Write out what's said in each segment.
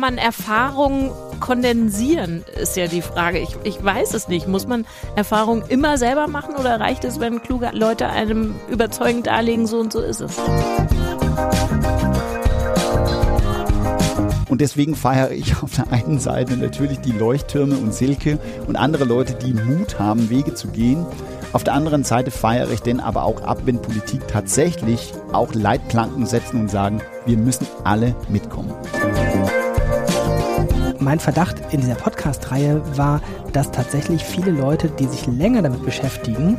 kann man Erfahrungen kondensieren, ist ja die Frage. Ich, ich weiß es nicht. Muss man Erfahrungen immer selber machen oder reicht es, wenn kluge Leute einem überzeugend darlegen, so und so ist es? Und deswegen feiere ich auf der einen Seite natürlich die Leuchttürme und Silke und andere Leute, die Mut haben, Wege zu gehen. Auf der anderen Seite feiere ich denn aber auch ab, wenn Politik tatsächlich auch Leitplanken setzen und sagen, wir müssen alle mitkommen. Mein Verdacht in dieser Podcast-Reihe war, dass tatsächlich viele Leute, die sich länger damit beschäftigen,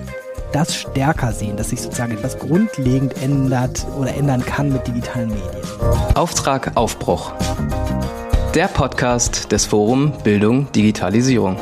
das stärker sehen, dass sich sozusagen etwas grundlegend ändert oder ändern kann mit digitalen Medien. Auftrag Aufbruch. Der Podcast des Forum Bildung Digitalisierung.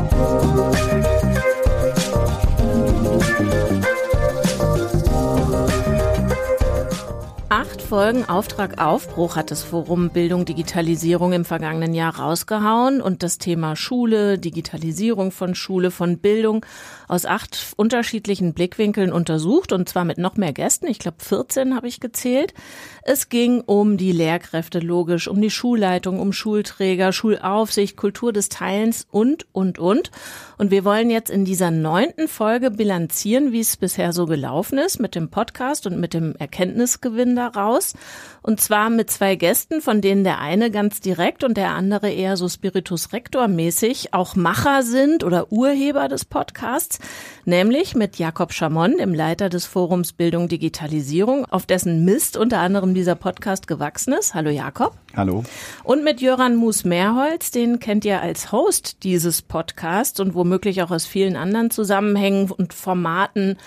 Folgen Auftrag Aufbruch hat das Forum Bildung Digitalisierung im vergangenen Jahr rausgehauen und das Thema Schule, Digitalisierung von Schule, von Bildung aus acht unterschiedlichen Blickwinkeln untersucht und zwar mit noch mehr Gästen. Ich glaube 14 habe ich gezählt. Es ging um die Lehrkräfte logisch, um die Schulleitung, um Schulträger, Schulaufsicht, Kultur des Teilens und, und, und. Und wir wollen jetzt in dieser neunten Folge bilanzieren, wie es bisher so gelaufen ist mit dem Podcast und mit dem Erkenntnisgewinn daraus. Und zwar mit zwei Gästen, von denen der eine ganz direkt und der andere eher so Spiritus Rector mäßig auch Macher sind oder Urheber des Podcasts, nämlich mit Jakob Schamon, dem Leiter des Forums Bildung Digitalisierung, auf dessen Mist unter anderem dieser Podcast gewachsen ist. Hallo Jakob. Hallo. Und mit Jöran Mus-Mehrholz, den kennt ihr als Host dieses Podcasts und womöglich auch aus vielen anderen Zusammenhängen und Formaten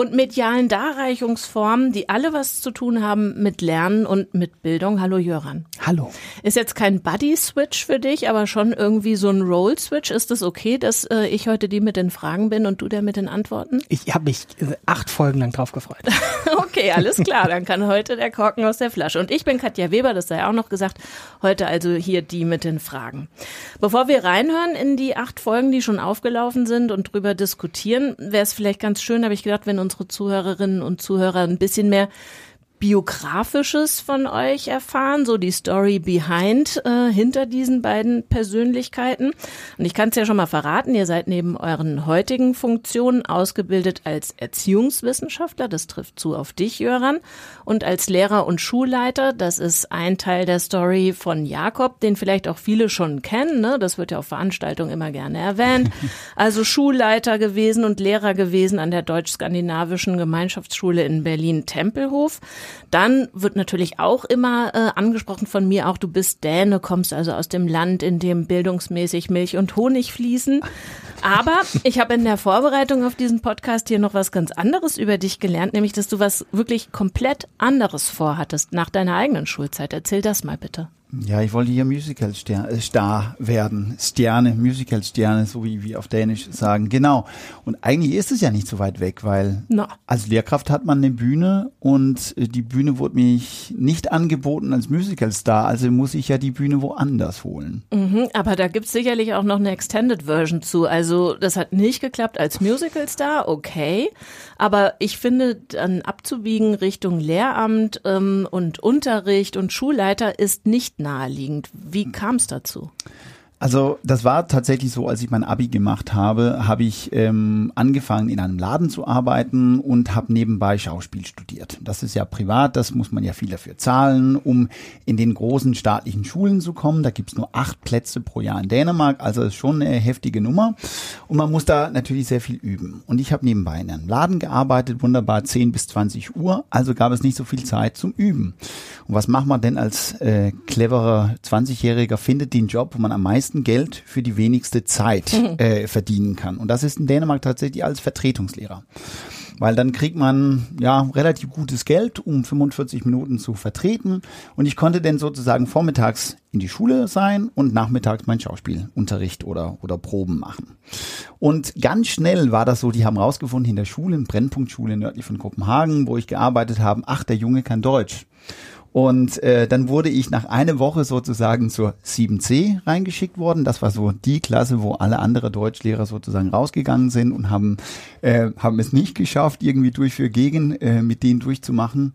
und medialen Darreichungsformen, die alle was zu tun haben mit Lernen und mit Bildung. Hallo Jöran. Hallo. Ist jetzt kein Buddy-Switch für dich, aber schon irgendwie so ein Roll-Switch. Ist es das okay, dass äh, ich heute die mit den Fragen bin und du der mit den Antworten? Ich habe mich äh, acht Folgen lang drauf gefreut. okay, alles klar. Dann kann heute der Korken aus der Flasche. Und ich bin Katja Weber, das sei auch noch gesagt. Heute also hier die mit den Fragen. Bevor wir reinhören in die acht Folgen, die schon aufgelaufen sind und drüber diskutieren, wäre es vielleicht ganz schön, habe ich gedacht, wenn unsere Zuhörerinnen und Zuhörer ein bisschen mehr Biografisches von euch erfahren, so die Story behind äh, hinter diesen beiden Persönlichkeiten. Und ich kann es ja schon mal verraten, ihr seid neben euren heutigen Funktionen ausgebildet als Erziehungswissenschaftler, das trifft zu auf dich, Jöran, und als Lehrer und Schulleiter, das ist ein Teil der Story von Jakob, den vielleicht auch viele schon kennen, ne? das wird ja auf Veranstaltungen immer gerne erwähnt. Also Schulleiter gewesen und Lehrer gewesen an der deutsch-skandinavischen Gemeinschaftsschule in Berlin-Tempelhof. Dann wird natürlich auch immer äh, angesprochen von mir auch, du bist Däne, kommst also aus dem Land, in dem bildungsmäßig Milch und Honig fließen. Aber ich habe in der Vorbereitung auf diesen Podcast hier noch was ganz anderes über dich gelernt, nämlich dass du was wirklich komplett anderes vorhattest nach deiner eigenen Schulzeit. Erzähl das mal bitte. Ja, ich wollte hier Musical-Star äh, werden. Sterne, Musical-Sterne, so wie wir auf Dänisch sagen. Genau. Und eigentlich ist es ja nicht so weit weg, weil no. als Lehrkraft hat man eine Bühne und äh, die Bühne wurde mich nicht angeboten als Musical-Star, also muss ich ja die Bühne woanders holen. Mhm, aber da gibt's sicherlich auch noch eine Extended Version zu. Also das hat nicht geklappt als Musical-Star, okay. Aber ich finde, dann abzubiegen Richtung Lehramt ähm, und Unterricht und Schulleiter ist nicht naheliegend. Wie kam es dazu? Also das war tatsächlich so, als ich mein Abi gemacht habe, habe ich ähm, angefangen in einem Laden zu arbeiten und habe nebenbei Schauspiel studiert. Das ist ja privat, das muss man ja viel dafür zahlen, um in den großen staatlichen Schulen zu kommen. Da gibt's nur acht Plätze pro Jahr in Dänemark, also ist schon eine heftige Nummer. Und man muss da natürlich sehr viel üben. Und ich habe nebenbei in einem Laden gearbeitet, wunderbar 10 bis 20 Uhr, also gab es nicht so viel Zeit zum Üben. Und was macht man denn als äh, cleverer 20-Jähriger, findet den Job, wo man am meisten meisten Geld für die wenigste Zeit äh, verdienen kann. Und das ist in Dänemark tatsächlich als Vertretungslehrer. Weil dann kriegt man ja relativ gutes Geld, um 45 Minuten zu vertreten. Und ich konnte dann sozusagen vormittags in die Schule sein und nachmittags mein Schauspielunterricht oder, oder Proben machen. Und ganz schnell war das so, die haben rausgefunden, in der Schule, in Brennpunktschule nördlich von Kopenhagen, wo ich gearbeitet habe, ach, der Junge kann Deutsch. Und äh, dann wurde ich nach einer Woche sozusagen zur 7c reingeschickt worden. Das war so die Klasse, wo alle andere Deutschlehrer sozusagen rausgegangen sind und haben, äh, haben es nicht geschafft, irgendwie durch für gegen äh, mit denen durchzumachen.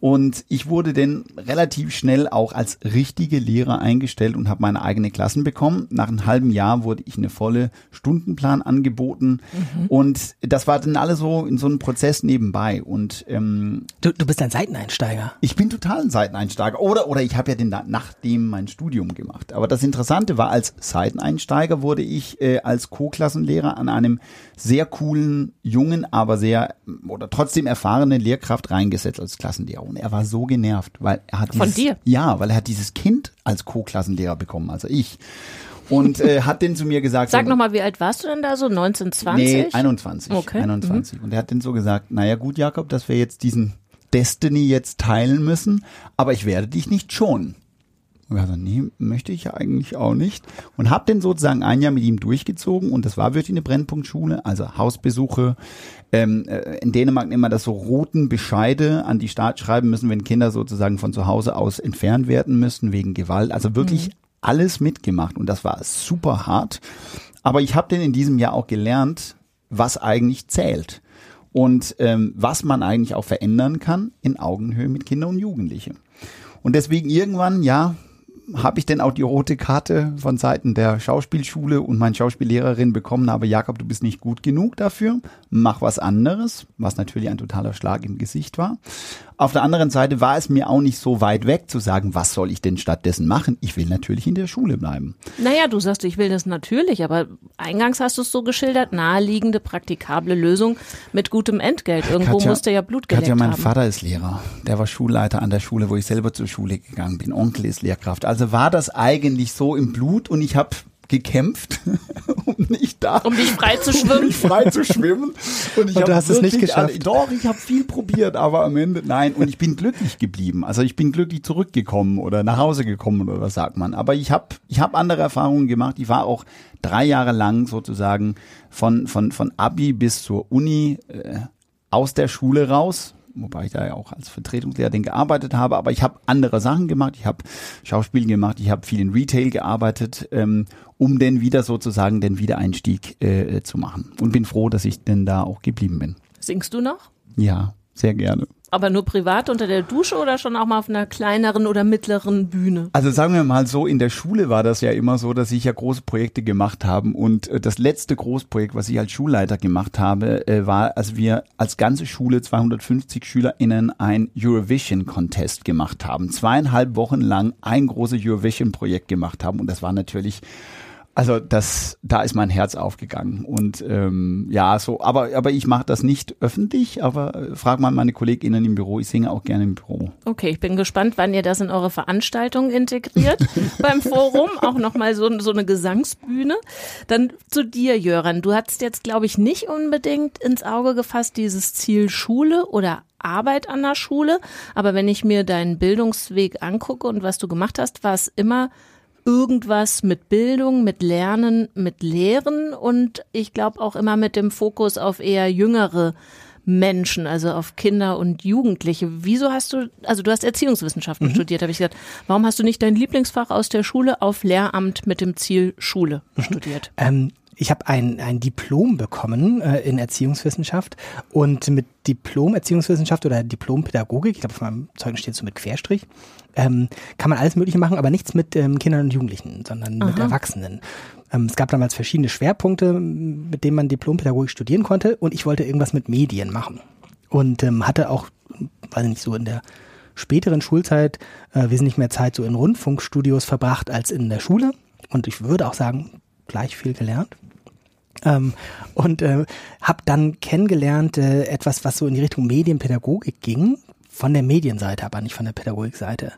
Und ich wurde dann relativ schnell auch als richtige Lehrer eingestellt und habe meine eigene Klassen bekommen. Nach einem halben Jahr wurde ich eine volle Stundenplan angeboten. Mhm. Und das war dann alles so in so einem Prozess nebenbei. Und ähm, du, du bist ein Seiteneinsteiger. Ich bin total ein Seiteneinsteiger. Oder, oder ich habe ja den nachdem mein Studium gemacht. Aber das Interessante war, als Seiteneinsteiger wurde ich äh, als Co-Klassenlehrer an einem sehr coolen, jungen, aber sehr oder trotzdem erfahrenen Lehrkraft reingesetzt als Klassenlehrer. Und er war so genervt, weil er hat Von dieses, dir? Ja, weil er hat dieses Kind als Co-Klassenlehrer bekommen, also ich. Und äh, hat denn zu mir gesagt. Sag so, nochmal, wie alt warst du denn da so? 19, 20? Nee, 21. Okay. 21. Mhm. Und er hat denn so gesagt, naja gut, Jakob, dass wir jetzt diesen Destiny jetzt teilen müssen, aber ich werde dich nicht schonen. Und wir haben gesagt, nee, möchte ich eigentlich auch nicht. Und habe den sozusagen ein Jahr mit ihm durchgezogen und das war wirklich eine Brennpunktschule, also Hausbesuche. Ähm, äh, in Dänemark immer das so roten Bescheide an die Staat schreiben müssen, wenn Kinder sozusagen von zu Hause aus entfernt werden müssen wegen Gewalt. Also wirklich mhm. alles mitgemacht und das war super hart. Aber ich habe denn in diesem Jahr auch gelernt, was eigentlich zählt und ähm, was man eigentlich auch verändern kann in Augenhöhe mit Kindern und Jugendlichen. Und deswegen irgendwann, ja, habe ich denn auch die rote Karte von Seiten der Schauspielschule und meine Schauspiellehrerin bekommen habe, Jakob, du bist nicht gut genug dafür, mach was anderes, was natürlich ein totaler Schlag im Gesicht war. Auf der anderen Seite war es mir auch nicht so weit weg zu sagen, was soll ich denn stattdessen machen? Ich will natürlich in der Schule bleiben. Naja, du sagst, ich will das natürlich, aber eingangs hast du es so geschildert, naheliegende, praktikable Lösung mit gutem Entgelt. Irgendwo Katja, musste ja Blut geleckt Katja, mein haben. Vater ist Lehrer. Der war Schulleiter an der Schule, wo ich selber zur Schule gegangen bin. Onkel ist Lehrkraft. Also war das eigentlich so im Blut und ich habe gekämpft, um nicht da, um dich frei zu schwimmen, um mich frei zu schwimmen. Und, ich und du hast es nicht geschafft. Alle, doch, ich habe viel probiert, aber am Ende nein. Und ich bin glücklich geblieben. Also ich bin glücklich zurückgekommen oder nach Hause gekommen oder was sagt man. Aber ich habe ich hab andere Erfahrungen gemacht. Ich war auch drei Jahre lang sozusagen von von von Abi bis zur Uni äh, aus der Schule raus wobei ich da ja auch als Vertretungslehrer gearbeitet habe, aber ich habe andere Sachen gemacht. Ich habe Schauspiel gemacht, ich habe viel in Retail gearbeitet ähm, um denn wieder sozusagen den Wiedereinstieg äh, zu machen. Und bin froh, dass ich denn da auch geblieben bin. Singst du noch? Ja, sehr gerne. Aber nur privat unter der Dusche oder schon auch mal auf einer kleineren oder mittleren Bühne? Also sagen wir mal so, in der Schule war das ja immer so, dass ich ja große Projekte gemacht habe. Und äh, das letzte Großprojekt, was ich als Schulleiter gemacht habe, äh, war, als wir als ganze Schule 250 SchülerInnen ein Eurovision Contest gemacht haben. Zweieinhalb Wochen lang ein großes Eurovision Projekt gemacht haben. Und das war natürlich also das, da ist mein Herz aufgegangen und ähm, ja, so, aber aber ich mache das nicht öffentlich, aber äh, frag mal meine KollegInnen im Büro. Ich singe auch gerne im Büro. Okay, ich bin gespannt, wann ihr das in eure Veranstaltung integriert beim Forum, auch nochmal so, so eine Gesangsbühne. Dann zu dir, Jöran. Du hattest jetzt, glaube ich, nicht unbedingt ins Auge gefasst dieses Ziel Schule oder Arbeit an der Schule, aber wenn ich mir deinen Bildungsweg angucke und was du gemacht hast, war es immer irgendwas mit Bildung, mit Lernen, mit Lehren und ich glaube auch immer mit dem Fokus auf eher jüngere Menschen, also auf Kinder und Jugendliche. Wieso hast du, also du hast Erziehungswissenschaften mhm. studiert, habe ich gesagt. Warum hast du nicht dein Lieblingsfach aus der Schule auf Lehramt mit dem Ziel Schule mhm. studiert? Ähm, ich habe ein, ein Diplom bekommen äh, in Erziehungswissenschaft und mit Diplom Erziehungswissenschaft oder Diplom-Pädagogik, ich glaube, auf meinem Zeugnis steht so mit Querstrich, ähm, kann man alles Mögliche machen, aber nichts mit ähm, Kindern und Jugendlichen, sondern Aha. mit Erwachsenen. Ähm, es gab damals verschiedene Schwerpunkte, mit denen man Diplompädagogik studieren konnte und ich wollte irgendwas mit Medien machen. Und ähm, hatte auch, weiß nicht, so in der späteren Schulzeit äh, wesentlich mehr Zeit so in Rundfunkstudios verbracht als in der Schule. Und ich würde auch sagen, gleich viel gelernt. Ähm, und äh, habe dann kennengelernt äh, etwas, was so in die Richtung Medienpädagogik ging, von der Medienseite, aber nicht von der Pädagogikseite.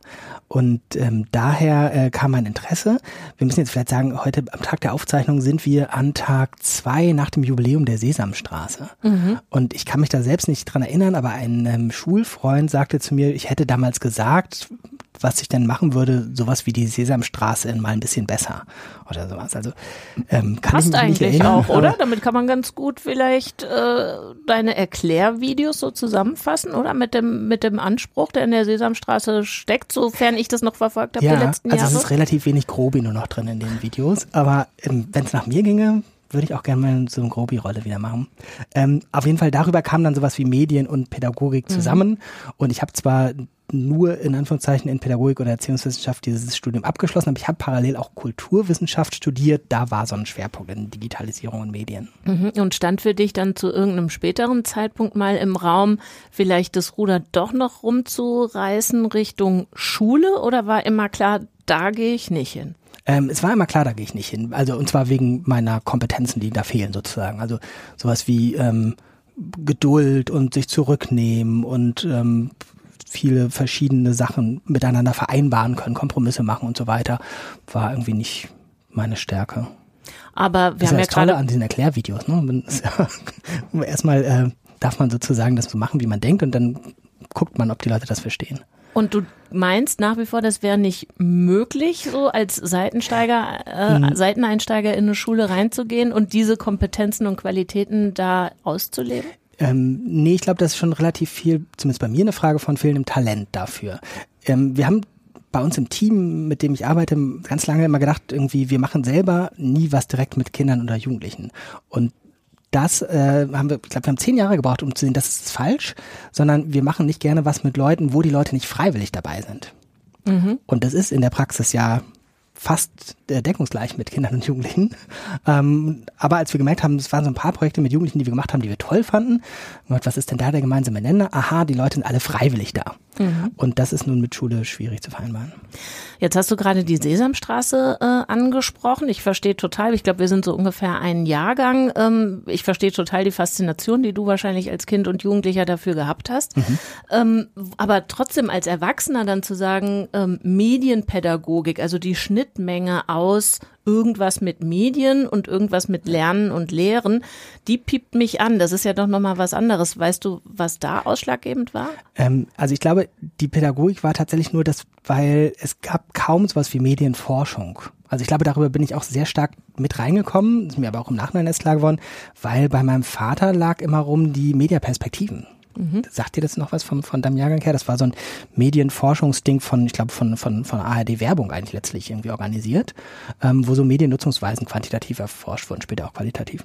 Und ähm, daher äh, kam mein Interesse. Wir müssen jetzt vielleicht sagen, heute am Tag der Aufzeichnung sind wir an Tag zwei nach dem Jubiläum der Sesamstraße. Mhm. Und ich kann mich da selbst nicht dran erinnern, aber ein ähm, Schulfreund sagte zu mir, ich hätte damals gesagt, was ich denn machen würde, sowas wie die Sesamstraße in mal ein bisschen besser oder sowas. Also ähm, kann Passt ich mich eigentlich nicht erinnern, auch, oder? Damit kann man ganz gut vielleicht äh, deine Erklärvideos so zusammenfassen, oder? Mit dem mit dem Anspruch, der in der Sesamstraße steckt, sofern ich das noch verfolgt habe ja, die letzten Jahre. Also es ist relativ wenig Grobi nur noch drin in den Videos, aber ähm, wenn es nach mir ginge, würde ich auch gerne mal so eine Grobi-Rolle wieder machen. Ähm, auf jeden Fall darüber kam dann sowas wie Medien und Pädagogik mhm. zusammen. Mhm. Und ich habe zwar nur in Anführungszeichen in Pädagogik oder Erziehungswissenschaft dieses Studium abgeschlossen, aber ich habe parallel auch Kulturwissenschaft studiert. Da war so ein Schwerpunkt in Digitalisierung und Medien. Mhm. Und stand für dich dann zu irgendeinem späteren Zeitpunkt mal im Raum, vielleicht das Ruder doch noch rumzureißen Richtung Schule oder war immer klar, da gehe ich nicht hin? Ähm, es war immer klar, da gehe ich nicht hin. Also und zwar wegen meiner Kompetenzen, die da fehlen sozusagen. Also sowas wie ähm, Geduld und sich zurücknehmen und ähm, viele verschiedene Sachen miteinander vereinbaren können, Kompromisse machen und so weiter, war irgendwie nicht meine Stärke. Aber wir das haben ja ja gerade an diesen Erklärvideos. Ne? Erstmal äh, darf man sozusagen das so machen, wie man denkt, und dann guckt man, ob die Leute das verstehen. Und du meinst nach wie vor, das wäre nicht möglich, so als Seitensteiger, äh, mhm. Seiteneinsteiger in eine Schule reinzugehen und diese Kompetenzen und Qualitäten da auszuleben? Ähm, nee, ich glaube, das ist schon relativ viel, zumindest bei mir, eine Frage von fehlendem Talent dafür. Ähm, wir haben bei uns im Team, mit dem ich arbeite, ganz lange immer gedacht, irgendwie, wir machen selber nie was direkt mit Kindern oder Jugendlichen. Und das äh, haben wir, ich glaube, wir haben zehn Jahre gebraucht, um zu sehen, das ist falsch, sondern wir machen nicht gerne was mit Leuten, wo die Leute nicht freiwillig dabei sind. Mhm. Und das ist in der Praxis ja fast äh, deckungsgleich mit Kindern und Jugendlichen. Ähm, aber als wir gemerkt haben, es waren so ein paar Projekte mit Jugendlichen, die wir gemacht haben, die wir toll fanden, was ist denn da der gemeinsame Nenner? Aha, die Leute sind alle freiwillig da. Mhm. Und das ist nun mit Schule schwierig zu vereinbaren. Jetzt hast du gerade die Sesamstraße äh, angesprochen. Ich verstehe total, ich glaube, wir sind so ungefähr ein Jahrgang. Ähm, ich verstehe total die Faszination, die du wahrscheinlich als Kind und Jugendlicher dafür gehabt hast. Mhm. Ähm, aber trotzdem als Erwachsener dann zu sagen, ähm, Medienpädagogik, also die Schnittmenge aus irgendwas mit Medien und irgendwas mit Lernen und Lehren, die piept mich an. Das ist ja doch nochmal was anderes. Weißt du, was da ausschlaggebend war? Ähm, also ich glaube, die Pädagogik war tatsächlich nur das, weil es gab kaum sowas wie Medienforschung. Also ich glaube, darüber bin ich auch sehr stark mit reingekommen, ist mir aber auch im Nachhinein erst klar geworden, weil bei meinem Vater lag immer rum die Mediaperspektiven. Mhm. Sagt dir das noch was von, von deinem Jahrgang her? Das war so ein Medienforschungsding von, ich glaube, von, von, von ARD Werbung eigentlich letztlich irgendwie organisiert, ähm, wo so Mediennutzungsweisen quantitativ erforscht wurden, später auch qualitativ.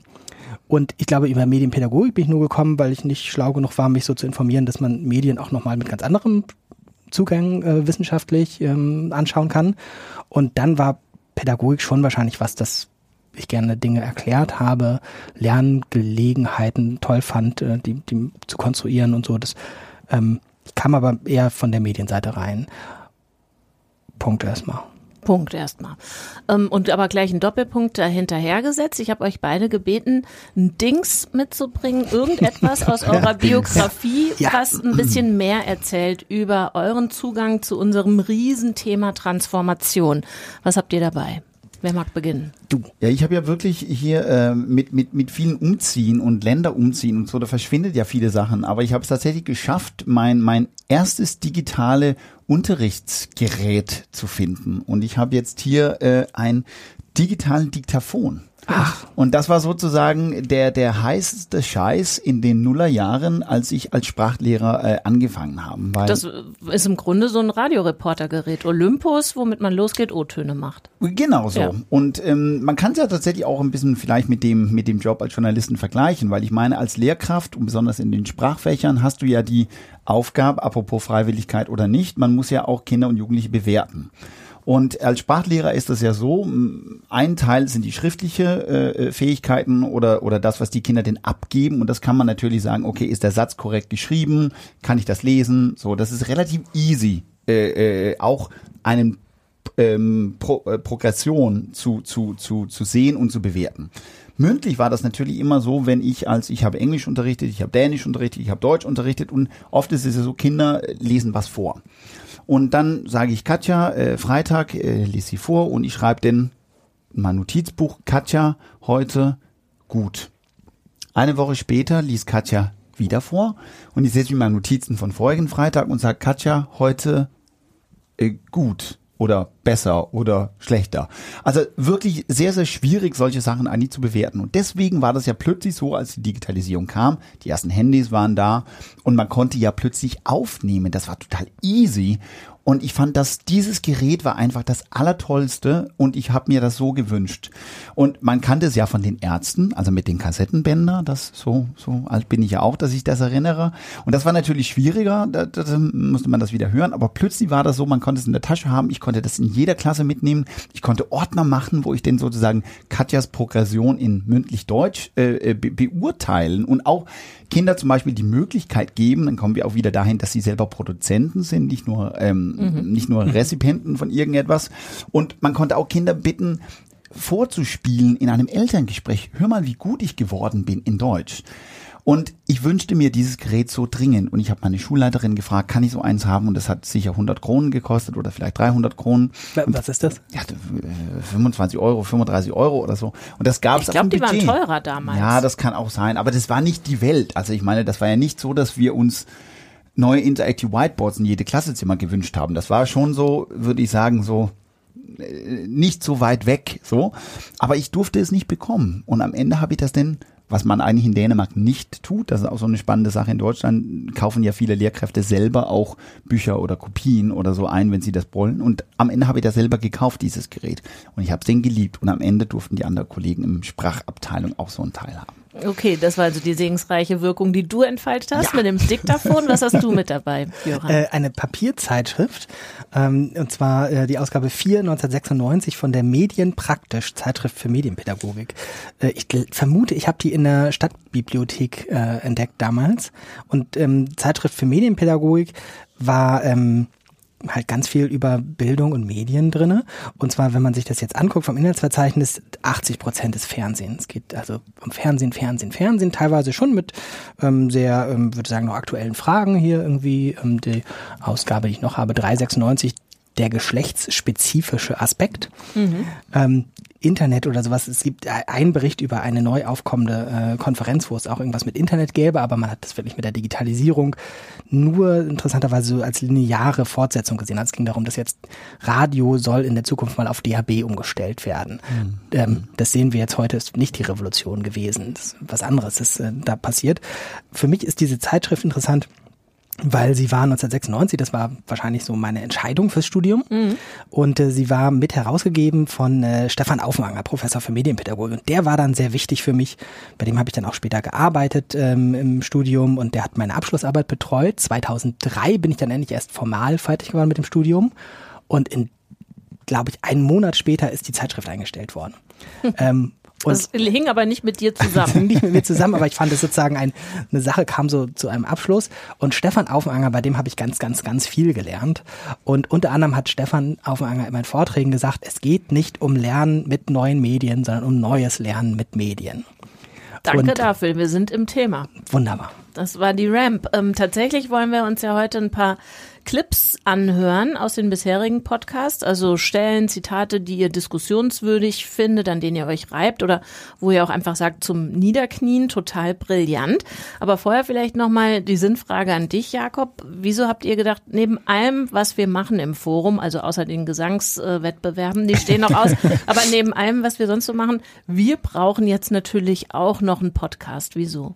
Und ich glaube, über Medienpädagogik bin ich nur gekommen, weil ich nicht schlau genug war, mich so zu informieren, dass man Medien auch nochmal mit ganz anderem Zugang äh, wissenschaftlich ähm, anschauen kann. Und dann war Pädagogik schon wahrscheinlich was, das ich gerne Dinge erklärt habe, Lerngelegenheiten toll fand, äh, die, die zu konstruieren und so. Das ähm, kam aber eher von der Medienseite rein. Punkt erstmal. Punkt erstmal. Ähm, und aber gleich einen Doppelpunkt dahinterhergesetzt. Ich habe euch beide gebeten, ein Dings mitzubringen, irgendetwas aus eurer Biografie, ja. was ein bisschen mehr erzählt über euren Zugang zu unserem Riesenthema Transformation. Was habt ihr dabei? Wer mag beginnen? Du. Ja, ich habe ja wirklich hier äh, mit, mit, mit vielen Umziehen und Länder umziehen und so, da verschwindet ja viele Sachen. Aber ich habe es tatsächlich geschafft, mein, mein erstes digitale Unterrichtsgerät zu finden. Und ich habe jetzt hier äh, ein digitalen Diktaphon. Ach. Und das war sozusagen der, der heißeste Scheiß in den Nullerjahren, als ich als Sprachlehrer äh, angefangen habe. Weil das ist im Grunde so ein Radioreportergerät, Olympus, womit man losgeht, O-Töne macht. Genau so. Ja. Und ähm, man kann es ja tatsächlich auch ein bisschen vielleicht mit dem, mit dem Job als Journalisten vergleichen, weil ich meine, als Lehrkraft und besonders in den Sprachfächern hast du ja die Aufgabe, apropos Freiwilligkeit oder nicht, man muss ja auch Kinder und Jugendliche bewerten. Und als Sprachlehrer ist das ja so, ein Teil sind die schriftliche äh, Fähigkeiten oder, oder das, was die Kinder denn abgeben. Und das kann man natürlich sagen, okay, ist der Satz korrekt geschrieben? Kann ich das lesen? So, das ist relativ easy, äh, äh, auch einen ähm, Pro, äh, Progression zu, zu, zu, zu sehen und zu bewerten. Mündlich war das natürlich immer so, wenn ich als ich habe Englisch unterrichtet, ich habe Dänisch unterrichtet, ich habe Deutsch unterrichtet und oft ist es ja so, Kinder lesen was vor. Und dann sage ich Katja, äh, Freitag, äh, lies sie vor und ich schreibe denn mein Notizbuch, Katja, heute gut. Eine Woche später liest Katja wieder vor und ich setze mir meine Notizen von vorigen Freitag und sage, Katja, heute äh, gut oder besser oder schlechter. Also wirklich sehr, sehr schwierig, solche Sachen eigentlich zu bewerten. Und deswegen war das ja plötzlich so, als die Digitalisierung kam, die ersten Handys waren da und man konnte ja plötzlich aufnehmen. Das war total easy. Und ich fand, dass dieses Gerät war einfach das Allertollste und ich habe mir das so gewünscht. Und man kannte es ja von den Ärzten, also mit den Kassettenbänder, das so, so alt bin ich ja auch, dass ich das erinnere. Und das war natürlich schwieriger, da, da musste man das wieder hören, aber plötzlich war das so, man konnte es in der Tasche haben, ich konnte das in jeder Klasse mitnehmen, ich konnte Ordner machen, wo ich denn sozusagen Katjas Progression in mündlich Deutsch äh, be beurteilen und auch Kinder zum Beispiel die Möglichkeit geben, dann kommen wir auch wieder dahin, dass sie selber Produzenten sind, nicht nur, ähm, mhm. nicht nur Rezipienten von irgendetwas. Und man konnte auch Kinder bitten, vorzuspielen in einem Elterngespräch. Hör mal, wie gut ich geworden bin in Deutsch. Und ich wünschte mir dieses Gerät so dringend. Und ich habe meine Schulleiterin gefragt, kann ich so eins haben? Und das hat sicher 100 Kronen gekostet oder vielleicht 300 Kronen. Was ist das? Ja, 25 Euro, 35 Euro oder so. Und das gab es Ich glaube, die Budget. waren teurer damals. Ja, das kann auch sein. Aber das war nicht die Welt. Also ich meine, das war ja nicht so, dass wir uns neue Interactive Whiteboards in jede Klassezimmer gewünscht haben. Das war schon so, würde ich sagen, so äh, nicht so weit weg, so. Aber ich durfte es nicht bekommen. Und am Ende habe ich das denn was man eigentlich in Dänemark nicht tut. Das ist auch so eine spannende Sache. In Deutschland kaufen ja viele Lehrkräfte selber auch Bücher oder Kopien oder so ein, wenn sie das wollen. Und am Ende habe ich das selber gekauft, dieses Gerät. Und ich habe es den geliebt. Und am Ende durften die anderen Kollegen im Sprachabteilung auch so einen Teil haben. Okay, das war also die segensreiche Wirkung, die du entfaltet hast ja. mit dem Diktaphon. Was hast du mit dabei, Johann? Äh, eine Papierzeitschrift, ähm, und zwar äh, die Ausgabe 4 1996 von der Medienpraktisch, Zeitschrift für Medienpädagogik. Äh, ich vermute, ich habe die in der Stadtbibliothek äh, entdeckt damals. Und ähm, Zeitschrift für Medienpädagogik war ähm, halt ganz viel über Bildung und Medien drinne. Und zwar, wenn man sich das jetzt anguckt vom Inhaltsverzeichnis, 80 Prozent des Fernsehens. Es geht also um Fernsehen, Fernsehen, Fernsehen, teilweise schon mit ähm, sehr, ähm, würde sagen, noch aktuellen Fragen hier irgendwie. Ähm, die Ausgabe, die ich noch habe, 396, der geschlechtsspezifische Aspekt. Mhm. Ähm, Internet oder sowas. Es gibt einen Bericht über eine neu aufkommende äh, Konferenz, wo es auch irgendwas mit Internet gäbe, aber man hat das wirklich mit der Digitalisierung nur interessanterweise so als lineare Fortsetzung gesehen. Also es ging darum, dass jetzt Radio soll in der Zukunft mal auf DHB umgestellt werden. Mhm. Ähm, das sehen wir jetzt heute, ist nicht die Revolution gewesen. Das ist was anderes ist äh, da passiert. Für mich ist diese Zeitschrift interessant, weil sie war 1996, das war wahrscheinlich so meine Entscheidung fürs Studium. Mhm. Und äh, sie war mit herausgegeben von äh, Stefan Aufmanger, Professor für Medienpädagogik. Und der war dann sehr wichtig für mich. Bei dem habe ich dann auch später gearbeitet ähm, im Studium und der hat meine Abschlussarbeit betreut. 2003 bin ich dann endlich erst formal fertig geworden mit dem Studium. Und in, glaube ich, einen Monat später ist die Zeitschrift eingestellt worden. ähm, und das hing aber nicht mit dir zusammen. nicht mit mir zusammen, aber ich fand es sozusagen ein, eine Sache kam so zu einem Abschluss. Und Stefan Aufenanger, bei dem habe ich ganz, ganz, ganz viel gelernt. Und unter anderem hat Stefan Aufenanger in meinen Vorträgen gesagt, es geht nicht um Lernen mit neuen Medien, sondern um neues Lernen mit Medien. Danke Und dafür, wir sind im Thema. Wunderbar. Das war die Ramp. Ähm, tatsächlich wollen wir uns ja heute ein paar Clips anhören aus den bisherigen Podcasts, also Stellen, Zitate, die ihr diskussionswürdig findet, an denen ihr euch reibt oder wo ihr auch einfach sagt, zum Niederknien total brillant. Aber vorher vielleicht nochmal die Sinnfrage an dich, Jakob. Wieso habt ihr gedacht, neben allem, was wir machen im Forum, also außer den Gesangswettbewerben, die stehen noch aus, aber neben allem, was wir sonst so machen, wir brauchen jetzt natürlich auch noch einen Podcast. Wieso?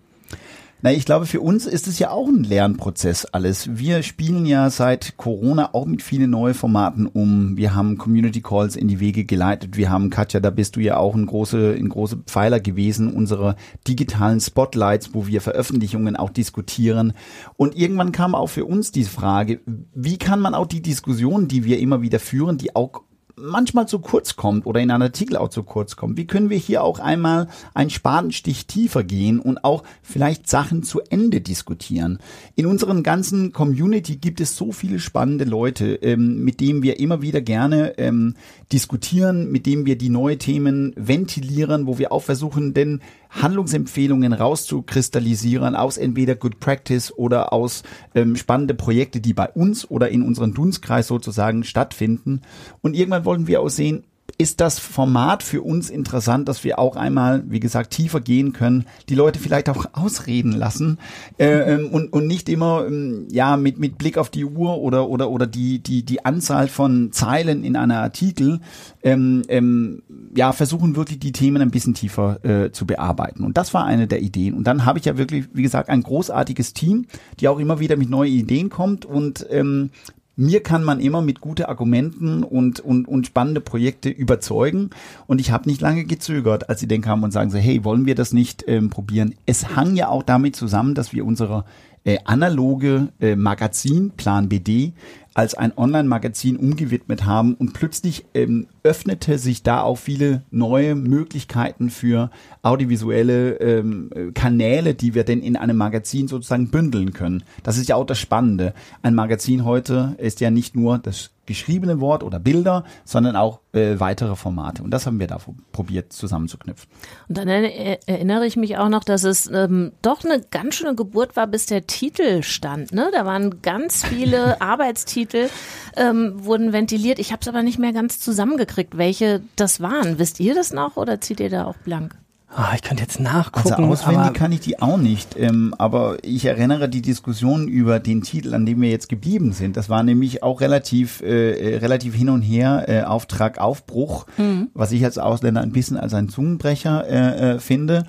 Na, ich glaube, für uns ist es ja auch ein Lernprozess alles. Wir spielen ja seit Corona auch mit vielen neuen Formaten um. Wir haben Community Calls in die Wege geleitet. Wir haben, Katja, da bist du ja auch ein große, ein große Pfeiler gewesen, unsere digitalen Spotlights, wo wir Veröffentlichungen auch diskutieren. Und irgendwann kam auch für uns die Frage, wie kann man auch die Diskussionen, die wir immer wieder führen, die auch manchmal zu kurz kommt oder in einem Artikel auch zu kurz kommt. Wie können wir hier auch einmal einen Spatenstich tiefer gehen und auch vielleicht Sachen zu Ende diskutieren? In unseren ganzen Community gibt es so viele spannende Leute, ähm, mit denen wir immer wieder gerne ähm, diskutieren, mit denen wir die neuen Themen ventilieren, wo wir auch versuchen, denn Handlungsempfehlungen rauszukristallisieren aus entweder Good Practice oder aus ähm, spannende Projekte, die bei uns oder in unserem Dunstkreis sozusagen stattfinden. Und irgendwann wollen wir auch sehen, ist das Format für uns interessant, dass wir auch einmal, wie gesagt, tiefer gehen können, die Leute vielleicht auch ausreden lassen äh, ähm, und, und nicht immer ähm, ja mit, mit Blick auf die Uhr oder oder oder die die die Anzahl von Zeilen in einer Artikel ähm, ähm, ja versuchen wirklich die Themen ein bisschen tiefer äh, zu bearbeiten. Und das war eine der Ideen. Und dann habe ich ja wirklich wie gesagt ein großartiges Team, die auch immer wieder mit neuen Ideen kommt und ähm, mir kann man immer mit guten Argumenten und, und, und spannende Projekte überzeugen. Und ich habe nicht lange gezögert, als sie dann kamen und sagen so, hey, wollen wir das nicht ähm, probieren? Es hang ja auch damit zusammen, dass wir unsere äh, analoge äh, Magazin Plan BD als ein Online-Magazin umgewidmet haben und plötzlich ähm, öffnete sich da auch viele neue Möglichkeiten für audiovisuelle ähm, Kanäle, die wir denn in einem Magazin sozusagen bündeln können. Das ist ja auch das Spannende. Ein Magazin heute ist ja nicht nur das geschriebene Wort oder Bilder, sondern auch äh, weitere Formate. Und das haben wir da probiert zusammenzuknüpfen. Und dann erinnere ich mich auch noch, dass es ähm, doch eine ganz schöne Geburt war, bis der Titel stand. Ne? Da waren ganz viele Arbeitstitel, ähm, wurden ventiliert. Ich habe es aber nicht mehr ganz zusammengekriegt, welche das waren. Wisst ihr das noch oder zieht ihr da auch blank? Oh, ich könnte jetzt nachgucken. Also auswendig kann ich die auch nicht. Ähm, aber ich erinnere die Diskussion über den Titel, an dem wir jetzt geblieben sind. Das war nämlich auch relativ, äh, äh relativ hin und her äh, Auftrag Aufbruch, mhm. was ich als Ausländer ein bisschen als ein Zungenbrecher äh, äh, finde.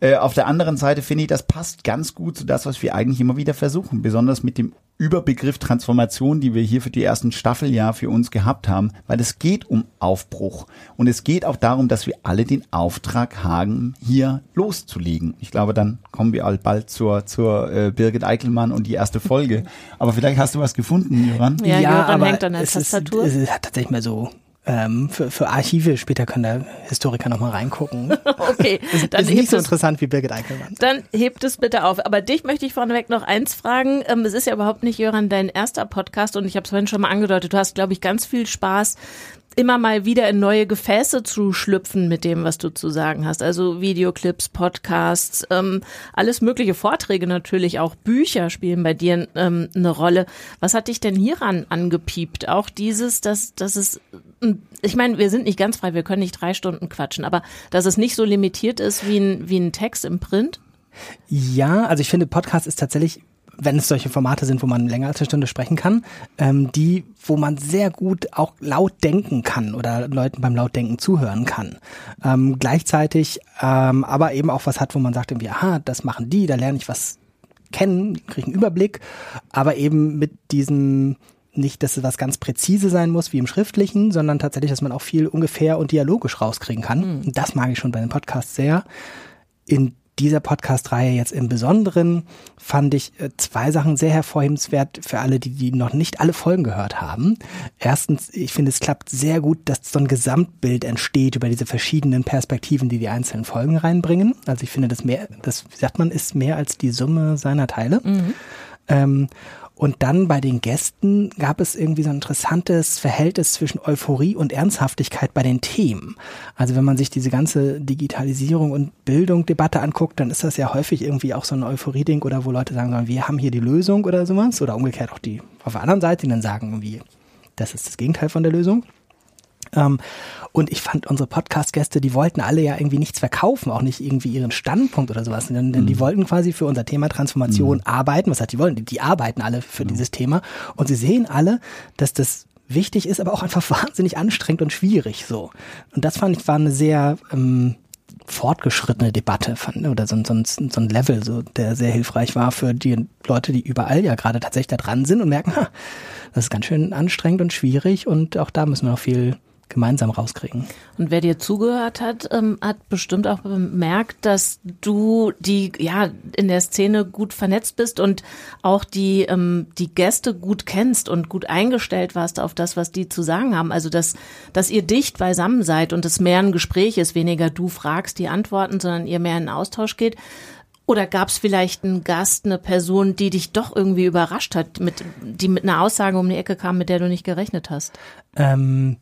Äh, auf der anderen Seite finde ich, das passt ganz gut zu das, was wir eigentlich immer wieder versuchen, besonders mit dem Überbegriff Transformation, die wir hier für die ersten Staffel ja für uns gehabt haben, weil es geht um Aufbruch und es geht auch darum, dass wir alle den Auftrag haben, hier loszulegen. Ich glaube, dann kommen wir bald zur zur äh, Birgit Eichelmann und die erste Folge. Aber vielleicht hast du was gefunden, Joran? Ja, ja Joran hängt an der Tastatur. Ist, es ist tatsächlich mal so ähm, für, für Archive später kann der Historiker nochmal reingucken. okay. ist, dann ist nicht so interessant wie Birgit Eichelmann. Dann hebt es bitte auf. Aber dich möchte ich vorneweg noch eins fragen. Ähm, es ist ja überhaupt nicht, Jöran, dein erster Podcast und ich habe es vorhin schon mal angedeutet. Du hast, glaube ich, ganz viel Spaß immer mal wieder in neue Gefäße zu schlüpfen mit dem, was du zu sagen hast. Also Videoclips, Podcasts, ähm, alles mögliche Vorträge natürlich, auch Bücher spielen bei dir ähm, eine Rolle. Was hat dich denn hieran angepiept? Auch dieses, dass, dass es, ich meine, wir sind nicht ganz frei, wir können nicht drei Stunden quatschen, aber dass es nicht so limitiert ist wie ein, wie ein Text im Print? Ja, also ich finde, Podcast ist tatsächlich wenn es solche Formate sind, wo man länger als eine Stunde sprechen kann, ähm, die, wo man sehr gut auch laut denken kann oder Leuten beim Lautdenken zuhören kann. Ähm, gleichzeitig ähm, aber eben auch was hat, wo man sagt irgendwie, aha, das machen die, da lerne ich was kennen, kriege einen Überblick, aber eben mit diesem nicht, dass es was ganz präzise sein muss wie im Schriftlichen, sondern tatsächlich, dass man auch viel ungefähr und dialogisch rauskriegen kann. Mhm. Das mag ich schon bei den Podcasts sehr. In dieser Podcast-Reihe jetzt im Besonderen fand ich äh, zwei Sachen sehr hervorhebenswert für alle, die, die noch nicht alle Folgen gehört haben. Erstens, ich finde, es klappt sehr gut, dass so ein Gesamtbild entsteht über diese verschiedenen Perspektiven, die die einzelnen Folgen reinbringen. Also ich finde, das mehr, das, wie sagt man, ist mehr als die Summe seiner Teile. Mhm. Ähm, und dann bei den Gästen gab es irgendwie so ein interessantes Verhältnis zwischen Euphorie und Ernsthaftigkeit bei den Themen. Also wenn man sich diese ganze Digitalisierung und Bildung Debatte anguckt, dann ist das ja häufig irgendwie auch so ein Euphorie-Ding oder wo Leute sagen, wir haben hier die Lösung oder sowas. Oder umgekehrt auch die auf der anderen Seite, die dann sagen irgendwie, das ist das Gegenteil von der Lösung. Ähm, und ich fand unsere Podcast-Gäste, die wollten alle ja irgendwie nichts verkaufen, auch nicht irgendwie ihren Standpunkt oder sowas, denn, denn mhm. die wollten quasi für unser Thema Transformation mhm. arbeiten. Was heißt, die wollen? Die, die arbeiten alle für mhm. dieses Thema und sie sehen alle, dass das wichtig ist, aber auch einfach wahnsinnig anstrengend und schwierig so. Und das fand ich war eine sehr ähm, fortgeschrittene Debatte fand, oder so, so, so ein Level, so, der sehr hilfreich war für die Leute, die überall ja gerade tatsächlich da dran sind und merken, ha, das ist ganz schön anstrengend und schwierig und auch da müssen wir noch viel gemeinsam rauskriegen. Und wer dir zugehört hat, ähm, hat bestimmt auch bemerkt, dass du die ja in der Szene gut vernetzt bist und auch die ähm, die Gäste gut kennst und gut eingestellt warst auf das, was die zu sagen haben. Also dass dass ihr dicht beisammen seid und es mehr ein Gespräch ist, weniger du fragst die Antworten, sondern ihr mehr in Austausch geht. Oder gab es vielleicht einen Gast, eine Person, die dich doch irgendwie überrascht hat, mit, die mit einer Aussage um die Ecke kam, mit der du nicht gerechnet hast? Ähm,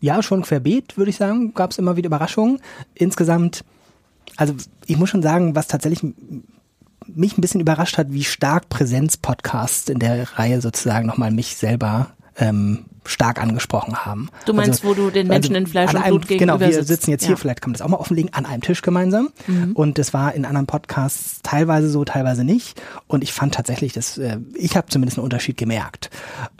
ja, schon querbeet, würde ich sagen, gab es immer wieder Überraschungen. Insgesamt, also ich muss schon sagen, was tatsächlich mich ein bisschen überrascht hat, wie stark Präsenz-Podcast in der Reihe sozusagen nochmal mich selber ähm, stark angesprochen haben. Du meinst, also, wo du den Menschen also in Fleisch und einem, Blut gegenüber Genau, wir sitzt. sitzen jetzt hier, ja. vielleicht kann man das auch mal offenlegen, an einem Tisch gemeinsam. Mhm. Und das war in anderen Podcasts teilweise so, teilweise nicht. Und ich fand tatsächlich, dass äh, ich habe zumindest einen Unterschied gemerkt.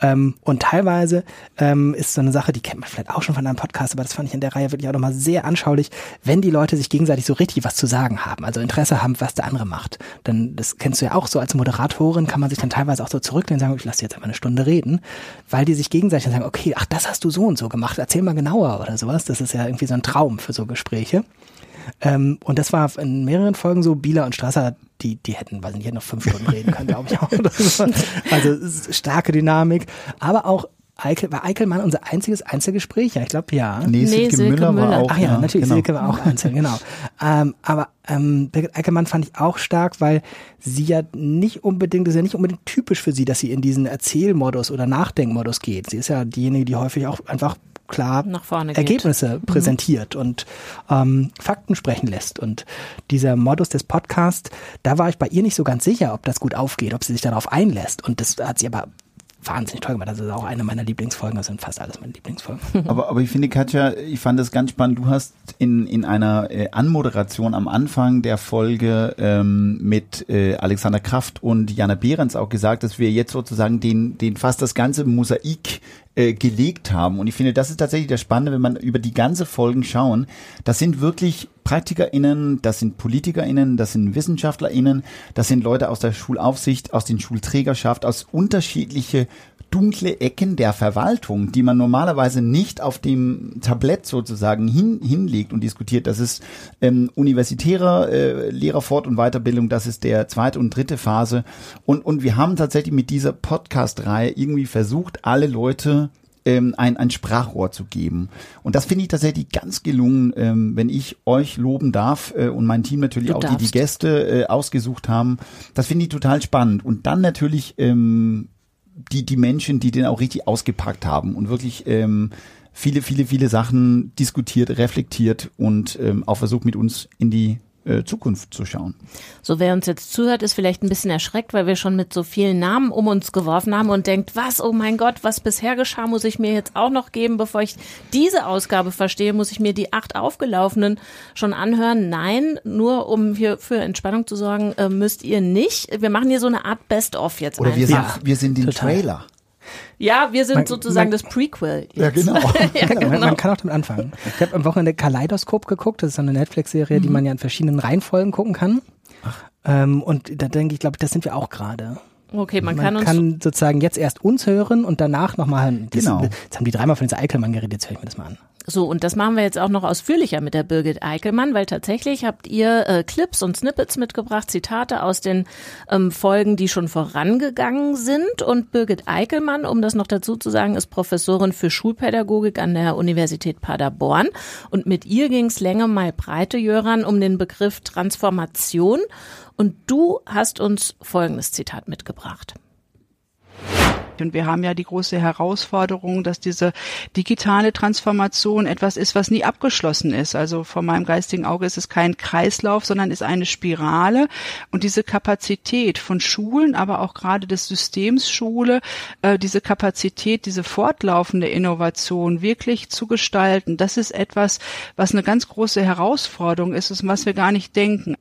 Ähm, und teilweise ähm, ist so eine Sache, die kennt man vielleicht auch schon von einem Podcast, aber das fand ich in der Reihe wirklich auch nochmal sehr anschaulich, wenn die Leute sich gegenseitig so richtig was zu sagen haben, also Interesse haben, was der andere macht. Dann, das kennst du ja auch so als Moderatorin, kann man sich dann teilweise auch so zurücklehnen und sagen, ich lasse jetzt einfach eine Stunde reden, weil die sich gegenseitig dann sagen, okay, ach, das hast du so und so gemacht, erzähl mal genauer oder sowas. Das ist ja irgendwie so ein Traum für so Gespräche. Ähm, und das war in mehreren Folgen so, Bieler und Strasser, die, die hätten, weiß nicht, noch fünf Stunden reden können, glaube ich auch. Also starke Dynamik, aber auch Eikel, war Eickelmann unser einziges Einzelgespräch? Ja, ich glaube ja. Nee, Silke, nee, Müller, Müller, war auch. Ach ja, ja natürlich, genau. Silke war auch Einzel, genau. Ähm, aber ähm, Birgit Eickelmann fand ich auch stark, weil sie ja nicht unbedingt, das ist ja nicht unbedingt typisch für sie, dass sie in diesen Erzählmodus oder Nachdenkmodus geht. Sie ist ja diejenige, die häufig auch einfach klar Ergebnisse geht. Mhm. präsentiert mhm. und ähm, Fakten sprechen lässt. Und dieser Modus des Podcasts, da war ich bei ihr nicht so ganz sicher, ob das gut aufgeht, ob sie sich darauf einlässt. Und das hat sie aber wahnsinnig toll gemacht. Das ist auch eine meiner Lieblingsfolgen. Das sind fast alles meine Lieblingsfolgen. Aber, aber ich finde, Katja, ich fand das ganz spannend. Du hast in, in einer äh, Anmoderation am Anfang der Folge ähm, mit äh, Alexander Kraft und Jana Behrens auch gesagt, dass wir jetzt sozusagen den, den fast das ganze Mosaik äh, gelegt haben. Und ich finde, das ist tatsächlich das Spannende, wenn man über die ganze Folgen schauen. Das sind wirklich PraktikerInnen, das sind PolitikerInnen, das sind WissenschaftlerInnen, das sind Leute aus der Schulaufsicht, aus den Schulträgerschaft, aus unterschiedliche dunkle Ecken der Verwaltung, die man normalerweise nicht auf dem Tablett sozusagen hin, hinlegt und diskutiert. Das ist ähm, universitäre äh, Lehrerfort- und Weiterbildung, das ist der zweite und dritte Phase. Und, und wir haben tatsächlich mit dieser Podcast-Reihe irgendwie versucht, alle Leute ähm, ein, ein Sprachrohr zu geben. Und das finde ich tatsächlich ganz gelungen, ähm, wenn ich euch loben darf äh, und mein Team natürlich du auch, darfst. die die Gäste äh, ausgesucht haben. Das finde ich total spannend. Und dann natürlich ähm, die, die Menschen, die den auch richtig ausgepackt haben und wirklich ähm, viele, viele, viele Sachen diskutiert, reflektiert und ähm, auch versucht mit uns in die Zukunft zu schauen. So, wer uns jetzt zuhört, ist vielleicht ein bisschen erschreckt, weil wir schon mit so vielen Namen um uns geworfen haben und denkt, was, oh mein Gott, was bisher geschah, muss ich mir jetzt auch noch geben, bevor ich diese Ausgabe verstehe, muss ich mir die acht aufgelaufenen schon anhören. Nein, nur um hier für Entspannung zu sorgen, äh, müsst ihr nicht. Wir machen hier so eine Art Best-of jetzt Oder einfach. Wir sind, wir sind den Total. Trailer. Ja, wir sind man, sozusagen man, das Prequel. Jetzt. Ja, genau. ja, genau. Man, man, kann auch damit anfangen. Ich habe am Wochenende Kaleidoskop geguckt. Das ist so eine Netflix-Serie, mhm. die man ja in verschiedenen Reihenfolgen gucken kann. Ach. Ähm, und da denke ich, glaube ich, das sind wir auch gerade. Okay, man, man kann uns kann sozusagen jetzt erst uns hören und danach nochmal. Genau. Jetzt haben die dreimal von dieser Eichelmann geredet, jetzt höre ich mir das mal an. So, und das machen wir jetzt auch noch ausführlicher mit der Birgit Eickelmann, weil tatsächlich habt ihr äh, Clips und Snippets mitgebracht, Zitate aus den ähm, Folgen, die schon vorangegangen sind. Und Birgit Eickelmann, um das noch dazu zu sagen, ist Professorin für Schulpädagogik an der Universität Paderborn. Und mit ihr ging es länger mal breite, Jöran, um den Begriff Transformation. Und du hast uns folgendes Zitat mitgebracht. Und wir haben ja die große Herausforderung, dass diese digitale Transformation etwas ist, was nie abgeschlossen ist. Also vor meinem geistigen Auge ist es kein Kreislauf, sondern ist eine Spirale. Und diese Kapazität von Schulen, aber auch gerade des Systems Schule, äh, diese Kapazität, diese fortlaufende Innovation wirklich zu gestalten, das ist etwas, was eine ganz große Herausforderung ist und was wir gar nicht denken.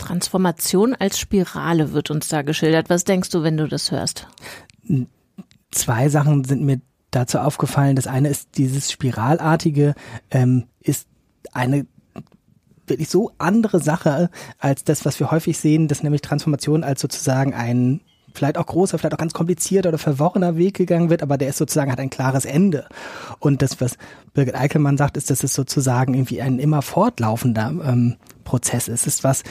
Transformation als Spirale wird uns da geschildert. Was denkst du, wenn du das hörst? Zwei Sachen sind mir dazu aufgefallen. Das eine ist dieses Spiralartige, ähm, ist eine wirklich so andere Sache als das, was wir häufig sehen, dass nämlich Transformation als sozusagen ein vielleicht auch großer, vielleicht auch ganz komplizierter oder verworrener Weg gegangen wird, aber der ist sozusagen hat ein klares Ende. Und das, was Birgit Eickelmann sagt, ist, dass es sozusagen irgendwie ein immer fortlaufender ähm, Prozess ist. Es ist was,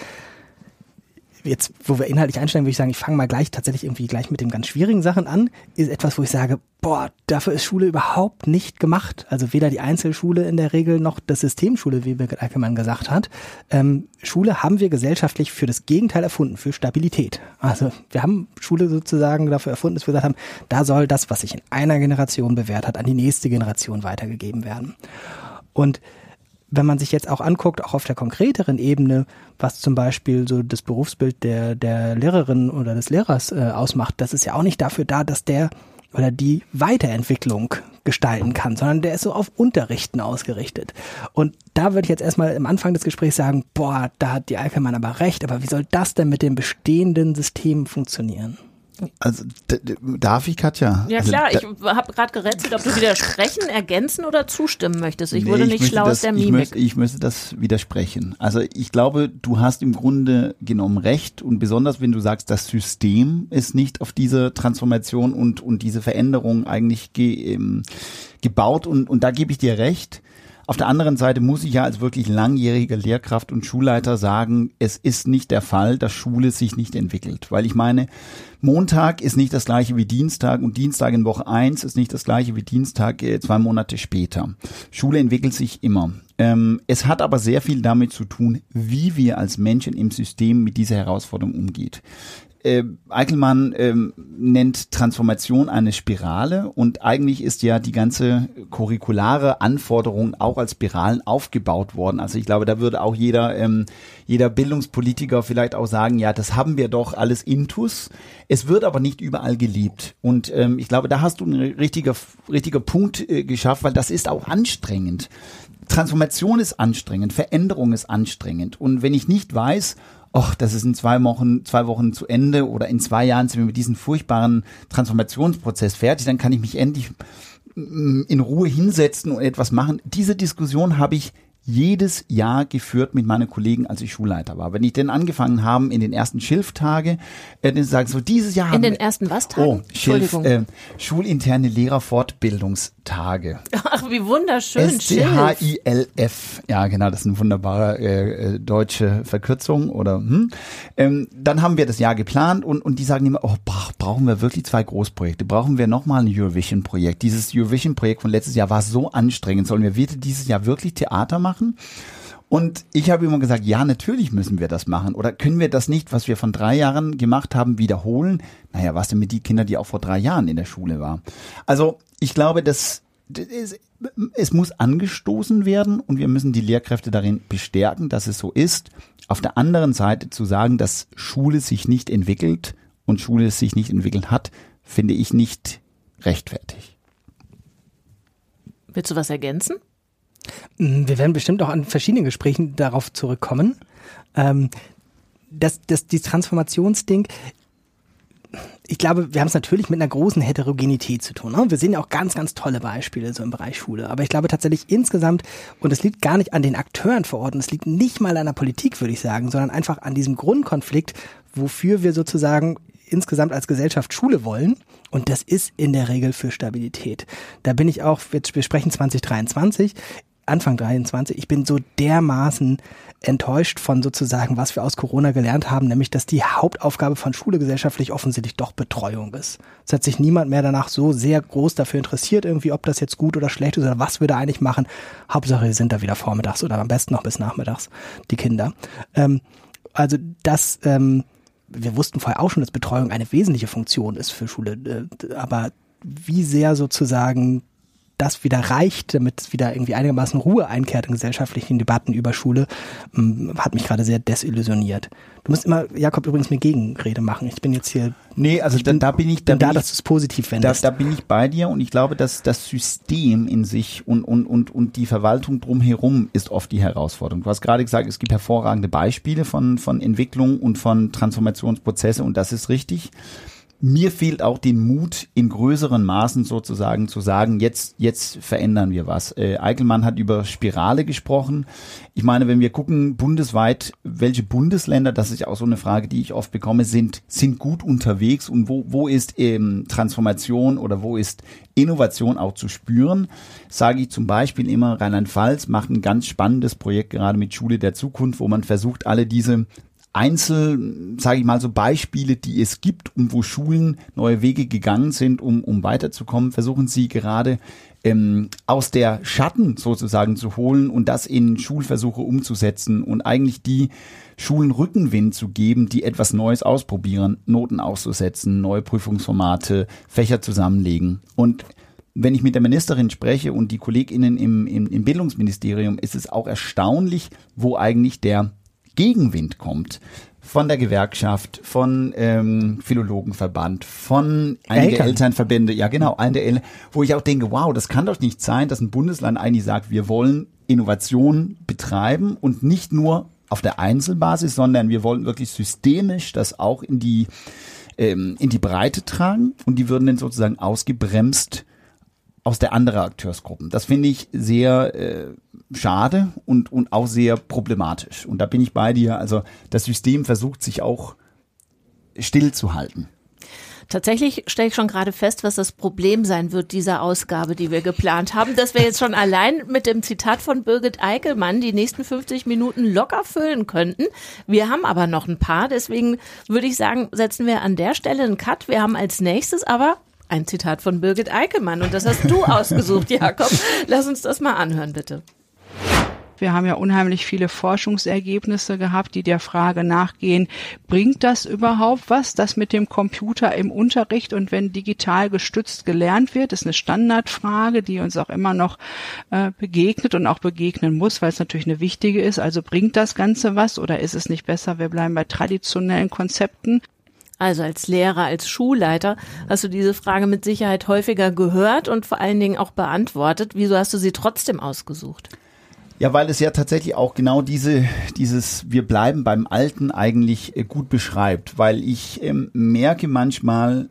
jetzt, wo wir inhaltlich einsteigen, würde ich sagen, ich fange mal gleich tatsächlich irgendwie gleich mit den ganz schwierigen Sachen an, ist etwas, wo ich sage, boah, dafür ist Schule überhaupt nicht gemacht. Also weder die Einzelschule in der Regel noch das Systemschule, wie Birgit Eickelmann gesagt hat. Ähm, Schule haben wir gesellschaftlich für das Gegenteil erfunden, für Stabilität. Also wir haben Schule sozusagen dafür erfunden, dass wir gesagt haben, da soll das, was sich in einer Generation bewährt hat, an die nächste Generation weitergegeben werden. Und wenn man sich jetzt auch anguckt, auch auf der konkreteren Ebene, was zum Beispiel so das Berufsbild der, der Lehrerin oder des Lehrers äh, ausmacht, das ist ja auch nicht dafür da, dass der oder die Weiterentwicklung gestalten kann, sondern der ist so auf Unterrichten ausgerichtet. Und da würde ich jetzt erstmal am Anfang des Gesprächs sagen, boah, da hat die Eickelmann aber recht, aber wie soll das denn mit dem bestehenden System funktionieren? Also darf ich, Katja? Ja also, klar, ich habe gerade gerätselt, ob du widersprechen, ergänzen oder zustimmen möchtest. Ich nee, wurde nicht schlau das, aus der Mimik. Ich möchte, ich müsste das widersprechen. Also ich glaube, du hast im Grunde genommen recht und besonders wenn du sagst, das System ist nicht auf diese Transformation und, und diese Veränderung eigentlich ge, ähm, gebaut und, und da gebe ich dir recht. Auf der anderen Seite muss ich ja als wirklich langjähriger Lehrkraft und Schulleiter sagen, es ist nicht der Fall, dass Schule sich nicht entwickelt. Weil ich meine, Montag ist nicht das gleiche wie Dienstag und Dienstag in Woche eins ist nicht das gleiche wie Dienstag äh, zwei Monate später. Schule entwickelt sich immer. Ähm, es hat aber sehr viel damit zu tun, wie wir als Menschen im System mit dieser Herausforderung umgeht äh, Eichelmann ähm, nennt Transformation eine Spirale und eigentlich ist ja die ganze curriculare Anforderung auch als Spiralen aufgebaut worden. Also ich glaube, da würde auch jeder, ähm, jeder Bildungspolitiker vielleicht auch sagen, ja, das haben wir doch alles intus. Es wird aber nicht überall geliebt. Und ähm, ich glaube, da hast du einen richtiger, richtiger Punkt äh, geschafft, weil das ist auch anstrengend. Transformation ist anstrengend, Veränderung ist anstrengend. Und wenn ich nicht weiß, ach, das ist in zwei Wochen, zwei Wochen zu Ende oder in zwei Jahren sind wir mit diesem furchtbaren Transformationsprozess fertig, dann kann ich mich endlich mm, in Ruhe hinsetzen und etwas machen. Diese Diskussion habe ich jedes Jahr geführt mit meinen Kollegen, als ich Schulleiter war. Wenn ich denn angefangen haben in den ersten Schilftage, äh, dann sagen so dieses Jahr in den ersten was Tagen? Oh, Schilf, äh, schulinterne Lehrerfortbildungstage. Ach, wie wunderschön. S C H I L F. Ja, genau, das ist eine wunderbare äh, äh, deutsche Verkürzung oder hm. Ähm, dann haben wir das Jahr geplant und und die sagen immer, oh, brauchen wir wirklich zwei Großprojekte? Brauchen wir nochmal ein Eurovision Projekt? Dieses Eurovision Projekt von letztes Jahr war so anstrengend. Sollen wir dieses Jahr wirklich Theater machen? Machen. Und ich habe immer gesagt, ja, natürlich müssen wir das machen. Oder können wir das nicht, was wir von drei Jahren gemacht haben, wiederholen? Naja, was denn mit die Kinder, die auch vor drei Jahren in der Schule waren? Also ich glaube, dass es, es muss angestoßen werden und wir müssen die Lehrkräfte darin bestärken, dass es so ist. Auf der anderen Seite zu sagen, dass Schule sich nicht entwickelt und Schule sich nicht entwickelt hat, finde ich nicht rechtfertig. Willst du was ergänzen? Mm, wir werden bestimmt auch an verschiedenen Gesprächen darauf zurückkommen. Ähm, das, das, die Transformationsding, ich glaube, wir haben es natürlich mit einer großen Heterogenität zu tun. Ne? Wir sehen ja auch ganz, ganz tolle Beispiele so im Bereich Schule. Aber ich glaube tatsächlich insgesamt, und es liegt gar nicht an den Akteuren vor Ort, und es liegt nicht mal an der Politik, würde ich sagen, sondern einfach an diesem Grundkonflikt, wofür wir sozusagen insgesamt als Gesellschaft Schule wollen. Und das ist in der Regel für Stabilität. Da bin ich auch, wir sprechen 2023. Anfang 23, ich bin so dermaßen enttäuscht von sozusagen, was wir aus Corona gelernt haben, nämlich, dass die Hauptaufgabe von Schule gesellschaftlich offensichtlich doch Betreuung ist. Es hat sich niemand mehr danach so sehr groß dafür interessiert, irgendwie, ob das jetzt gut oder schlecht ist oder was wir da eigentlich machen. Hauptsache, wir sind da wieder vormittags oder am besten noch bis nachmittags, die Kinder. Ähm, also das, ähm, wir wussten vorher auch schon, dass Betreuung eine wesentliche Funktion ist für Schule, äh, aber wie sehr sozusagen das wieder reicht, damit wieder irgendwie einigermaßen Ruhe einkehrt in gesellschaftlichen Debatten über Schule, hm, hat mich gerade sehr desillusioniert. Du musst immer, Jakob, übrigens mir Gegenrede machen. Ich bin jetzt hier. Nee, also da, da bin ich da, bin da ich, dass du es positiv wendest. Da, da bin ich bei dir und ich glaube, dass das System in sich und, und, und, und die Verwaltung drumherum ist oft die Herausforderung. Du hast gerade gesagt, es gibt hervorragende Beispiele von, von Entwicklung und von Transformationsprozesse und das ist richtig mir fehlt auch den Mut, in größeren Maßen sozusagen zu sagen, jetzt, jetzt verändern wir was. Äh, Eichelmann hat über Spirale gesprochen. Ich meine, wenn wir gucken, bundesweit, welche Bundesländer, das ist auch so eine Frage, die ich oft bekomme, sind, sind gut unterwegs und wo, wo ist ähm, Transformation oder wo ist Innovation auch zu spüren, sage ich zum Beispiel immer, Rheinland-Pfalz macht ein ganz spannendes Projekt gerade mit Schule der Zukunft, wo man versucht, alle diese Einzel, sage ich mal, so Beispiele, die es gibt und wo Schulen neue Wege gegangen sind, um, um weiterzukommen, versuchen sie gerade ähm, aus der Schatten sozusagen zu holen und das in Schulversuche umzusetzen und eigentlich die Schulen Rückenwind zu geben, die etwas Neues ausprobieren, Noten auszusetzen, neue Prüfungsformate, Fächer zusammenlegen. Und wenn ich mit der Ministerin spreche und die KollegInnen im, im, im Bildungsministerium, ist es auch erstaunlich, wo eigentlich der Gegenwind kommt. von der Gewerkschaft, von ähm, Philologenverband, von einigen Eltern. Elternverbände, ja genau, eine der El wo ich auch denke, wow, das kann doch nicht sein, dass ein Bundesland eigentlich sagt, wir wollen Innovation betreiben und nicht nur auf der Einzelbasis, sondern wir wollen wirklich systemisch das auch in die ähm, in die Breite tragen und die würden dann sozusagen ausgebremst aus der anderen Akteursgruppen. Das finde ich sehr äh, schade und, und auch sehr problematisch. Und da bin ich bei dir. Also das System versucht sich auch stillzuhalten. Tatsächlich stelle ich schon gerade fest, was das Problem sein wird dieser Ausgabe, die wir geplant haben, dass wir jetzt schon allein mit dem Zitat von Birgit Eickelmann die nächsten 50 Minuten locker füllen könnten. Wir haben aber noch ein paar, deswegen würde ich sagen, setzen wir an der Stelle einen Cut. Wir haben als nächstes aber ein Zitat von Birgit Eickelmann und das hast du ausgesucht, Jakob. Lass uns das mal anhören, bitte. Wir haben ja unheimlich viele Forschungsergebnisse gehabt, die der Frage nachgehen, bringt das überhaupt was, das mit dem Computer im Unterricht und wenn digital gestützt gelernt wird, ist eine Standardfrage, die uns auch immer noch äh, begegnet und auch begegnen muss, weil es natürlich eine wichtige ist. Also bringt das Ganze was oder ist es nicht besser, wir bleiben bei traditionellen Konzepten? Also als Lehrer, als Schulleiter hast du diese Frage mit Sicherheit häufiger gehört und vor allen Dingen auch beantwortet. Wieso hast du sie trotzdem ausgesucht? Ja, weil es ja tatsächlich auch genau diese, dieses Wir bleiben beim Alten eigentlich äh, gut beschreibt, weil ich ähm, merke manchmal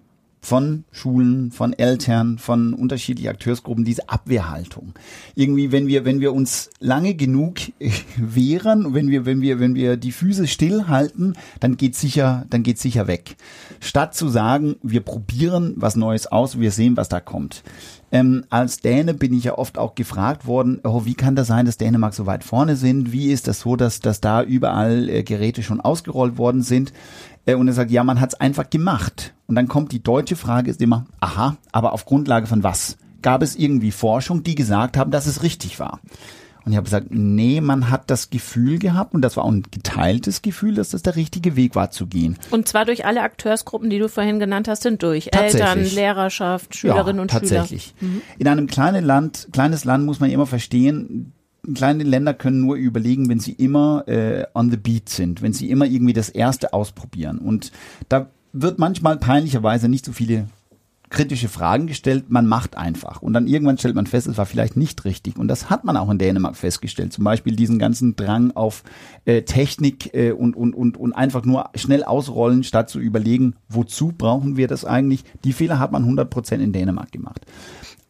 von Schulen, von Eltern, von unterschiedlichen Akteursgruppen diese Abwehrhaltung. Irgendwie, wenn wir, wenn wir uns lange genug äh, wehren, wenn wir, wenn wir, wenn wir die Füße stillhalten, dann geht sicher, dann geht sicher weg. Statt zu sagen, wir probieren was Neues aus, wir sehen, was da kommt. Ähm, als Däne bin ich ja oft auch gefragt worden, oh, wie kann das sein, dass Dänemark so weit vorne sind? Wie ist das so, dass, dass da überall äh, Geräte schon ausgerollt worden sind? Äh, und er sagt, ja, man hat es einfach gemacht. Und dann kommt die deutsche Frage, ist immer, aha, aber auf Grundlage von was? Gab es irgendwie Forschung, die gesagt haben, dass es richtig war? Und ich habe gesagt, nee, man hat das Gefühl gehabt, und das war auch ein geteiltes Gefühl, dass das der richtige Weg war zu gehen. Und zwar durch alle Akteursgruppen, die du vorhin genannt hast, sind durch. Eltern, Tatsächlich. Lehrerschaft, Schülerinnen ja, und tatsächlich. Schüler. Mhm. In einem kleinen Land, kleines Land muss man immer verstehen, kleine Länder können nur überlegen, wenn sie immer äh, on the beat sind, wenn sie immer irgendwie das Erste ausprobieren. Und da wird manchmal peinlicherweise nicht so viele kritische Fragen gestellt, man macht einfach. Und dann irgendwann stellt man fest, es war vielleicht nicht richtig. Und das hat man auch in Dänemark festgestellt. Zum Beispiel diesen ganzen Drang auf äh, Technik äh, und, und, und, und einfach nur schnell ausrollen, statt zu überlegen, wozu brauchen wir das eigentlich. Die Fehler hat man 100 Prozent in Dänemark gemacht.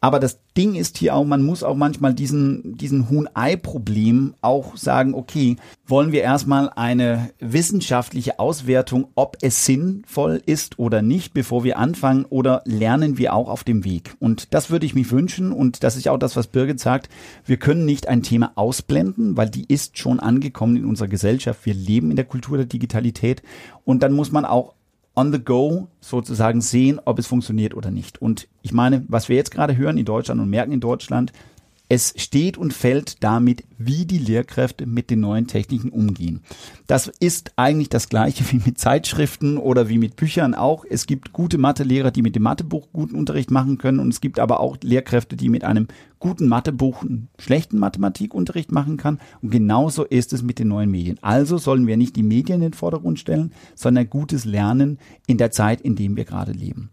Aber das Ding ist hier auch, man muss auch manchmal diesen, diesen Huhn-Ei-Problem auch sagen, okay, wollen wir erstmal eine wissenschaftliche Auswertung, ob es sinnvoll ist oder nicht, bevor wir anfangen, oder lernen wir auch auf dem Weg? Und das würde ich mich wünschen, und das ist auch das, was Birgit sagt, wir können nicht ein Thema ausblenden, weil die ist schon angekommen in unserer Gesellschaft. Wir leben in der Kultur der Digitalität. Und dann muss man auch on the go sozusagen sehen, ob es funktioniert oder nicht. Und ich meine, was wir jetzt gerade hören in Deutschland und merken in Deutschland, es steht und fällt damit, wie die Lehrkräfte mit den neuen Techniken umgehen. Das ist eigentlich das gleiche wie mit Zeitschriften oder wie mit Büchern auch. Es gibt gute Mathelehrer, die mit dem Mathebuch guten Unterricht machen können und es gibt aber auch Lehrkräfte, die mit einem guten Mathebuch einen schlechten Mathematikunterricht machen kann. Und genauso ist es mit den neuen Medien. Also sollen wir nicht die Medien in den Vordergrund stellen, sondern gutes Lernen in der Zeit, in dem wir gerade leben.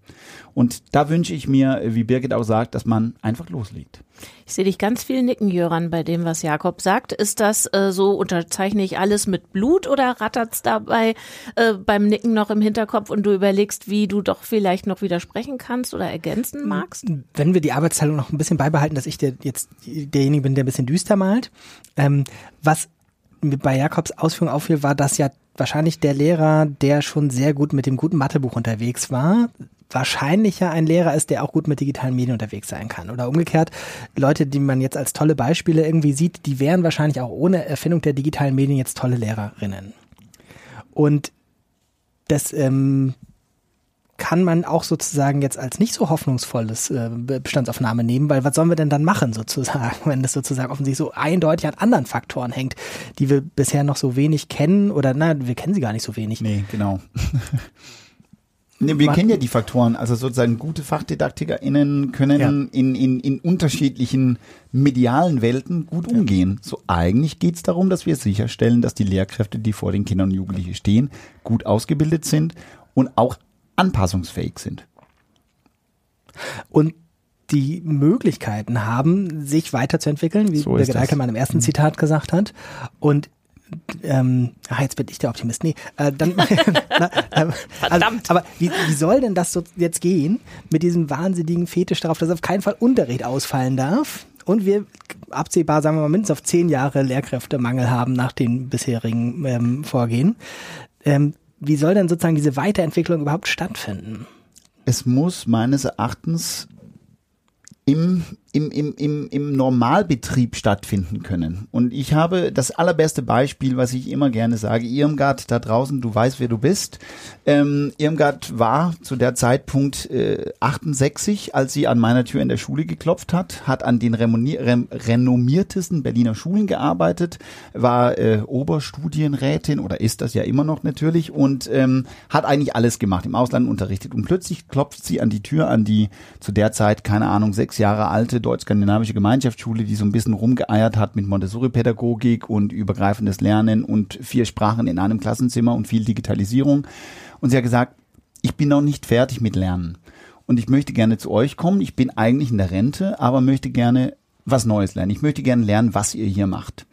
Und da wünsche ich mir, wie Birgit auch sagt, dass man einfach loslegt. Ich sehe dich ganz viel nicken, Jöran, bei dem, was Jakob sagt. Ist das äh, so, unterzeichne ich alles mit Blut oder rattert's dabei äh, beim Nicken noch im Hinterkopf und du überlegst, wie du doch vielleicht noch widersprechen kannst oder ergänzen magst? Wenn wir die Arbeitsteilung noch ein bisschen beibehalten, dass ich der, jetzt derjenige bin, der ein bisschen düster malt. Ähm, was bei Jakobs Ausführung auffiel, war, dass ja wahrscheinlich der Lehrer, der schon sehr gut mit dem guten Mathebuch unterwegs war, wahrscheinlicher ein Lehrer ist, der auch gut mit digitalen Medien unterwegs sein kann. Oder umgekehrt, Leute, die man jetzt als tolle Beispiele irgendwie sieht, die wären wahrscheinlich auch ohne Erfindung der digitalen Medien jetzt tolle Lehrerinnen. Und das ähm, kann man auch sozusagen jetzt als nicht so hoffnungsvolles äh, Bestandsaufnahme nehmen, weil was sollen wir denn dann machen sozusagen, wenn das sozusagen offensichtlich so eindeutig an anderen Faktoren hängt, die wir bisher noch so wenig kennen oder na, wir kennen sie gar nicht so wenig. Nee, genau. Nee, wir kennen ja die Faktoren. Also sozusagen gute FachdidaktikerInnen können ja. in, in, in unterschiedlichen medialen Welten gut umgehen. So eigentlich geht's darum, dass wir sicherstellen, dass die Lehrkräfte, die vor den Kindern und Jugendlichen stehen, gut ausgebildet sind und auch anpassungsfähig sind. Und die Möglichkeiten haben, sich weiterzuentwickeln, wie so Birgit Eickelmann im ersten mhm. Zitat gesagt hat. Und ähm, ah, jetzt bin ich der Optimist. Nee, äh, dann, na, äh, Verdammt. Also, aber wie, wie soll denn das so jetzt gehen mit diesem wahnsinnigen Fetisch darauf, dass auf keinen Fall Unterricht ausfallen darf? Und wir absehbar, sagen wir mal, mindestens auf zehn Jahre Lehrkräftemangel haben nach den bisherigen ähm, Vorgehen. Ähm, wie soll denn sozusagen diese Weiterentwicklung überhaupt stattfinden? Es muss meines Erachtens im im, im, im, im Normalbetrieb stattfinden können. Und ich habe das allerbeste Beispiel, was ich immer gerne sage, Irmgard da draußen, du weißt, wer du bist. Ähm, Irmgard war zu der Zeitpunkt äh, 68, als sie an meiner Tür in der Schule geklopft hat, hat an den rem renommiertesten Berliner Schulen gearbeitet, war äh, Oberstudienrätin oder ist das ja immer noch natürlich und ähm, hat eigentlich alles gemacht, im Ausland unterrichtet. Und plötzlich klopft sie an die Tür an die zu der Zeit, keine Ahnung, sechs Jahre alte deutsch-skandinavische Gemeinschaftsschule, die so ein bisschen rumgeeiert hat mit Montessori-Pädagogik und übergreifendes Lernen und vier Sprachen in einem Klassenzimmer und viel Digitalisierung. Und sie hat gesagt, ich bin noch nicht fertig mit Lernen. Und ich möchte gerne zu euch kommen. Ich bin eigentlich in der Rente, aber möchte gerne was Neues lernen. Ich möchte gerne lernen, was ihr hier macht.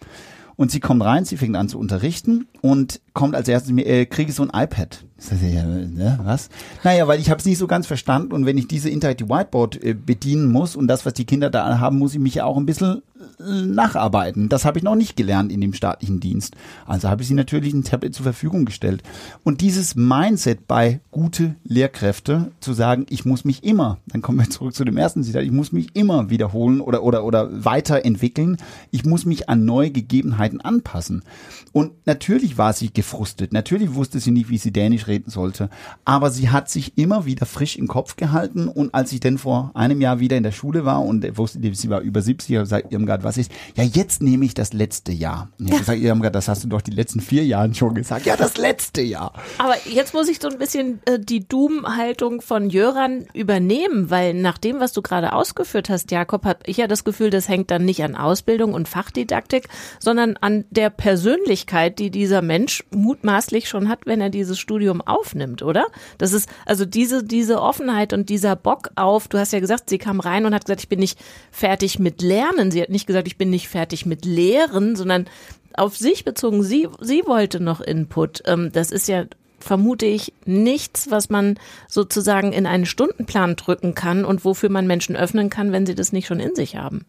Und sie kommt rein, sie fängt an zu unterrichten und kommt als erstes äh, kriege so ein iPad. Ja, ne, was? Naja, weil ich habe es nicht so ganz verstanden und wenn ich diese Interactive Whiteboard äh, bedienen muss und das, was die Kinder da haben, muss ich mich ja auch ein bisschen äh, nacharbeiten. Das habe ich noch nicht gelernt in dem staatlichen Dienst. Also habe ich sie natürlich ein Tablet zur Verfügung gestellt. Und dieses Mindset bei gute Lehrkräfte zu sagen, ich muss mich immer, dann kommen wir zurück zu dem ersten Zitat, ich muss mich immer wiederholen oder oder oder weiterentwickeln. Ich muss mich an neue Gegebenheiten anpassen. Und natürlich war sie gefrustet. Natürlich wusste sie nicht, wie sie Dänisch reden sollte. Aber sie hat sich immer wieder frisch im Kopf gehalten. Und als ich dann vor einem Jahr wieder in der Schule war und wusste, sie war über 70, habe gesagt, Irmgard, was ist? Ja, jetzt nehme ich das letzte Jahr. Und ich habe gesagt, Irmgard, das hast du doch die letzten vier Jahren schon gesagt. Ja, das letzte Jahr. Aber jetzt muss ich so ein bisschen äh, die Doom-Haltung von Jöran übernehmen, weil nach dem, was du gerade ausgeführt hast, Jakob, habe ich ja das Gefühl, das hängt dann nicht an Ausbildung und Fachdidaktik, sondern an der Persönlichkeit, die dieser Mensch mutmaßlich schon hat, wenn er dieses Studium aufnimmt, oder? Das ist also diese, diese Offenheit und dieser Bock auf, du hast ja gesagt, sie kam rein und hat gesagt, ich bin nicht fertig mit Lernen. Sie hat nicht gesagt, ich bin nicht fertig mit Lehren, sondern auf sich bezogen, sie, sie wollte noch Input. Ähm, das ist ja vermute ich nichts, was man sozusagen in einen Stundenplan drücken kann und wofür man Menschen öffnen kann, wenn sie das nicht schon in sich haben.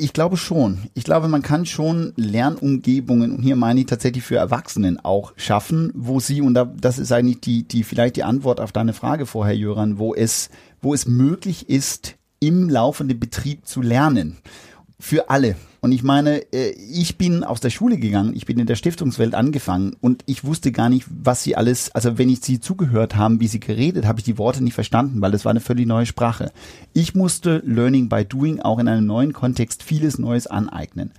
Ich glaube schon. Ich glaube, man kann schon Lernumgebungen, und hier meine ich tatsächlich für Erwachsenen auch schaffen, wo sie, und da, das ist eigentlich die, die, vielleicht die Antwort auf deine Frage vorher, Jöran, wo es, wo es möglich ist, im laufenden Betrieb zu lernen. Für alle. Und ich meine, äh, ich bin aus der Schule gegangen, ich bin in der Stiftungswelt angefangen und ich wusste gar nicht, was sie alles, also wenn ich sie zugehört haben, wie sie geredet, habe ich die Worte nicht verstanden, weil das war eine völlig neue Sprache. Ich musste Learning by Doing auch in einem neuen Kontext vieles Neues aneignen.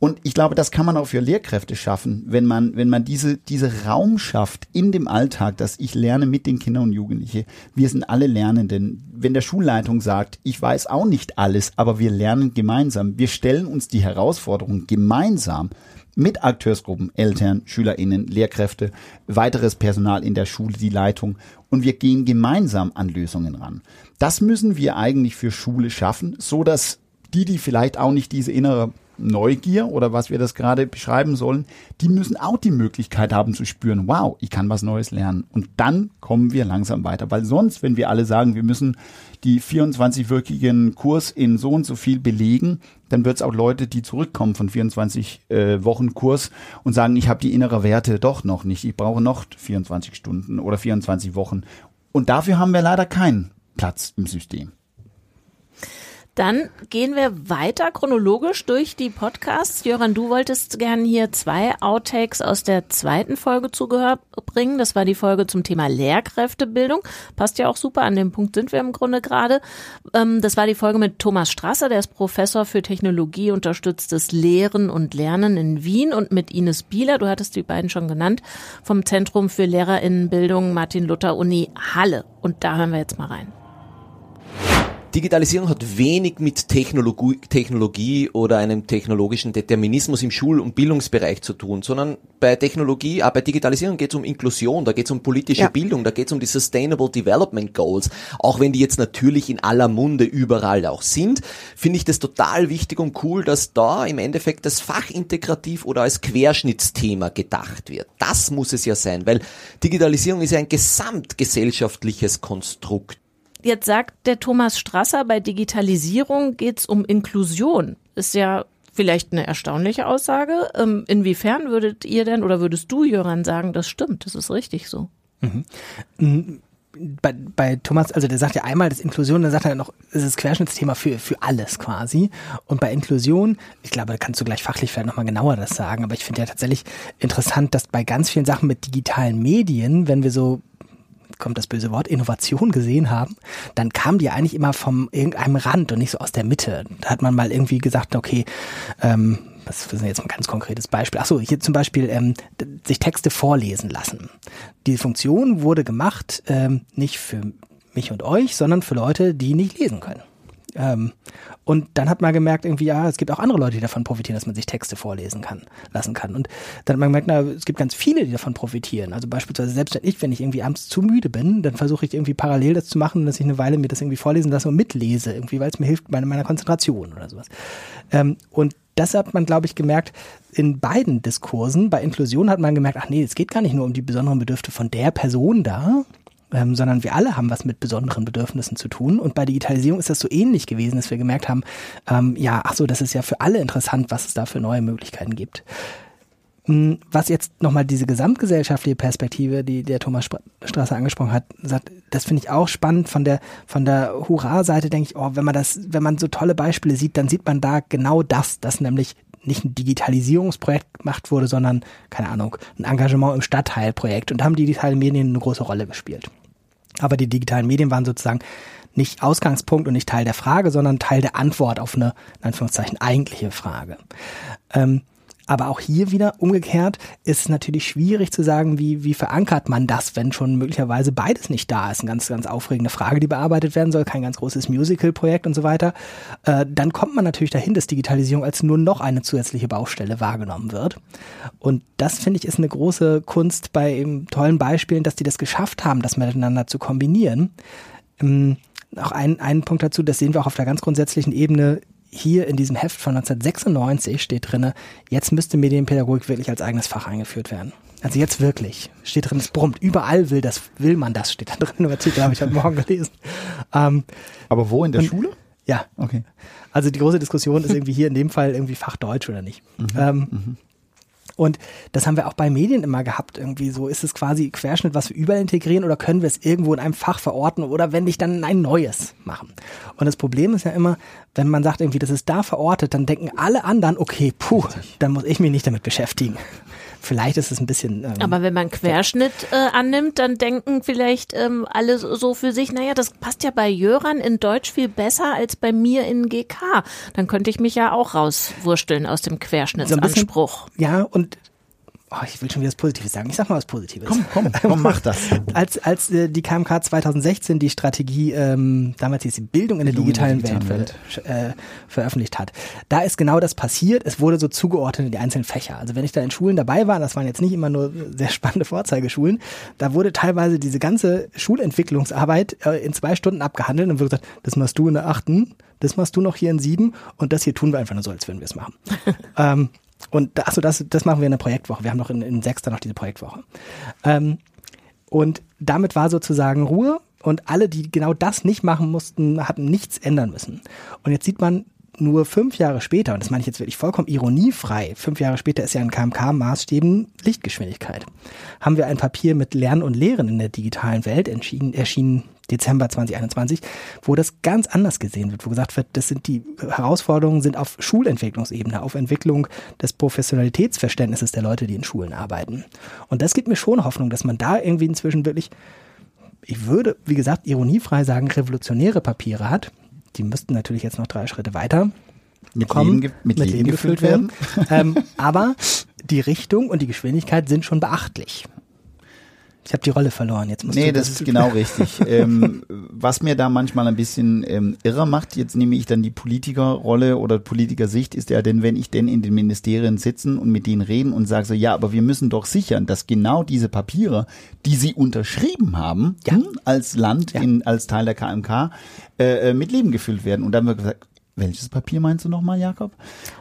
Und ich glaube, das kann man auch für Lehrkräfte schaffen, wenn man, wenn man diese, diese Raum schafft in dem Alltag, dass ich lerne mit den Kindern und Jugendlichen. Wir sind alle Lernenden. Wenn der Schulleitung sagt, ich weiß auch nicht alles, aber wir lernen gemeinsam. Wir stellen uns die Herausforderung gemeinsam mit Akteursgruppen, Eltern, SchülerInnen, Lehrkräfte, weiteres Personal in der Schule, die Leitung und wir gehen gemeinsam an Lösungen ran. Das müssen wir eigentlich für Schule schaffen, so dass die, die vielleicht auch nicht diese innere Neugier oder was wir das gerade beschreiben sollen, die müssen auch die Möglichkeit haben zu spüren, wow, ich kann was Neues lernen. Und dann kommen wir langsam weiter. Weil sonst, wenn wir alle sagen, wir müssen die 24-wöchigen Kurs in so und so viel belegen, dann wird es auch Leute, die zurückkommen von 24 äh, Wochen Kurs und sagen, ich habe die innere Werte doch noch nicht, ich brauche noch 24 Stunden oder 24 Wochen. Und dafür haben wir leider keinen Platz im System. Dann gehen wir weiter chronologisch durch die Podcasts. Jöran, du wolltest gerne hier zwei Outtakes aus der zweiten Folge zu Gehör bringen. Das war die Folge zum Thema Lehrkräftebildung. Passt ja auch super, an dem Punkt sind wir im Grunde gerade. Ähm, das war die Folge mit Thomas Strasser, der ist Professor für Technologie, unterstütztes Lehren und Lernen in Wien und mit Ines Bieler, du hattest die beiden schon genannt, vom Zentrum für Lehrerinnenbildung Martin Luther Uni Halle. Und da hören wir jetzt mal rein. Digitalisierung hat wenig mit Technologie, Technologie oder einem technologischen Determinismus im Schul- und Bildungsbereich zu tun, sondern bei Technologie, auch bei Digitalisierung geht es um Inklusion, da geht es um politische ja. Bildung, da geht es um die Sustainable Development Goals. Auch wenn die jetzt natürlich in aller Munde überall auch sind, finde ich das total wichtig und cool, dass da im Endeffekt das Fach integrativ oder als Querschnittsthema gedacht wird. Das muss es ja sein, weil Digitalisierung ist ja ein gesamtgesellschaftliches Konstrukt. Jetzt sagt der Thomas Strasser, bei Digitalisierung geht es um Inklusion. Ist ja vielleicht eine erstaunliche Aussage. Ähm, inwiefern würdet ihr denn oder würdest du, Jöran, sagen, das stimmt, das ist richtig so? Mhm. Bei, bei Thomas, also der sagt ja einmal, das Inklusion, dann sagt er noch, es ist Querschnittsthema für, für alles quasi. Und bei Inklusion, ich glaube, da kannst du gleich fachlich vielleicht nochmal genauer das sagen, aber ich finde ja tatsächlich interessant, dass bei ganz vielen Sachen mit digitalen Medien, wenn wir so kommt das böse Wort, Innovation gesehen haben, dann kam die eigentlich immer vom irgendeinem Rand und nicht so aus der Mitte. Da hat man mal irgendwie gesagt, okay, ähm, was ist jetzt ein ganz konkretes Beispiel? Ach so, hier zum Beispiel ähm, sich Texte vorlesen lassen. Die Funktion wurde gemacht ähm, nicht für mich und euch, sondern für Leute, die nicht lesen können. Ähm, und dann hat man gemerkt, irgendwie, ja, es gibt auch andere Leute, die davon profitieren, dass man sich Texte vorlesen kann, lassen kann. Und dann hat man gemerkt, na, es gibt ganz viele, die davon profitieren. Also beispielsweise selbst wenn ich, wenn ich irgendwie abends zu müde bin, dann versuche ich irgendwie parallel das zu machen, dass ich eine Weile mir das irgendwie vorlesen lasse und mitlese, irgendwie, weil es mir hilft bei meiner Konzentration oder sowas. Ähm, und das hat man, glaube ich, gemerkt in beiden Diskursen. Bei Inklusion hat man gemerkt, ach nee, es geht gar nicht nur um die besonderen Bedürfnisse von der Person da, ähm, sondern wir alle haben was mit besonderen Bedürfnissen zu tun. Und bei Digitalisierung ist das so ähnlich gewesen, dass wir gemerkt haben, ähm, ja, ach so, das ist ja für alle interessant, was es da für neue Möglichkeiten gibt. Hm, was jetzt nochmal diese gesamtgesellschaftliche Perspektive, die der Thomas Strasser angesprochen hat, sagt, das finde ich auch spannend. Von der, von der Hurra-Seite denke ich, oh, wenn man das, wenn man so tolle Beispiele sieht, dann sieht man da genau das, dass nämlich nicht ein Digitalisierungsprojekt gemacht wurde, sondern, keine Ahnung, ein Engagement im Stadtteilprojekt. Und da haben digitale Medien eine große Rolle gespielt. Aber die digitalen Medien waren sozusagen nicht Ausgangspunkt und nicht Teil der Frage, sondern Teil der Antwort auf eine, in Anführungszeichen, eigentliche Frage. Ähm, aber auch hier wieder umgekehrt ist es natürlich schwierig zu sagen, wie, wie verankert man das, wenn schon möglicherweise beides nicht da ist. Eine ganz, ganz aufregende Frage, die bearbeitet werden soll, kein ganz großes Musical-Projekt und so weiter. Äh, dann kommt man natürlich dahin, dass Digitalisierung als nur noch eine zusätzliche Baustelle wahrgenommen wird. Und das finde ich ist eine große Kunst bei eben tollen Beispielen, dass die das geschafft haben, das miteinander zu kombinieren. Ähm, auch ein, ein Punkt dazu, das sehen wir auch auf der ganz grundsätzlichen Ebene, hier in diesem Heft von 1996 steht drinne, jetzt müsste Medienpädagogik wirklich als eigenes Fach eingeführt werden. Also jetzt wirklich. Steht drin, es brummt. Überall will das, will man das, steht da drin im Artikel, habe ich heute Morgen gelesen. Ähm, Aber wo in der und, Schule? Ja. Okay. Also die große Diskussion ist irgendwie hier in dem Fall irgendwie Fach Deutsch oder nicht. Mhm. Ähm, mhm. Und das haben wir auch bei Medien immer gehabt. Irgendwie so ist es quasi Querschnitt, was wir überall integrieren oder können wir es irgendwo in einem Fach verorten oder wenn nicht dann ein neues machen. Und das Problem ist ja immer, wenn man sagt irgendwie, das ist da verortet, dann denken alle anderen, okay, puh, dann muss ich mich nicht damit beschäftigen. Vielleicht ist es ein bisschen. Ähm, Aber wenn man Querschnitt äh, annimmt, dann denken vielleicht ähm, alle so für sich, naja, das passt ja bei Jöran in Deutsch viel besser als bei mir in GK. Dann könnte ich mich ja auch rauswursteln aus dem Querschnittsanspruch. So ja, und Oh, ich will schon wieder was Positives sagen. Ich sag mal was Positives. Komm, komm, komm, mach das. als als äh, die KMK 2016 die Strategie, ähm, damals hieß die Bildung in der digitalen, digitalen Welt, Welt. Äh, veröffentlicht hat, da ist genau das passiert. Es wurde so zugeordnet in die einzelnen Fächer. Also wenn ich da in Schulen dabei war, das waren jetzt nicht immer nur sehr spannende Vorzeigeschulen, da wurde teilweise diese ganze Schulentwicklungsarbeit äh, in zwei Stunden abgehandelt und wurde gesagt, das machst du in der achten, das machst du noch hier in sieben und das hier tun wir einfach nur so, als würden wir es machen. ähm, und achso, das, das machen wir in der Projektwoche. Wir haben noch in, in Sechster noch diese Projektwoche. Ähm, und damit war sozusagen Ruhe und alle, die genau das nicht machen mussten, hatten nichts ändern müssen. Und jetzt sieht man nur fünf Jahre später, und das meine ich jetzt wirklich vollkommen ironiefrei, fünf Jahre später ist ja in KMK-Maßstäben Lichtgeschwindigkeit, haben wir ein Papier mit Lernen und Lehren in der digitalen Welt entschieden, erschienen Dezember 2021, wo das ganz anders gesehen wird, wo gesagt wird, das sind die Herausforderungen sind auf Schulentwicklungsebene, auf Entwicklung des Professionalitätsverständnisses der Leute, die in Schulen arbeiten. Und das gibt mir schon Hoffnung, dass man da irgendwie inzwischen wirklich, ich würde, wie gesagt, ironiefrei sagen, revolutionäre Papiere hat. Die müssten natürlich jetzt noch drei Schritte weiter mit, kommen, Leben, mit, mit Leben, Leben gefüllt werden. werden. ähm, aber die Richtung und die Geschwindigkeit sind schon beachtlich. Ich habe die Rolle verloren. Jetzt musst nee, du das, das ist genau richtig. ähm, was mir da manchmal ein bisschen ähm, irrer macht, jetzt nehme ich dann die Politikerrolle oder Politikersicht, ist ja, denn wenn ich denn in den Ministerien sitzen und mit denen reden und sage so, ja, aber wir müssen doch sichern, dass genau diese Papiere, die sie unterschrieben haben, ja. Hm, als Land, ja. in, als Teil der KMK, äh, äh, mit Leben gefüllt werden. Und dann wird gesagt, welches Papier meinst du nochmal, Jakob?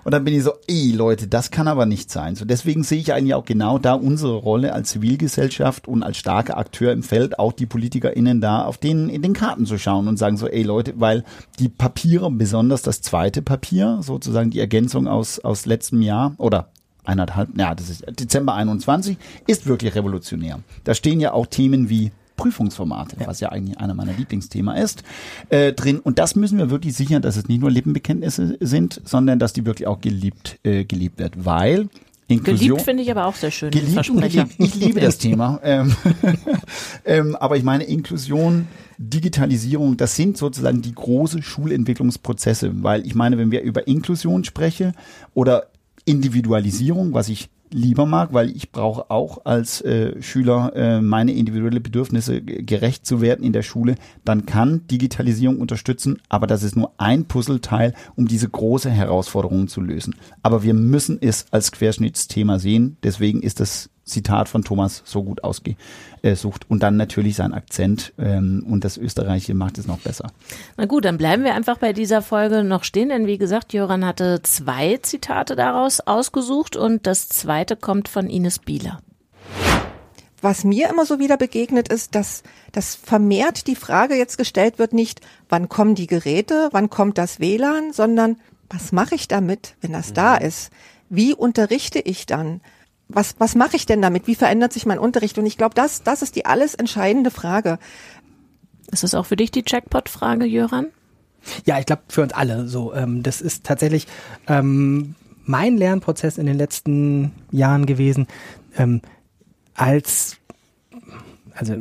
Und dann bin ich so, ey Leute, das kann aber nicht sein. So deswegen sehe ich eigentlich auch genau da unsere Rolle als Zivilgesellschaft und als starker Akteur im Feld, auch die PolitikerInnen da auf denen in den Karten zu schauen und sagen so, ey Leute, weil die Papiere, besonders das zweite Papier, sozusagen die Ergänzung aus, aus letztem Jahr oder eineinhalb, ja, das ist Dezember 21, ist wirklich revolutionär. Da stehen ja auch Themen wie Prüfungsformate, ja. was ja eigentlich einer meiner Lieblingsthema ist, äh, drin. Und das müssen wir wirklich sichern, dass es nicht nur Lippenbekenntnisse sind, sondern dass die wirklich auch geliebt, äh, geliebt wird, weil Inklusion. Geliebt finde ich aber auch sehr schön. Geliebt und geliebt. Ich liebe das Thema. Ähm, ähm, aber ich meine, Inklusion, Digitalisierung, das sind sozusagen die große Schulentwicklungsprozesse. Weil ich meine, wenn wir über Inklusion sprechen oder Individualisierung, was ich lieber mag, weil ich brauche auch als äh, Schüler äh, meine individuelle Bedürfnisse gerecht zu werden in der Schule, dann kann Digitalisierung unterstützen, aber das ist nur ein Puzzleteil, um diese große Herausforderung zu lösen. Aber wir müssen es als Querschnittsthema sehen, deswegen ist das Zitat von Thomas so gut ausgesucht. Und dann natürlich sein Akzent ähm, und das Österreichische macht es noch besser. Na gut, dann bleiben wir einfach bei dieser Folge noch stehen, denn wie gesagt, Joran hatte zwei Zitate daraus ausgesucht und das zweite kommt von Ines Bieler. Was mir immer so wieder begegnet ist, dass, dass vermehrt die Frage jetzt gestellt wird, nicht wann kommen die Geräte, wann kommt das WLAN, sondern was mache ich damit, wenn das da mhm. ist? Wie unterrichte ich dann? Was, was mache ich denn damit? Wie verändert sich mein Unterricht? Und ich glaube, das, das ist die alles entscheidende Frage. Ist das auch für dich die Jackpot-Frage, Jöran? Ja, ich glaube für uns alle so. Ähm, das ist tatsächlich ähm, mein Lernprozess in den letzten Jahren gewesen, ähm, als also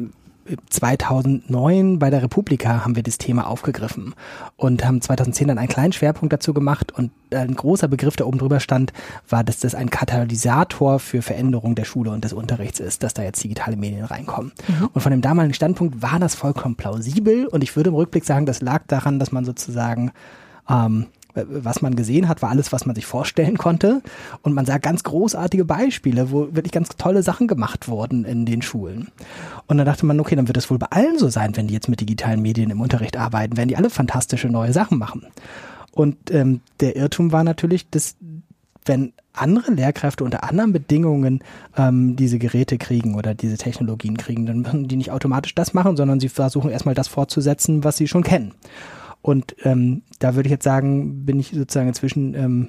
2009 bei der Republika haben wir das Thema aufgegriffen und haben 2010 dann einen kleinen Schwerpunkt dazu gemacht und ein großer Begriff, der oben drüber stand, war, dass das ein Katalysator für Veränderung der Schule und des Unterrichts ist, dass da jetzt digitale Medien reinkommen. Mhm. Und von dem damaligen Standpunkt war das vollkommen plausibel und ich würde im Rückblick sagen, das lag daran, dass man sozusagen ähm, was man gesehen hat, war alles, was man sich vorstellen konnte. Und man sah ganz großartige Beispiele, wo wirklich ganz tolle Sachen gemacht wurden in den Schulen. Und dann dachte man, okay, dann wird es wohl bei allen so sein, wenn die jetzt mit digitalen Medien im Unterricht arbeiten, werden die alle fantastische neue Sachen machen. Und ähm, der Irrtum war natürlich, dass wenn andere Lehrkräfte unter anderen Bedingungen ähm, diese Geräte kriegen oder diese Technologien kriegen, dann müssen die nicht automatisch das machen, sondern sie versuchen erstmal das fortzusetzen, was sie schon kennen. Und ähm, da würde ich jetzt sagen, bin ich sozusagen inzwischen ähm,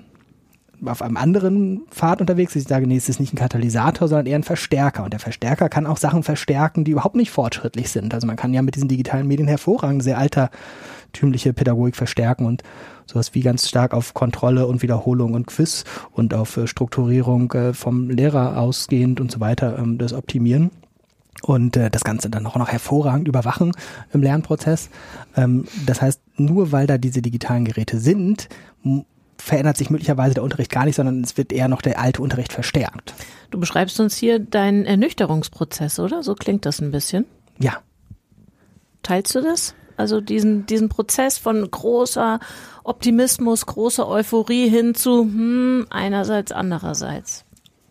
auf einem anderen Pfad unterwegs. Ich sage, nee, es ist nicht ein Katalysator, sondern eher ein Verstärker. Und der Verstärker kann auch Sachen verstärken, die überhaupt nicht fortschrittlich sind. Also man kann ja mit diesen digitalen Medien hervorragend sehr altertümliche Pädagogik verstärken und sowas wie ganz stark auf Kontrolle und Wiederholung und Quiz und auf äh, Strukturierung äh, vom Lehrer ausgehend und so weiter ähm, das optimieren und äh, das Ganze dann auch noch hervorragend überwachen im Lernprozess. Ähm, das heißt, nur weil da diese digitalen Geräte sind, verändert sich möglicherweise der Unterricht gar nicht, sondern es wird eher noch der alte Unterricht verstärkt. Du beschreibst uns hier deinen Ernüchterungsprozess, oder? So klingt das ein bisschen. Ja. Teilst du das? Also diesen, diesen Prozess von großer Optimismus, großer Euphorie hin zu hm, einerseits, andererseits.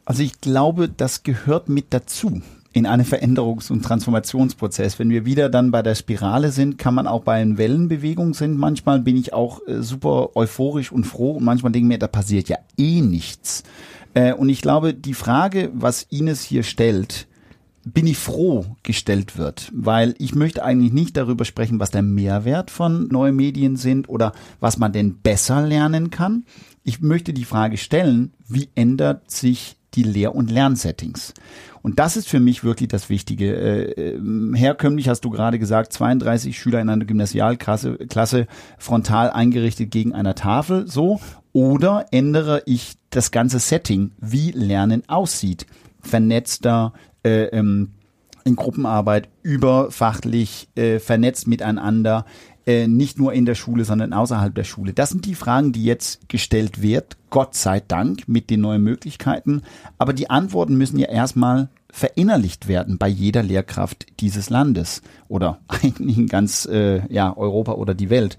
Also ich glaube, das gehört mit dazu in einem Veränderungs- und Transformationsprozess. Wenn wir wieder dann bei der Spirale sind, kann man auch bei den Wellenbewegungen sind. Manchmal bin ich auch äh, super euphorisch und froh und manchmal denke ich mir, da passiert ja eh nichts. Äh, und ich glaube, die Frage, was Ines hier stellt, bin ich froh gestellt wird, weil ich möchte eigentlich nicht darüber sprechen, was der Mehrwert von neuen Medien sind oder was man denn besser lernen kann. Ich möchte die Frage stellen, wie ändert sich die Lehr- und Lernsettings. Und das ist für mich wirklich das Wichtige. Äh, äh, herkömmlich hast du gerade gesagt, 32 Schüler in einer Gymnasialklasse Klasse frontal eingerichtet gegen einer Tafel, so. Oder ändere ich das ganze Setting, wie Lernen aussieht. Vernetzter, äh, ähm, in Gruppenarbeit, überfachlich, äh, vernetzt miteinander, äh, nicht nur in der Schule, sondern außerhalb der Schule. Das sind die Fragen, die jetzt gestellt wird, Gott sei Dank, mit den neuen Möglichkeiten. Aber die Antworten müssen ja erstmal verinnerlicht werden bei jeder Lehrkraft dieses Landes oder eigentlich in ganz äh, ja, Europa oder die Welt.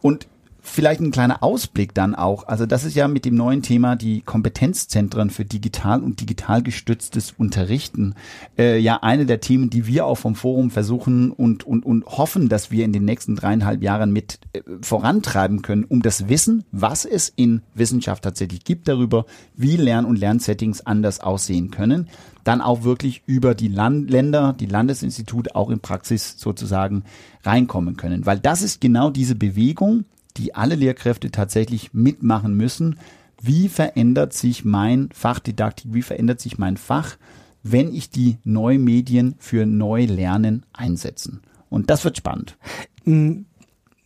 Und Vielleicht ein kleiner Ausblick dann auch. Also das ist ja mit dem neuen Thema die Kompetenzzentren für digital und digital gestütztes Unterrichten äh, ja eine der Themen, die wir auch vom Forum versuchen und, und, und hoffen, dass wir in den nächsten dreieinhalb Jahren mit äh, vorantreiben können, um das Wissen, was es in Wissenschaft tatsächlich gibt darüber, wie Lern- und Lernsettings anders aussehen können, dann auch wirklich über die Land Länder, die Landesinstitute auch in Praxis sozusagen reinkommen können. Weil das ist genau diese Bewegung, die alle Lehrkräfte tatsächlich mitmachen müssen. Wie verändert sich mein Fachdidaktik, wie verändert sich mein Fach, wenn ich die Neumedien für Neulernen einsetzen? Und das wird spannend. Hm,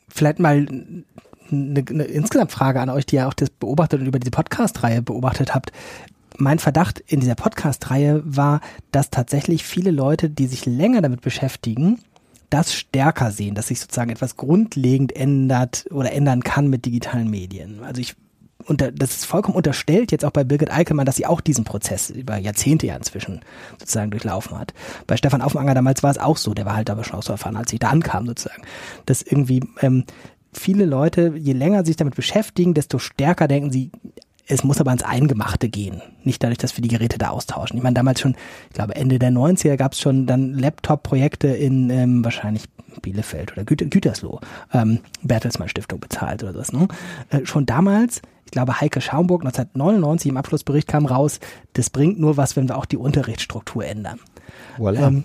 vielleicht mal eine, eine insgesamt Frage an euch, die ja auch das beobachtet und über diese Podcast-Reihe beobachtet habt. Mein Verdacht in dieser Podcast-Reihe war, dass tatsächlich viele Leute, die sich länger damit beschäftigen, das stärker sehen, dass sich sozusagen etwas grundlegend ändert oder ändern kann mit digitalen Medien. Also ich und das ist vollkommen unterstellt jetzt auch bei Birgit Eickelmann, dass sie auch diesen Prozess über Jahrzehnte ja inzwischen sozusagen durchlaufen hat. Bei Stefan Aufmanger damals war es auch so, der war halt aber schon auch so erfahren, als ich da ankam sozusagen, dass irgendwie ähm, viele Leute, je länger sich damit beschäftigen, desto stärker denken sie, es muss aber ans Eingemachte gehen. Nicht dadurch, dass wir die Geräte da austauschen. Ich meine, damals schon, ich glaube, Ende der 90er gab es schon dann Laptop-Projekte in ähm, wahrscheinlich Bielefeld oder Güter Gütersloh, ähm, Bertelsmann Stiftung bezahlt oder sowas. Ne? Äh, schon damals, ich glaube, Heike Schaumburg 1999 im Abschlussbericht kam raus, das bringt nur was, wenn wir auch die Unterrichtsstruktur ändern. Voilà. Ähm,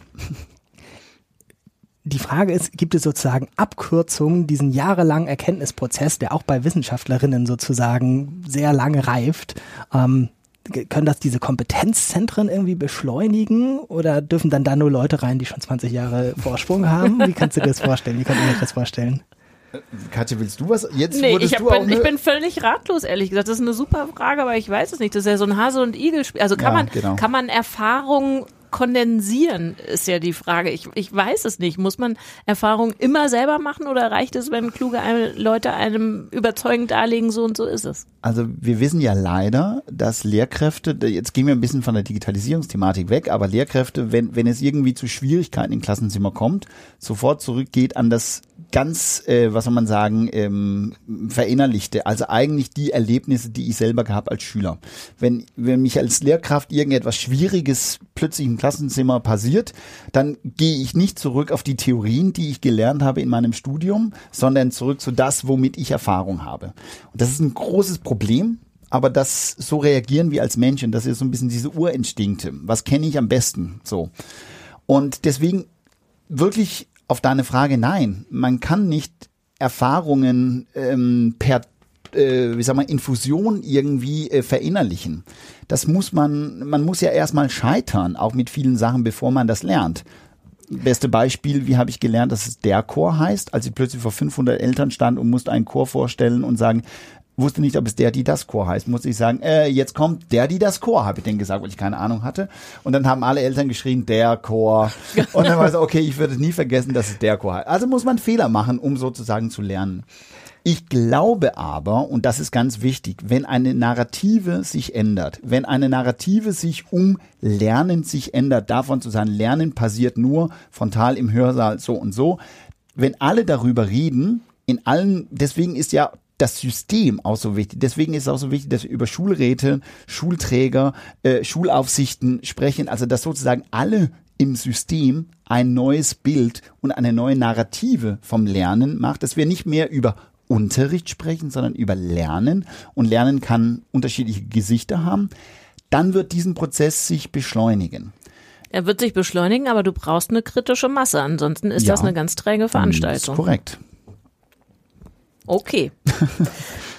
die Frage ist, gibt es sozusagen Abkürzungen, diesen jahrelangen Erkenntnisprozess, der auch bei Wissenschaftlerinnen sozusagen sehr lange reift, ähm, können das diese Kompetenzzentren irgendwie beschleunigen oder dürfen dann da nur Leute rein, die schon 20 Jahre Vorsprung haben? Wie kannst du dir das vorstellen? Wie kannst du dir das vorstellen? Katja, willst du was? Jetzt nee, ich, hab, bin, ich bin völlig ratlos, ehrlich gesagt. Das ist eine super Frage, aber ich weiß es nicht. Das ist ja so ein Hase- und Igel-Spiel. Also kann, ja, man, genau. kann man Erfahrungen kondensieren, ist ja die Frage. Ich, ich weiß es nicht. Muss man Erfahrungen immer selber machen oder reicht es, wenn kluge Leute einem überzeugend darlegen, so und so ist es? Also wir wissen ja leider, dass Lehrkräfte, jetzt gehen wir ein bisschen von der Digitalisierungsthematik weg, aber Lehrkräfte, wenn, wenn es irgendwie zu Schwierigkeiten im Klassenzimmer kommt, sofort zurückgeht an das ganz, äh, was soll man sagen, ähm, verinnerlichte. Also eigentlich die Erlebnisse, die ich selber gehabt als Schüler. Wenn, wenn mich als Lehrkraft irgendetwas Schwieriges plötzlich im Klassenzimmer passiert, dann gehe ich nicht zurück auf die Theorien, die ich gelernt habe in meinem Studium, sondern zurück zu das, womit ich Erfahrung habe. Und das ist ein großes Problem, aber das so reagieren wir als Menschen, das ist so ein bisschen diese Urinstinkte. Was kenne ich am besten? So. Und deswegen wirklich auf deine Frage, nein, man kann nicht Erfahrungen ähm, per äh, wie sag mal, Infusion irgendwie äh, verinnerlichen. Das muss man, man muss ja erstmal scheitern, auch mit vielen Sachen, bevor man das lernt. Beste Beispiel, wie habe ich gelernt, dass es der Chor heißt, als ich plötzlich vor 500 Eltern stand und musste einen Chor vorstellen und sagen, wusste nicht, ob es der, die das Chor heißt, musste ich sagen, äh, jetzt kommt der, die das Chor, habe ich denn gesagt, weil ich keine Ahnung hatte. Und dann haben alle Eltern geschrien, der Chor. Und dann war so, okay, ich würde es nie vergessen, dass es der Chor heißt. Also muss man Fehler machen, um sozusagen zu lernen. Ich glaube aber, und das ist ganz wichtig, wenn eine Narrative sich ändert, wenn eine Narrative sich um Lernen sich ändert, davon zu sagen, Lernen passiert nur frontal im Hörsaal so und so, wenn alle darüber reden, in allen, deswegen ist ja das System auch so wichtig. Deswegen ist es auch so wichtig, dass wir über Schulräte, Schulträger, äh, Schulaufsichten sprechen, also dass sozusagen alle im System ein neues Bild und eine neue Narrative vom Lernen macht, dass wir nicht mehr über Unterricht sprechen, sondern über Lernen und Lernen kann unterschiedliche Gesichter haben, dann wird diesen Prozess sich beschleunigen. Er wird sich beschleunigen, aber du brauchst eine kritische Masse, ansonsten ist ja, das eine ganz träge hm, Veranstaltung. Ist korrekt. Okay.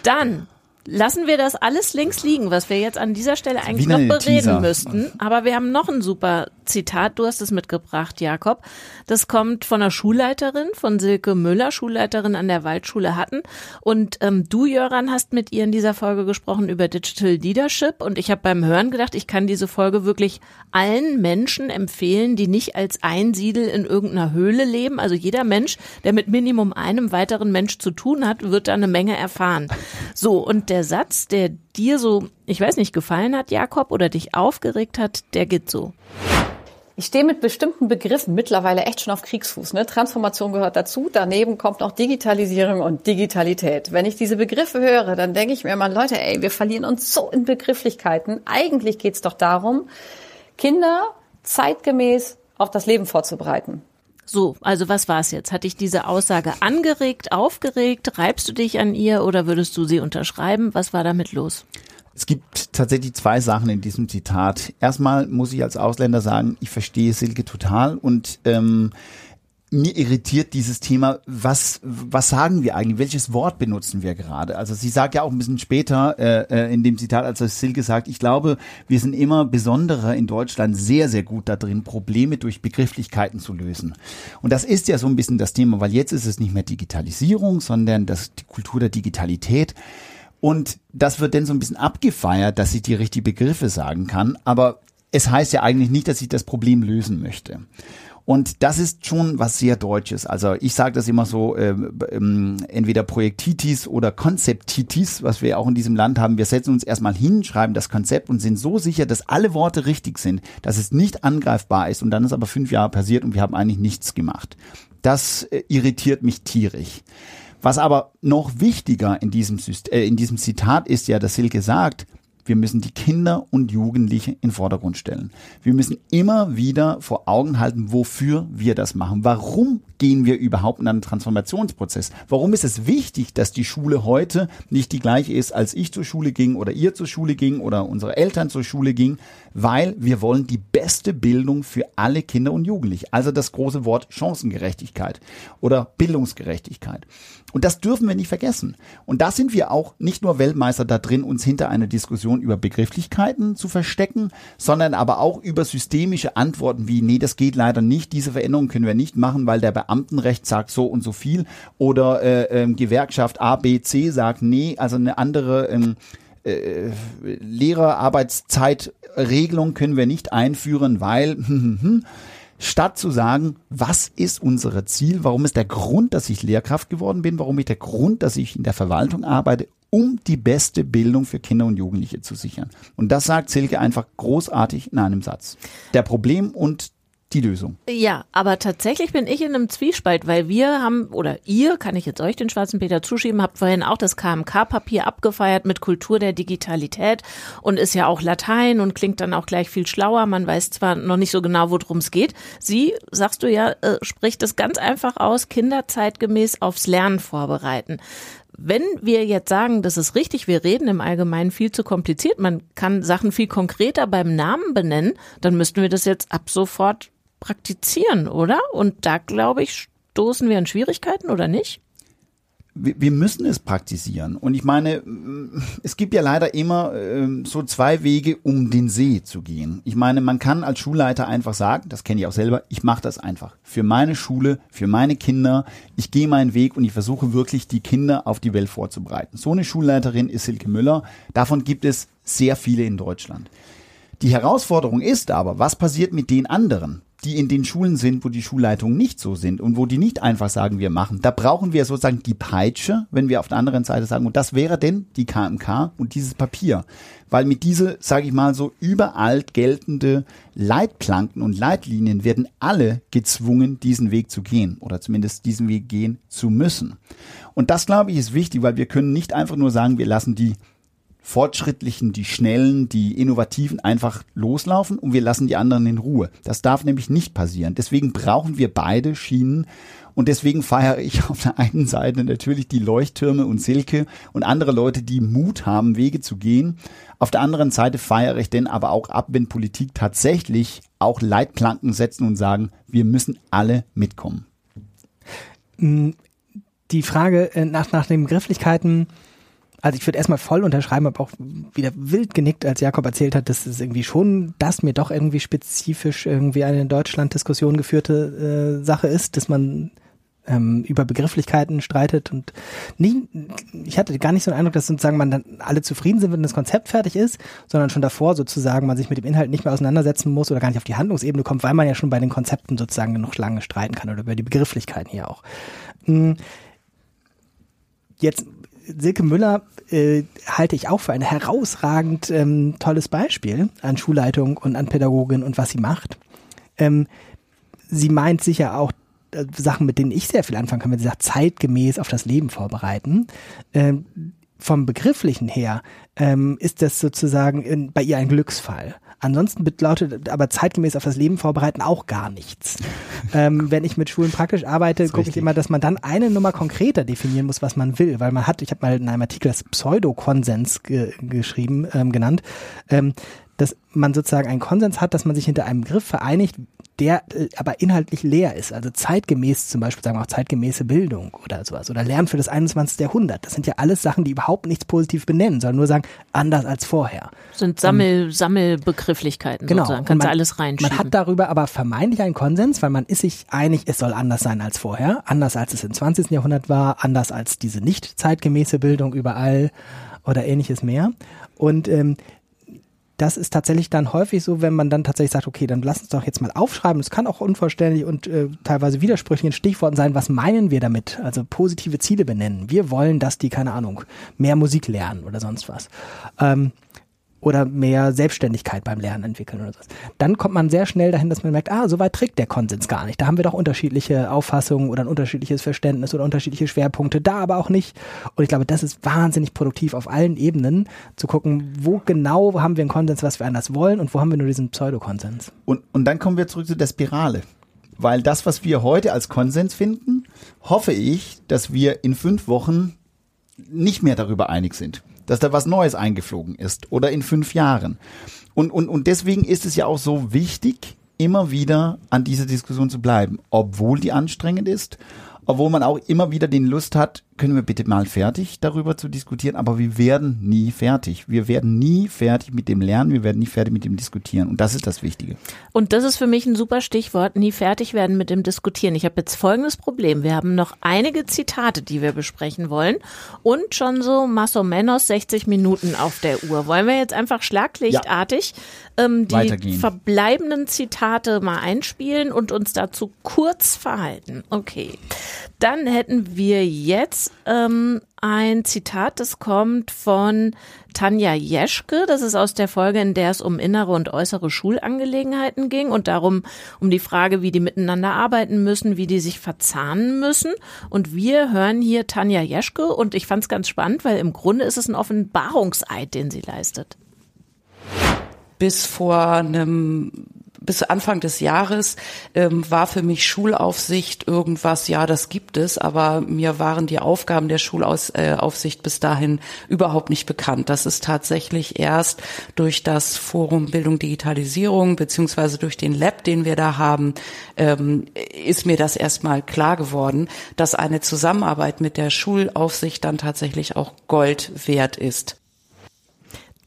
Dann Lassen wir das alles links liegen, was wir jetzt an dieser Stelle eigentlich noch bereden Teaser. müssten. Aber wir haben noch ein super Zitat. Du hast es mitgebracht, Jakob. Das kommt von einer Schulleiterin, von Silke Müller, Schulleiterin an der Waldschule Hatten. Und ähm, du, Jöran, hast mit ihr in dieser Folge gesprochen über Digital Leadership. Und ich habe beim Hören gedacht, ich kann diese Folge wirklich allen Menschen empfehlen, die nicht als Einsiedel in irgendeiner Höhle leben. Also jeder Mensch, der mit Minimum einem weiteren Mensch zu tun hat, wird da eine Menge erfahren. So, und der Satz, der dir so, ich weiß nicht, gefallen hat, Jakob, oder dich aufgeregt hat, der geht so. Ich stehe mit bestimmten Begriffen mittlerweile echt schon auf Kriegsfuß. Ne? Transformation gehört dazu. Daneben kommt noch Digitalisierung und Digitalität. Wenn ich diese Begriffe höre, dann denke ich mir immer, Leute, ey, wir verlieren uns so in Begrifflichkeiten. Eigentlich geht's doch darum, Kinder zeitgemäß auf das Leben vorzubereiten. So, also was war es jetzt? Hat dich diese Aussage angeregt, aufgeregt? Reibst du dich an ihr oder würdest du sie unterschreiben? Was war damit los? Es gibt tatsächlich zwei Sachen in diesem Zitat. Erstmal muss ich als Ausländer sagen, ich verstehe Silke total und ähm, mir irritiert dieses Thema, was, was sagen wir eigentlich, welches Wort benutzen wir gerade? Also sie sagt ja auch ein bisschen später äh, äh in dem Zitat, als Silke sagt, ich glaube, wir sind immer besonderer in Deutschland sehr, sehr gut da drin, Probleme durch Begrifflichkeiten zu lösen. Und das ist ja so ein bisschen das Thema, weil jetzt ist es nicht mehr Digitalisierung, sondern das, die Kultur der Digitalität. Und das wird dann so ein bisschen abgefeiert, dass ich die richtigen Begriffe sagen kann. Aber es heißt ja eigentlich nicht, dass ich das Problem lösen möchte. Und das ist schon was sehr Deutsches. Also ich sage das immer so, ähm, ähm, entweder Projektitis oder Konzeptitis, was wir auch in diesem Land haben. Wir setzen uns erstmal hin, schreiben das Konzept und sind so sicher, dass alle Worte richtig sind, dass es nicht angreifbar ist. Und dann ist aber fünf Jahre passiert und wir haben eigentlich nichts gemacht. Das äh, irritiert mich tierisch. Was aber noch wichtiger in diesem, äh, in diesem Zitat ist ja, dass Silke sagt, wir müssen die Kinder und Jugendliche in Vordergrund stellen. Wir müssen immer wieder vor Augen halten, wofür wir das machen. Warum gehen wir überhaupt in einen Transformationsprozess? Warum ist es wichtig, dass die Schule heute nicht die gleiche ist, als ich zur Schule ging oder ihr zur Schule ging oder unsere Eltern zur Schule gingen? Weil wir wollen die beste Bildung für alle Kinder und Jugendliche. Also das große Wort Chancengerechtigkeit oder Bildungsgerechtigkeit. Und das dürfen wir nicht vergessen. Und da sind wir auch nicht nur Weltmeister da drin, uns hinter einer Diskussion über Begrifflichkeiten zu verstecken, sondern aber auch über systemische Antworten wie, nee, das geht leider nicht, diese Veränderung können wir nicht machen, weil der Beamtenrecht sagt so und so viel oder äh, äh, Gewerkschaft A, B, C sagt, nee, also eine andere ähm, äh, Lehrerarbeitszeitregelung können wir nicht einführen, weil statt zu sagen, was ist unser Ziel, warum ist der Grund, dass ich Lehrkraft geworden bin, warum ist der Grund, dass ich in der Verwaltung arbeite, um die beste Bildung für Kinder und Jugendliche zu sichern. Und das sagt Silke einfach großartig in einem Satz. Der Problem und die Lösung. Ja, aber tatsächlich bin ich in einem Zwiespalt, weil wir haben, oder ihr, kann ich jetzt euch den schwarzen Peter zuschieben, habt vorhin auch das KMK-Papier abgefeiert mit Kultur der Digitalität und ist ja auch Latein und klingt dann auch gleich viel schlauer. Man weiß zwar noch nicht so genau, worum es geht. Sie, sagst du ja, äh, spricht es ganz einfach aus, Kinder zeitgemäß aufs Lernen vorbereiten. Wenn wir jetzt sagen, das ist richtig, wir reden im Allgemeinen viel zu kompliziert, man kann Sachen viel konkreter beim Namen benennen, dann müssten wir das jetzt ab sofort praktizieren, oder? Und da, glaube ich, stoßen wir an Schwierigkeiten, oder nicht? wir müssen es praktisieren. Und ich meine, es gibt ja leider immer äh, so zwei Wege, um den See zu gehen. Ich meine, man kann als Schulleiter einfach sagen, das kenne ich auch selber, ich mache das einfach. Für meine Schule, für meine Kinder. Ich gehe meinen Weg und ich versuche wirklich, die Kinder auf die Welt vorzubereiten. So eine Schulleiterin ist Silke Müller. Davon gibt es sehr viele in Deutschland. Die Herausforderung ist aber, was passiert mit den anderen? Die in den Schulen sind, wo die Schulleitungen nicht so sind und wo die nicht einfach sagen, wir machen. Da brauchen wir sozusagen die Peitsche, wenn wir auf der anderen Seite sagen, und das wäre denn die KMK und dieses Papier. Weil mit diese, sage ich mal so, überall geltende Leitplanken und Leitlinien werden alle gezwungen, diesen Weg zu gehen oder zumindest diesen Weg gehen zu müssen. Und das, glaube ich, ist wichtig, weil wir können nicht einfach nur sagen, wir lassen die Fortschrittlichen, die Schnellen, die Innovativen einfach loslaufen und wir lassen die anderen in Ruhe. Das darf nämlich nicht passieren. Deswegen brauchen wir beide Schienen und deswegen feiere ich auf der einen Seite natürlich die Leuchttürme und Silke und andere Leute, die Mut haben, Wege zu gehen. Auf der anderen Seite feiere ich denn aber auch ab, wenn Politik tatsächlich auch Leitplanken setzen und sagen, wir müssen alle mitkommen. Die Frage äh, nach, nach den Begrifflichkeiten Also ich würde erstmal voll unterschreiben, habe auch wieder wild genickt, als Jakob erzählt hat, dass es irgendwie schon das mir doch irgendwie spezifisch irgendwie eine in Deutschland Diskussion geführte äh, Sache ist, dass man ähm, über Begrifflichkeiten streitet und nie, ich hatte gar nicht so den Eindruck, dass sozusagen man dann alle zufrieden sind, wenn das Konzept fertig ist, sondern schon davor sozusagen man sich mit dem Inhalt nicht mehr auseinandersetzen muss oder gar nicht auf die Handlungsebene kommt, weil man ja schon bei den Konzepten sozusagen noch lange streiten kann oder über die Begrifflichkeiten hier auch. Hm. Jetzt Silke Müller äh, halte ich auch für ein herausragend ähm, tolles Beispiel an Schulleitung und an Pädagogin und was sie macht. Ähm, sie meint sicher auch äh, Sachen, mit denen ich sehr viel anfangen kann, wenn sie sagt, zeitgemäß auf das Leben vorbereiten. Ähm, vom Begrifflichen her ähm, ist das sozusagen in, bei ihr ein Glücksfall. Ansonsten bedeutet aber zeitgemäß auf das Leben vorbereiten auch gar nichts. ähm, wenn ich mit Schulen praktisch arbeite, gucke ich immer, dass man dann eine Nummer konkreter definieren muss, was man will, weil man hat, ich habe mal in einem Artikel das Pseudokonsens ge geschrieben, ähm, genannt, ähm, dass man sozusagen einen Konsens hat, dass man sich hinter einem Begriff vereinigt, der äh, aber inhaltlich leer ist. Also zeitgemäß zum Beispiel sagen wir auch zeitgemäße Bildung oder sowas oder Lernen für das 21. Jahrhundert. Das sind ja alles Sachen, die überhaupt nichts positiv benennen, sondern nur sagen, anders als vorher. Sind Sammel, um, Sammelbegrifflichkeiten genau. sozusagen. Kannst man, du alles reinschieben. Man hat darüber aber vermeintlich einen Konsens, weil man ist sich einig, es soll anders sein als vorher, anders als es im 20. Jahrhundert war, anders als diese nicht zeitgemäße Bildung überall oder ähnliches mehr. Und ähm, das ist tatsächlich dann häufig so, wenn man dann tatsächlich sagt, okay, dann lass uns doch jetzt mal aufschreiben. Es kann auch unvollständig und äh, teilweise widersprüchlichen Stichworten sein. Was meinen wir damit? Also positive Ziele benennen. Wir wollen, dass die, keine Ahnung, mehr Musik lernen oder sonst was. Ähm, oder mehr Selbstständigkeit beim Lernen entwickeln oder sowas. Dann kommt man sehr schnell dahin, dass man merkt, ah, so weit trägt der Konsens gar nicht. Da haben wir doch unterschiedliche Auffassungen oder ein unterschiedliches Verständnis oder unterschiedliche Schwerpunkte, da aber auch nicht. Und ich glaube, das ist wahnsinnig produktiv auf allen Ebenen, zu gucken, wo genau haben wir einen Konsens, was wir anders wollen und wo haben wir nur diesen Pseudokonsens. Und, und dann kommen wir zurück zu der Spirale. Weil das, was wir heute als Konsens finden, hoffe ich, dass wir in fünf Wochen nicht mehr darüber einig sind dass da was Neues eingeflogen ist oder in fünf Jahren. Und, und, und deswegen ist es ja auch so wichtig, immer wieder an dieser Diskussion zu bleiben, obwohl die anstrengend ist, obwohl man auch immer wieder den Lust hat, können wir bitte mal fertig darüber zu diskutieren, aber wir werden nie fertig. Wir werden nie fertig mit dem Lernen, wir werden nie fertig mit dem Diskutieren und das ist das Wichtige. Und das ist für mich ein super Stichwort, nie fertig werden mit dem Diskutieren. Ich habe jetzt folgendes Problem. Wir haben noch einige Zitate, die wir besprechen wollen und schon so más o menos 60 Minuten auf der Uhr. Wollen wir jetzt einfach schlaglichtartig ja. ähm, die verbleibenden Zitate mal einspielen und uns dazu kurz verhalten? Okay. Dann hätten wir jetzt ähm, ein Zitat, das kommt von Tanja Jeschke. Das ist aus der Folge, in der es um innere und äußere Schulangelegenheiten ging und darum, um die Frage, wie die miteinander arbeiten müssen, wie die sich verzahnen müssen. Und wir hören hier Tanja Jeschke und ich fand es ganz spannend, weil im Grunde ist es ein Offenbarungseid, den sie leistet. Bis vor einem bis Anfang des Jahres ähm, war für mich Schulaufsicht irgendwas, ja, das gibt es, aber mir waren die Aufgaben der Schulaufsicht bis dahin überhaupt nicht bekannt. Das ist tatsächlich erst durch das Forum Bildung Digitalisierung beziehungsweise durch den Lab, den wir da haben, ähm, ist mir das erstmal klar geworden, dass eine Zusammenarbeit mit der Schulaufsicht dann tatsächlich auch Gold wert ist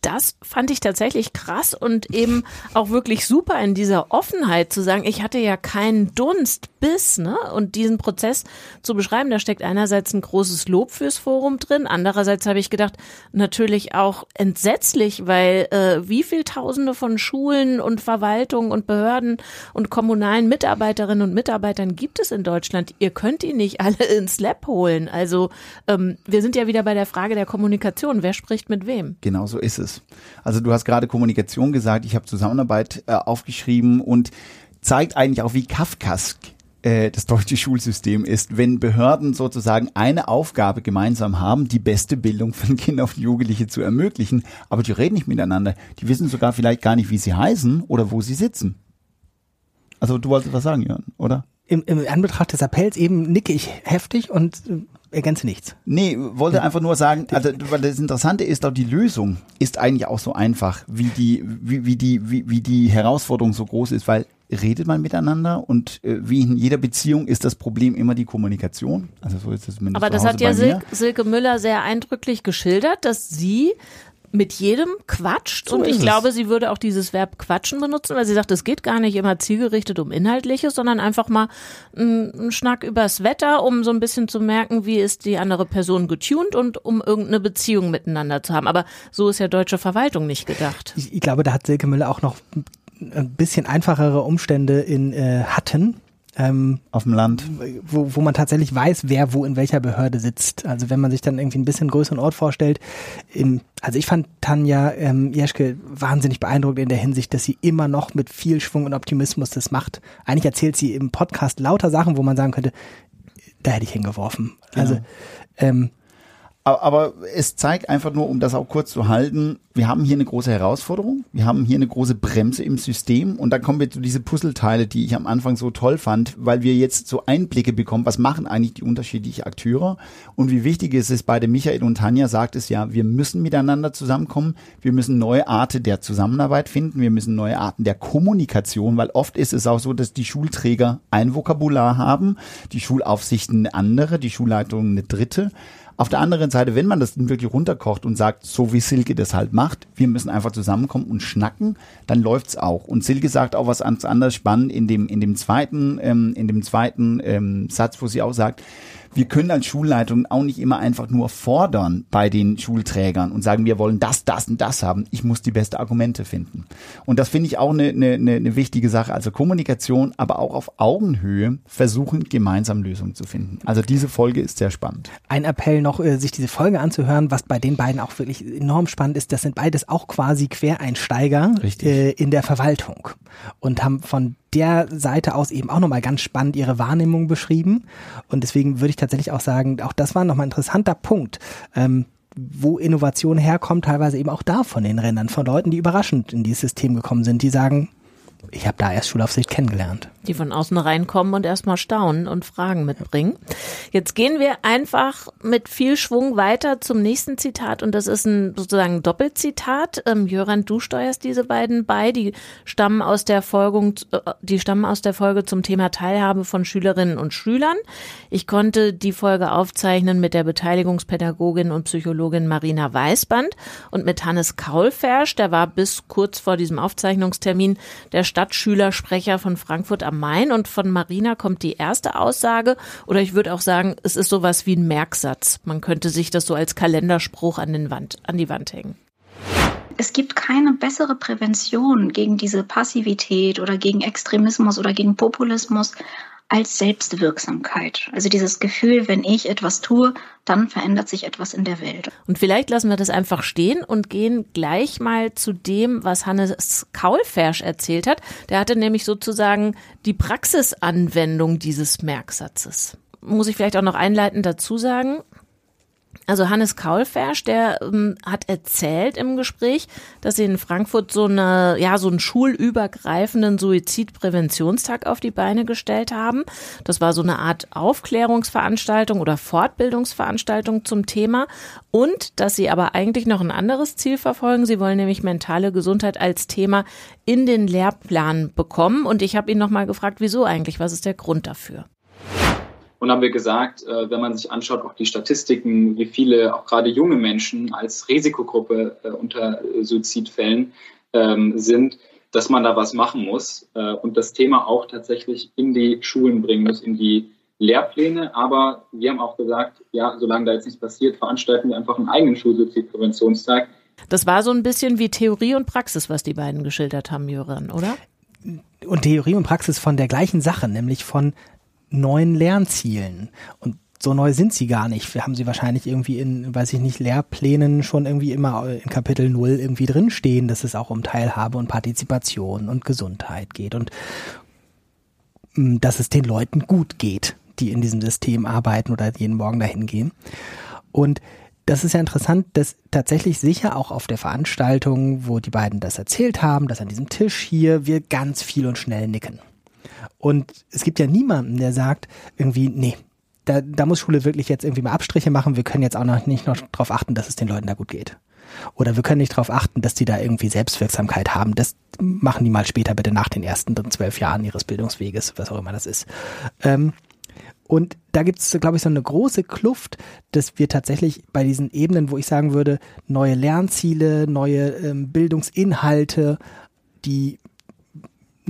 das fand ich tatsächlich krass und eben auch wirklich super in dieser Offenheit zu sagen, ich hatte ja keinen Dunst bis, ne? Und diesen Prozess zu beschreiben, da steckt einerseits ein großes Lob fürs Forum drin, andererseits habe ich gedacht, natürlich auch entsetzlich, weil äh, wie viel Tausende von Schulen und Verwaltungen und Behörden und kommunalen Mitarbeiterinnen und Mitarbeitern gibt es in Deutschland? Ihr könnt die nicht alle ins Lab holen. Also ähm, wir sind ja wieder bei der Frage der Kommunikation. Wer spricht mit wem? Genau so ist es ist. Also du hast gerade Kommunikation gesagt, ich habe Zusammenarbeit äh, aufgeschrieben und zeigt eigentlich auch, wie Kafkask äh, das deutsche Schulsystem ist, wenn Behörden sozusagen eine Aufgabe gemeinsam haben, die beste Bildung von Kindern und Jugendliche zu ermöglichen, aber die reden nicht miteinander. Die wissen sogar vielleicht gar nicht, wie sie heißen oder wo sie sitzen. Also du wolltest was sagen, Jörn, oder? Im, Im Anbetracht des Appells eben nicke ich heftig und äh, ergänze nichts. Nee, wollte einfach nur sagen, also weil das Interessante ist auch die Lösung ist eigentlich auch so einfach, wie die wie, wie die wie, wie die Herausforderung so groß ist, weil redet man miteinander und äh, wie in jeder Beziehung ist das Problem immer die Kommunikation. Also so ist es zumindest Aber das hat ja Sil Silke Müller sehr eindrücklich geschildert, dass sie mit jedem quatscht. So und ich glaube, sie würde auch dieses Verb quatschen benutzen, weil sie sagt, es geht gar nicht immer zielgerichtet um Inhaltliches, sondern einfach mal einen Schnack übers Wetter, um so ein bisschen zu merken, wie ist die andere Person getuned und um irgendeine Beziehung miteinander zu haben. Aber so ist ja deutsche Verwaltung nicht gedacht. Ich, ich glaube, da hat Silke Müller auch noch ein bisschen einfachere Umstände in äh, Hatten, ähm, auf dem Land. Wo, wo man tatsächlich weiß, wer wo in welcher Behörde sitzt. Also wenn man sich dann irgendwie ein bisschen größeren Ort vorstellt. Im, also ich fand Tanja ähm, Jeschke wahnsinnig beeindruckend in der Hinsicht, dass sie immer noch mit viel Schwung und Optimismus das macht. Eigentlich erzählt sie im Podcast lauter Sachen, wo man sagen könnte, da hätte ich hingeworfen. Genau. Also ähm, aber, es zeigt einfach nur, um das auch kurz zu halten, wir haben hier eine große Herausforderung, wir haben hier eine große Bremse im System und dann kommen wir zu diese Puzzleteile, die ich am Anfang so toll fand, weil wir jetzt so Einblicke bekommen, was machen eigentlich die unterschiedlichen Akteure und wie wichtig es ist, beide Michael und Tanja sagt es ja, wir müssen miteinander zusammenkommen, wir müssen neue Arten der Zusammenarbeit finden, wir müssen neue Arten der Kommunikation, weil oft ist es auch so, dass die Schulträger ein Vokabular haben, die Schulaufsichten eine andere, die Schulleitung eine dritte auf der anderen Seite, wenn man das wirklich runterkocht und sagt, so wie Silke das halt macht, wir müssen einfach zusammenkommen und schnacken, dann läuft's auch. Und Silke sagt auch was anderes spannend in dem in dem zweiten ähm, in dem zweiten ähm, Satz, wo sie auch sagt, wir können als Schulleitung auch nicht immer einfach nur fordern bei den Schulträgern und sagen, wir wollen das, das und das haben. Ich muss die beste Argumente finden. Und das finde ich auch eine, eine, eine wichtige Sache. Also Kommunikation, aber auch auf Augenhöhe versuchen, gemeinsam Lösungen zu finden. Also diese Folge ist sehr spannend. Ein Appell noch, äh, sich diese Folge anzuhören, was bei den beiden auch wirklich enorm spannend ist. Das sind beides auch quasi Quereinsteiger äh, in der Verwaltung und haben von der Seite aus eben auch nochmal ganz spannend ihre Wahrnehmung beschrieben. Und deswegen würde ich tatsächlich auch sagen, auch das war nochmal ein interessanter Punkt. Ähm, wo Innovation herkommt, teilweise eben auch da von den Rändern, von Leuten, die überraschend in dieses System gekommen sind, die sagen, ich habe da erst Schulaufsicht kennengelernt. Die von außen reinkommen und erstmal staunen und Fragen mitbringen. Jetzt gehen wir einfach mit viel Schwung weiter zum nächsten Zitat und das ist ein sozusagen Doppelzitat. Ähm, Jöran, du steuerst diese beiden bei, die stammen aus der Folge, äh, die stammen aus der Folge zum Thema Teilhabe von Schülerinnen und Schülern. Ich konnte die Folge aufzeichnen mit der Beteiligungspädagogin und Psychologin Marina Weißband und mit Hannes Kaulfersch, der war bis kurz vor diesem Aufzeichnungstermin der Stadtschülersprecher von Frankfurt am Main. Und von Marina kommt die erste Aussage, oder ich würde auch sagen, es ist sowas wie ein Merksatz. Man könnte sich das so als Kalenderspruch an, den Wand, an die Wand hängen es gibt keine bessere Prävention gegen diese Passivität oder gegen Extremismus oder gegen Populismus als Selbstwirksamkeit. Also dieses Gefühl, wenn ich etwas tue, dann verändert sich etwas in der Welt. Und vielleicht lassen wir das einfach stehen und gehen gleich mal zu dem, was Hannes Kaulfersch erzählt hat. Der hatte nämlich sozusagen die Praxisanwendung dieses Merksatzes. Muss ich vielleicht auch noch einleitend dazu sagen, also Hannes Kaulfersch, der ähm, hat erzählt im Gespräch, dass sie in Frankfurt so eine, ja, so einen schulübergreifenden Suizidpräventionstag auf die Beine gestellt haben. Das war so eine Art Aufklärungsveranstaltung oder Fortbildungsveranstaltung zum Thema und dass sie aber eigentlich noch ein anderes Ziel verfolgen. Sie wollen nämlich mentale Gesundheit als Thema in den Lehrplan bekommen und ich habe ihn nochmal gefragt, wieso eigentlich? Was ist der Grund dafür? Und haben wir gesagt, äh, wenn man sich anschaut, auch die Statistiken, wie viele auch gerade junge Menschen als Risikogruppe äh, unter Suizidfällen ähm, sind, dass man da was machen muss äh, und das Thema auch tatsächlich in die Schulen bringen muss, in die Lehrpläne. Aber wir haben auch gesagt, ja, solange da jetzt nichts passiert, veranstalten wir einfach einen eigenen Schulsuizidpräventionstag. Das war so ein bisschen wie Theorie und Praxis, was die beiden geschildert haben, Jöran, oder? Und Theorie und Praxis von der gleichen Sache, nämlich von neuen Lernzielen. Und so neu sind sie gar nicht. Wir haben sie wahrscheinlich irgendwie in, weiß ich nicht, Lehrplänen schon irgendwie immer in Kapitel 0 irgendwie drinstehen, dass es auch um Teilhabe und Partizipation und Gesundheit geht und mm, dass es den Leuten gut geht, die in diesem System arbeiten oder jeden Morgen dahin gehen. Und das ist ja interessant, dass tatsächlich sicher auch auf der Veranstaltung, wo die beiden das erzählt haben, dass an diesem Tisch hier wir ganz viel und schnell nicken. Und es gibt ja niemanden, der sagt irgendwie, nee, da, da muss Schule wirklich jetzt irgendwie mal Abstriche machen. Wir können jetzt auch noch nicht noch darauf achten, dass es den Leuten da gut geht. Oder wir können nicht darauf achten, dass die da irgendwie Selbstwirksamkeit haben. Das machen die mal später bitte nach den ersten zwölf Jahren ihres Bildungsweges, was auch immer das ist. Ähm, und da gibt es, glaube ich, so eine große Kluft, dass wir tatsächlich bei diesen Ebenen, wo ich sagen würde, neue Lernziele, neue ähm, Bildungsinhalte, die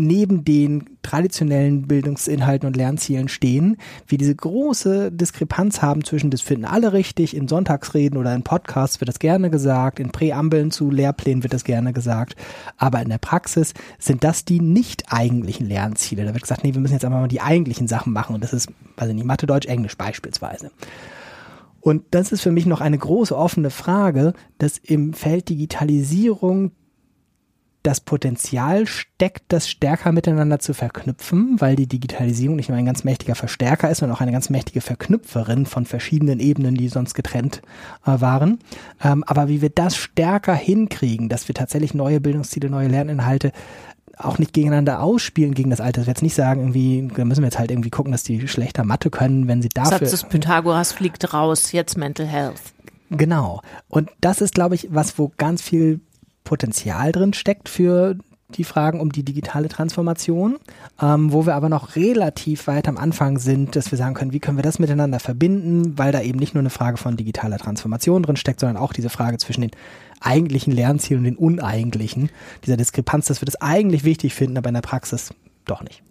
neben den traditionellen Bildungsinhalten und Lernzielen stehen, wir diese große Diskrepanz haben zwischen, das finden alle richtig, in Sonntagsreden oder in Podcasts wird das gerne gesagt, in Präambeln zu Lehrplänen wird das gerne gesagt, aber in der Praxis sind das die nicht eigentlichen Lernziele. Da wird gesagt, nee, wir müssen jetzt einfach mal die eigentlichen Sachen machen und das ist, ich nicht, Mathe, Deutsch, Englisch beispielsweise. Und das ist für mich noch eine große offene Frage, dass im Feld Digitalisierung das Potenzial steckt, das stärker miteinander zu verknüpfen, weil die Digitalisierung nicht nur ein ganz mächtiger Verstärker ist, sondern auch eine ganz mächtige Verknüpferin von verschiedenen Ebenen, die sonst getrennt äh, waren. Ähm, aber wie wir das stärker hinkriegen, dass wir tatsächlich neue Bildungsziele, neue Lerninhalte auch nicht gegeneinander ausspielen gegen das Alte. Das jetzt nicht sagen, irgendwie, da müssen wir jetzt halt irgendwie gucken, dass die schlechter Mathe können, wenn sie dafür. Satz des Pythagoras fliegt raus, jetzt Mental Health. Genau. Und das ist, glaube ich, was, wo ganz viel Potenzial drin steckt für die Fragen um die digitale Transformation, ähm, wo wir aber noch relativ weit am Anfang sind, dass wir sagen können, wie können wir das miteinander verbinden, weil da eben nicht nur eine Frage von digitaler Transformation drin steckt, sondern auch diese Frage zwischen den eigentlichen Lernzielen und den uneigentlichen, dieser Diskrepanz, dass wir das eigentlich wichtig finden, aber in der Praxis doch nicht.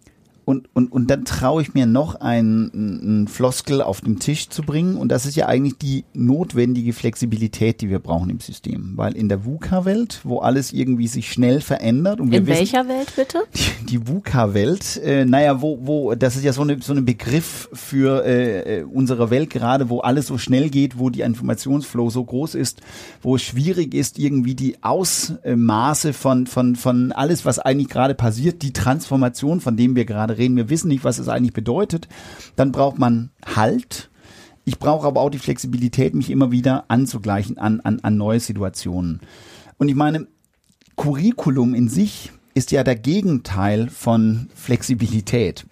Und, und, und dann traue ich mir noch einen, einen Floskel auf den Tisch zu bringen. Und das ist ja eigentlich die notwendige Flexibilität, die wir brauchen im System. Weil in der VUCA-Welt, wo alles irgendwie sich schnell verändert. Und wir in wissen, welcher Welt bitte? Die, die VUCA-Welt, äh, naja, wo, wo, das ist ja so eine, so ein Begriff für äh, unsere Welt gerade, wo alles so schnell geht, wo die Informationsflow so groß ist, wo es schwierig ist, irgendwie die Ausmaße von, von, von alles, was eigentlich gerade passiert, die Transformation, von dem wir gerade reden, wir wissen nicht, was es eigentlich bedeutet, dann braucht man Halt. Ich brauche aber auch die Flexibilität, mich immer wieder anzugleichen an, an, an neue Situationen. Und ich meine, Curriculum in sich ist ja der Gegenteil von Flexibilität.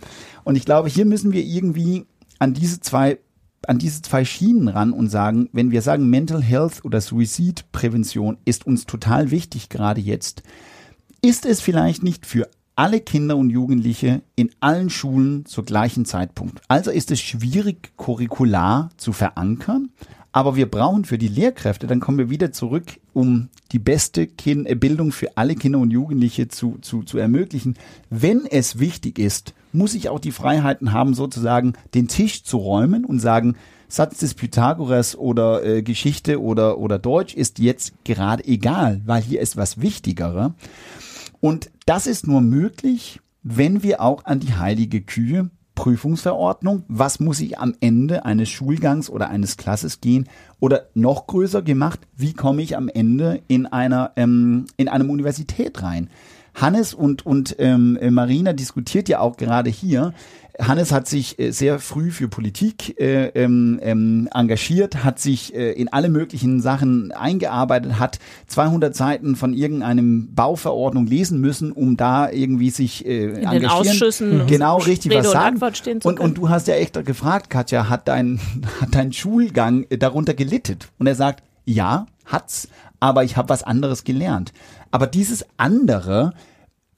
Und ich glaube, hier müssen wir irgendwie an diese zwei an diese zwei Schienen ran und sagen, wenn wir sagen, Mental Health oder Suizidprävention ist uns total wichtig gerade jetzt, ist es vielleicht nicht für alle Kinder und Jugendliche in allen Schulen zur gleichen Zeitpunkt. Also ist es schwierig, curricular zu verankern. Aber wir brauchen für die Lehrkräfte, dann kommen wir wieder zurück, um die beste kind äh, Bildung für alle Kinder und Jugendliche zu, zu, zu ermöglichen. Wenn es wichtig ist, muss ich auch die Freiheiten haben, sozusagen den Tisch zu räumen und sagen, Satz des Pythagoras oder äh, Geschichte oder, oder Deutsch ist jetzt gerade egal, weil hier ist was Wichtigerer. Und das ist nur möglich, wenn wir auch an die heilige Kühe Prüfungsverordnung, was muss ich am Ende eines Schulgangs oder eines Klasses gehen oder noch größer gemacht, wie komme ich am Ende in einer ähm, in einer Universität rein? Hannes und und ähm, Marina diskutiert ja auch gerade hier, Hannes hat sich äh, sehr früh für Politik äh, ähm, ähm, engagiert, hat sich äh, in alle möglichen Sachen eingearbeitet, hat 200 Seiten von irgendeinem Bauverordnung lesen müssen, um da irgendwie sich äh, in engagieren. den Ausschüssen genau richtig Rede was sagen. Zu und, und du hast ja echt gefragt, Katja, hat dein hat dein Schulgang darunter gelitten? Und er sagt, ja, hat's, aber ich habe was anderes gelernt. Aber dieses andere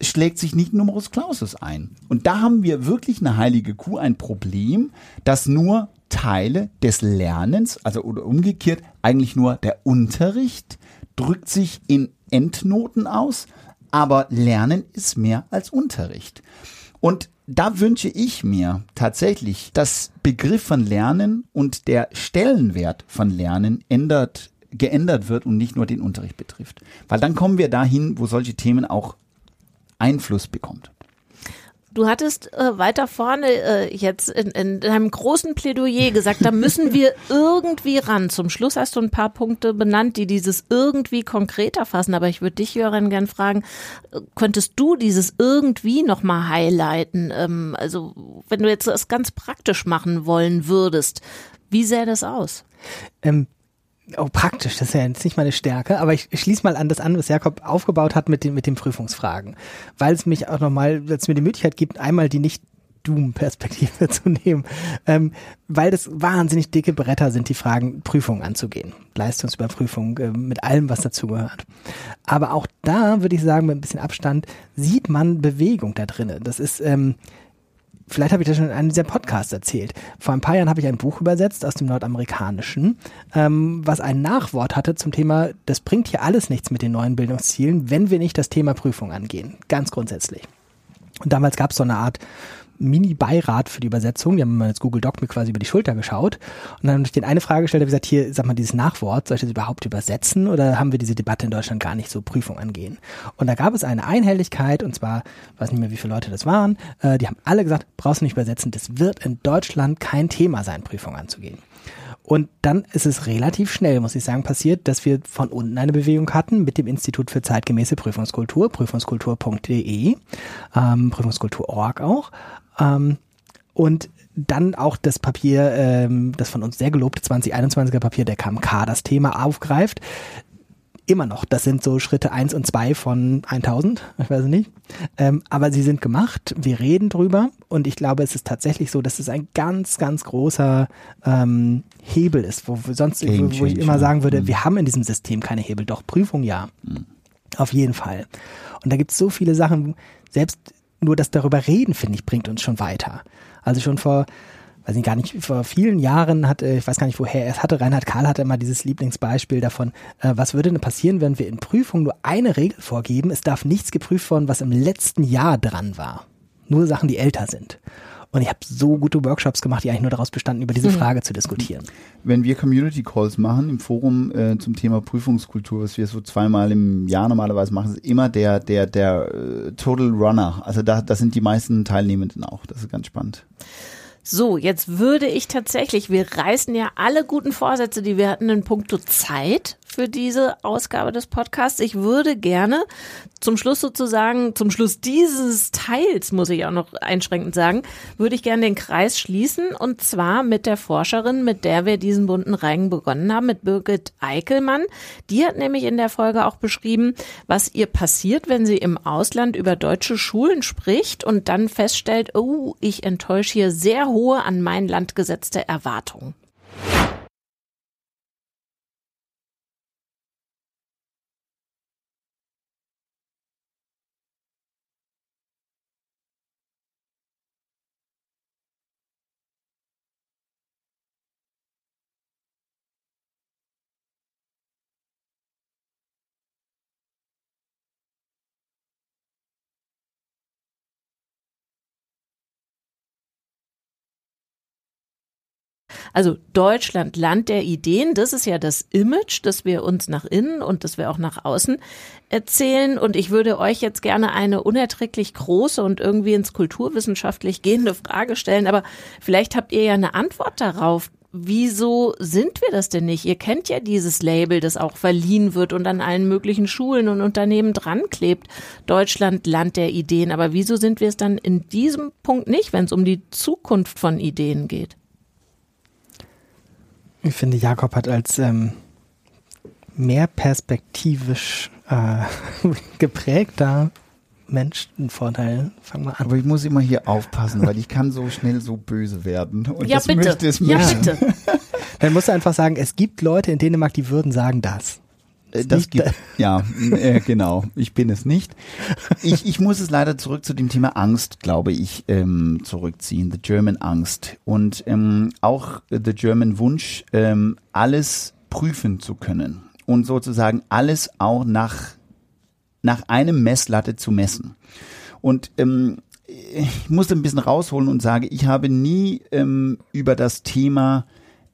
schlägt sich nicht Numerus Clausus ein. Und da haben wir wirklich eine heilige Kuh, ein Problem, dass nur Teile des Lernens, also oder umgekehrt, eigentlich nur der Unterricht drückt sich in Endnoten aus, aber Lernen ist mehr als Unterricht. Und da wünsche ich mir tatsächlich, dass Begriff von Lernen und der Stellenwert von Lernen ändert, geändert wird und nicht nur den Unterricht betrifft. Weil dann kommen wir dahin, wo solche Themen auch Einfluss bekommt. Du hattest äh, weiter vorne äh, jetzt in, in deinem großen Plädoyer gesagt, da müssen wir irgendwie ran. Zum Schluss hast du ein paar Punkte benannt, die dieses irgendwie konkreter fassen. Aber ich würde dich, Jöran, gern fragen, äh, könntest du dieses irgendwie nochmal highlighten? Ähm, also wenn du jetzt das ganz praktisch machen wollen würdest, wie sähe das aus? Ähm, Oh, praktisch, das ist ja jetzt nicht meine Stärke, aber ich, schließe mal an das an, was Jakob aufgebaut hat mit den, mit den Prüfungsfragen. Weil es mich auch nochmal, weil es mir die Möglichkeit gibt, einmal die nicht Doom-Perspektive zu nehmen, ähm, weil das wahnsinnig dicke Bretter sind, die Fragen Prüfungen anzugehen. Leistungsüberprüfung äh, mit allem, was dazugehört. Aber auch da würde ich sagen, mit ein bisschen Abstand sieht man Bewegung da drinnen. Das ist ähm, vielleicht habe ich das schon in einem dieser Podcasts erzählt. Vor ein paar Jahren habe ich ein Buch übersetzt aus dem Nordamerikanischen, ähm, was ein Nachwort hatte zum Thema, das bringt hier alles nichts mit den neuen Bildungszielen, wenn wir nicht das Thema Prüfung angehen. Ganz grundsätzlich. Und damals gab es so eine Art Mini-Beirat für die Übersetzung. Die haben mal jetzt Google Doc mir quasi über die Schulter geschaut. Und dann habe ich den eine Frage gestellt, habe gesagt, hier, sag mal, dieses Nachwort, soll ich das überhaupt übersetzen oder haben wir diese Debatte in Deutschland gar nicht so Prüfung angehen? Und da gab es eine Einhelligkeit und zwar, weiß nicht mehr, wie viele Leute das waren, äh, die haben alle gesagt, brauchst du nicht übersetzen, das wird in Deutschland kein Thema sein, Prüfung anzugehen. Und dann ist es relativ schnell, muss ich sagen, passiert, dass wir von unten eine Bewegung hatten mit dem Institut für zeitgemäße Prüfungskultur, prüfungskultur.de, ähm, Prüfungskultur.org auch. Ähm, und dann auch das Papier, ähm, das von uns sehr gelobte 2021er Papier der KMK das Thema aufgreift immer noch. Das sind so Schritte eins und zwei von 1000, ich weiß nicht. Ähm, aber sie sind gemacht, wir reden drüber und ich glaube, es ist tatsächlich so, dass es ein ganz, ganz großer ähm, Hebel ist, wo sonst, wo, wo, ich immer sagen würde, mhm. wir haben in diesem System keine Hebel, doch Prüfung ja. Mhm. Auf jeden Fall. Und da gibt es so viele Sachen, selbst nur das darüber reden, finde ich, bringt uns schon weiter. Also schon vor weiß ich gar nicht, vor vielen Jahren hat, äh, ich weiß gar nicht, woher er es hatte, Reinhard Karl hatte immer dieses Lieblingsbeispiel davon, äh, was würde denn passieren, wenn wir in Prüfungen nur eine Regel vorgeben, es darf nichts geprüft worden, was im letzten Jahr dran war. Nur Sachen, die älter sind. Und ich habe so gute Workshops gemacht, die eigentlich nur daraus bestanden, über diese mhm. Frage zu diskutieren. Wenn wir Community Calls machen im Forum äh, zum Thema Prüfungskultur, was wir so zweimal im Jahr normalerweise machen, ist immer der der der äh, Total Runner. Also da da sind die meisten Teilnehmenden auch. Das ist ganz spannend. So, jetzt würde ich tatsächlich, wir reißen ja alle guten Vorsätze, die wir hatten, in puncto Zeit für diese Ausgabe des Podcasts. Ich würde gerne zum Schluss sozusagen, zum Schluss dieses Teils, muss ich auch noch einschränkend sagen, würde ich gerne den Kreis schließen und zwar mit der Forscherin, mit der wir diesen bunten Reigen begonnen haben, mit Birgit Eickelmann. Die hat nämlich in der Folge auch beschrieben, was ihr passiert, wenn sie im Ausland über deutsche Schulen spricht und dann feststellt, oh, ich enttäusche hier sehr hohe an mein Land gesetzte Erwartungen. Also Deutschland, Land der Ideen, das ist ja das Image, das wir uns nach innen und das wir auch nach außen erzählen. Und ich würde euch jetzt gerne eine unerträglich große und irgendwie ins kulturwissenschaftlich gehende Frage stellen. Aber vielleicht habt ihr ja eine Antwort darauf. Wieso sind wir das denn nicht? Ihr kennt ja dieses Label, das auch verliehen wird und an allen möglichen Schulen und Unternehmen dran klebt. Deutschland, Land der Ideen. Aber wieso sind wir es dann in diesem Punkt nicht, wenn es um die Zukunft von Ideen geht? Ich finde, Jakob hat als ähm, mehr perspektivisch äh, geprägter Mensch einen Vorteil. Fang mal an. Aber ich muss immer hier aufpassen, weil ich kann so schnell so böse werden. Und ja, das bitte. Möchte es ja, bitte. Dann musst du einfach sagen, es gibt Leute in Dänemark, die würden sagen das. Das gibt, ja, äh, genau. Ich bin es nicht. Ich, ich muss es leider zurück zu dem Thema Angst, glaube ich, ähm, zurückziehen. The German Angst. Und ähm, auch The German Wunsch, ähm, alles prüfen zu können. Und sozusagen alles auch nach, nach einem Messlatte zu messen. Und ähm, ich muss ein bisschen rausholen und sage, ich habe nie ähm, über das Thema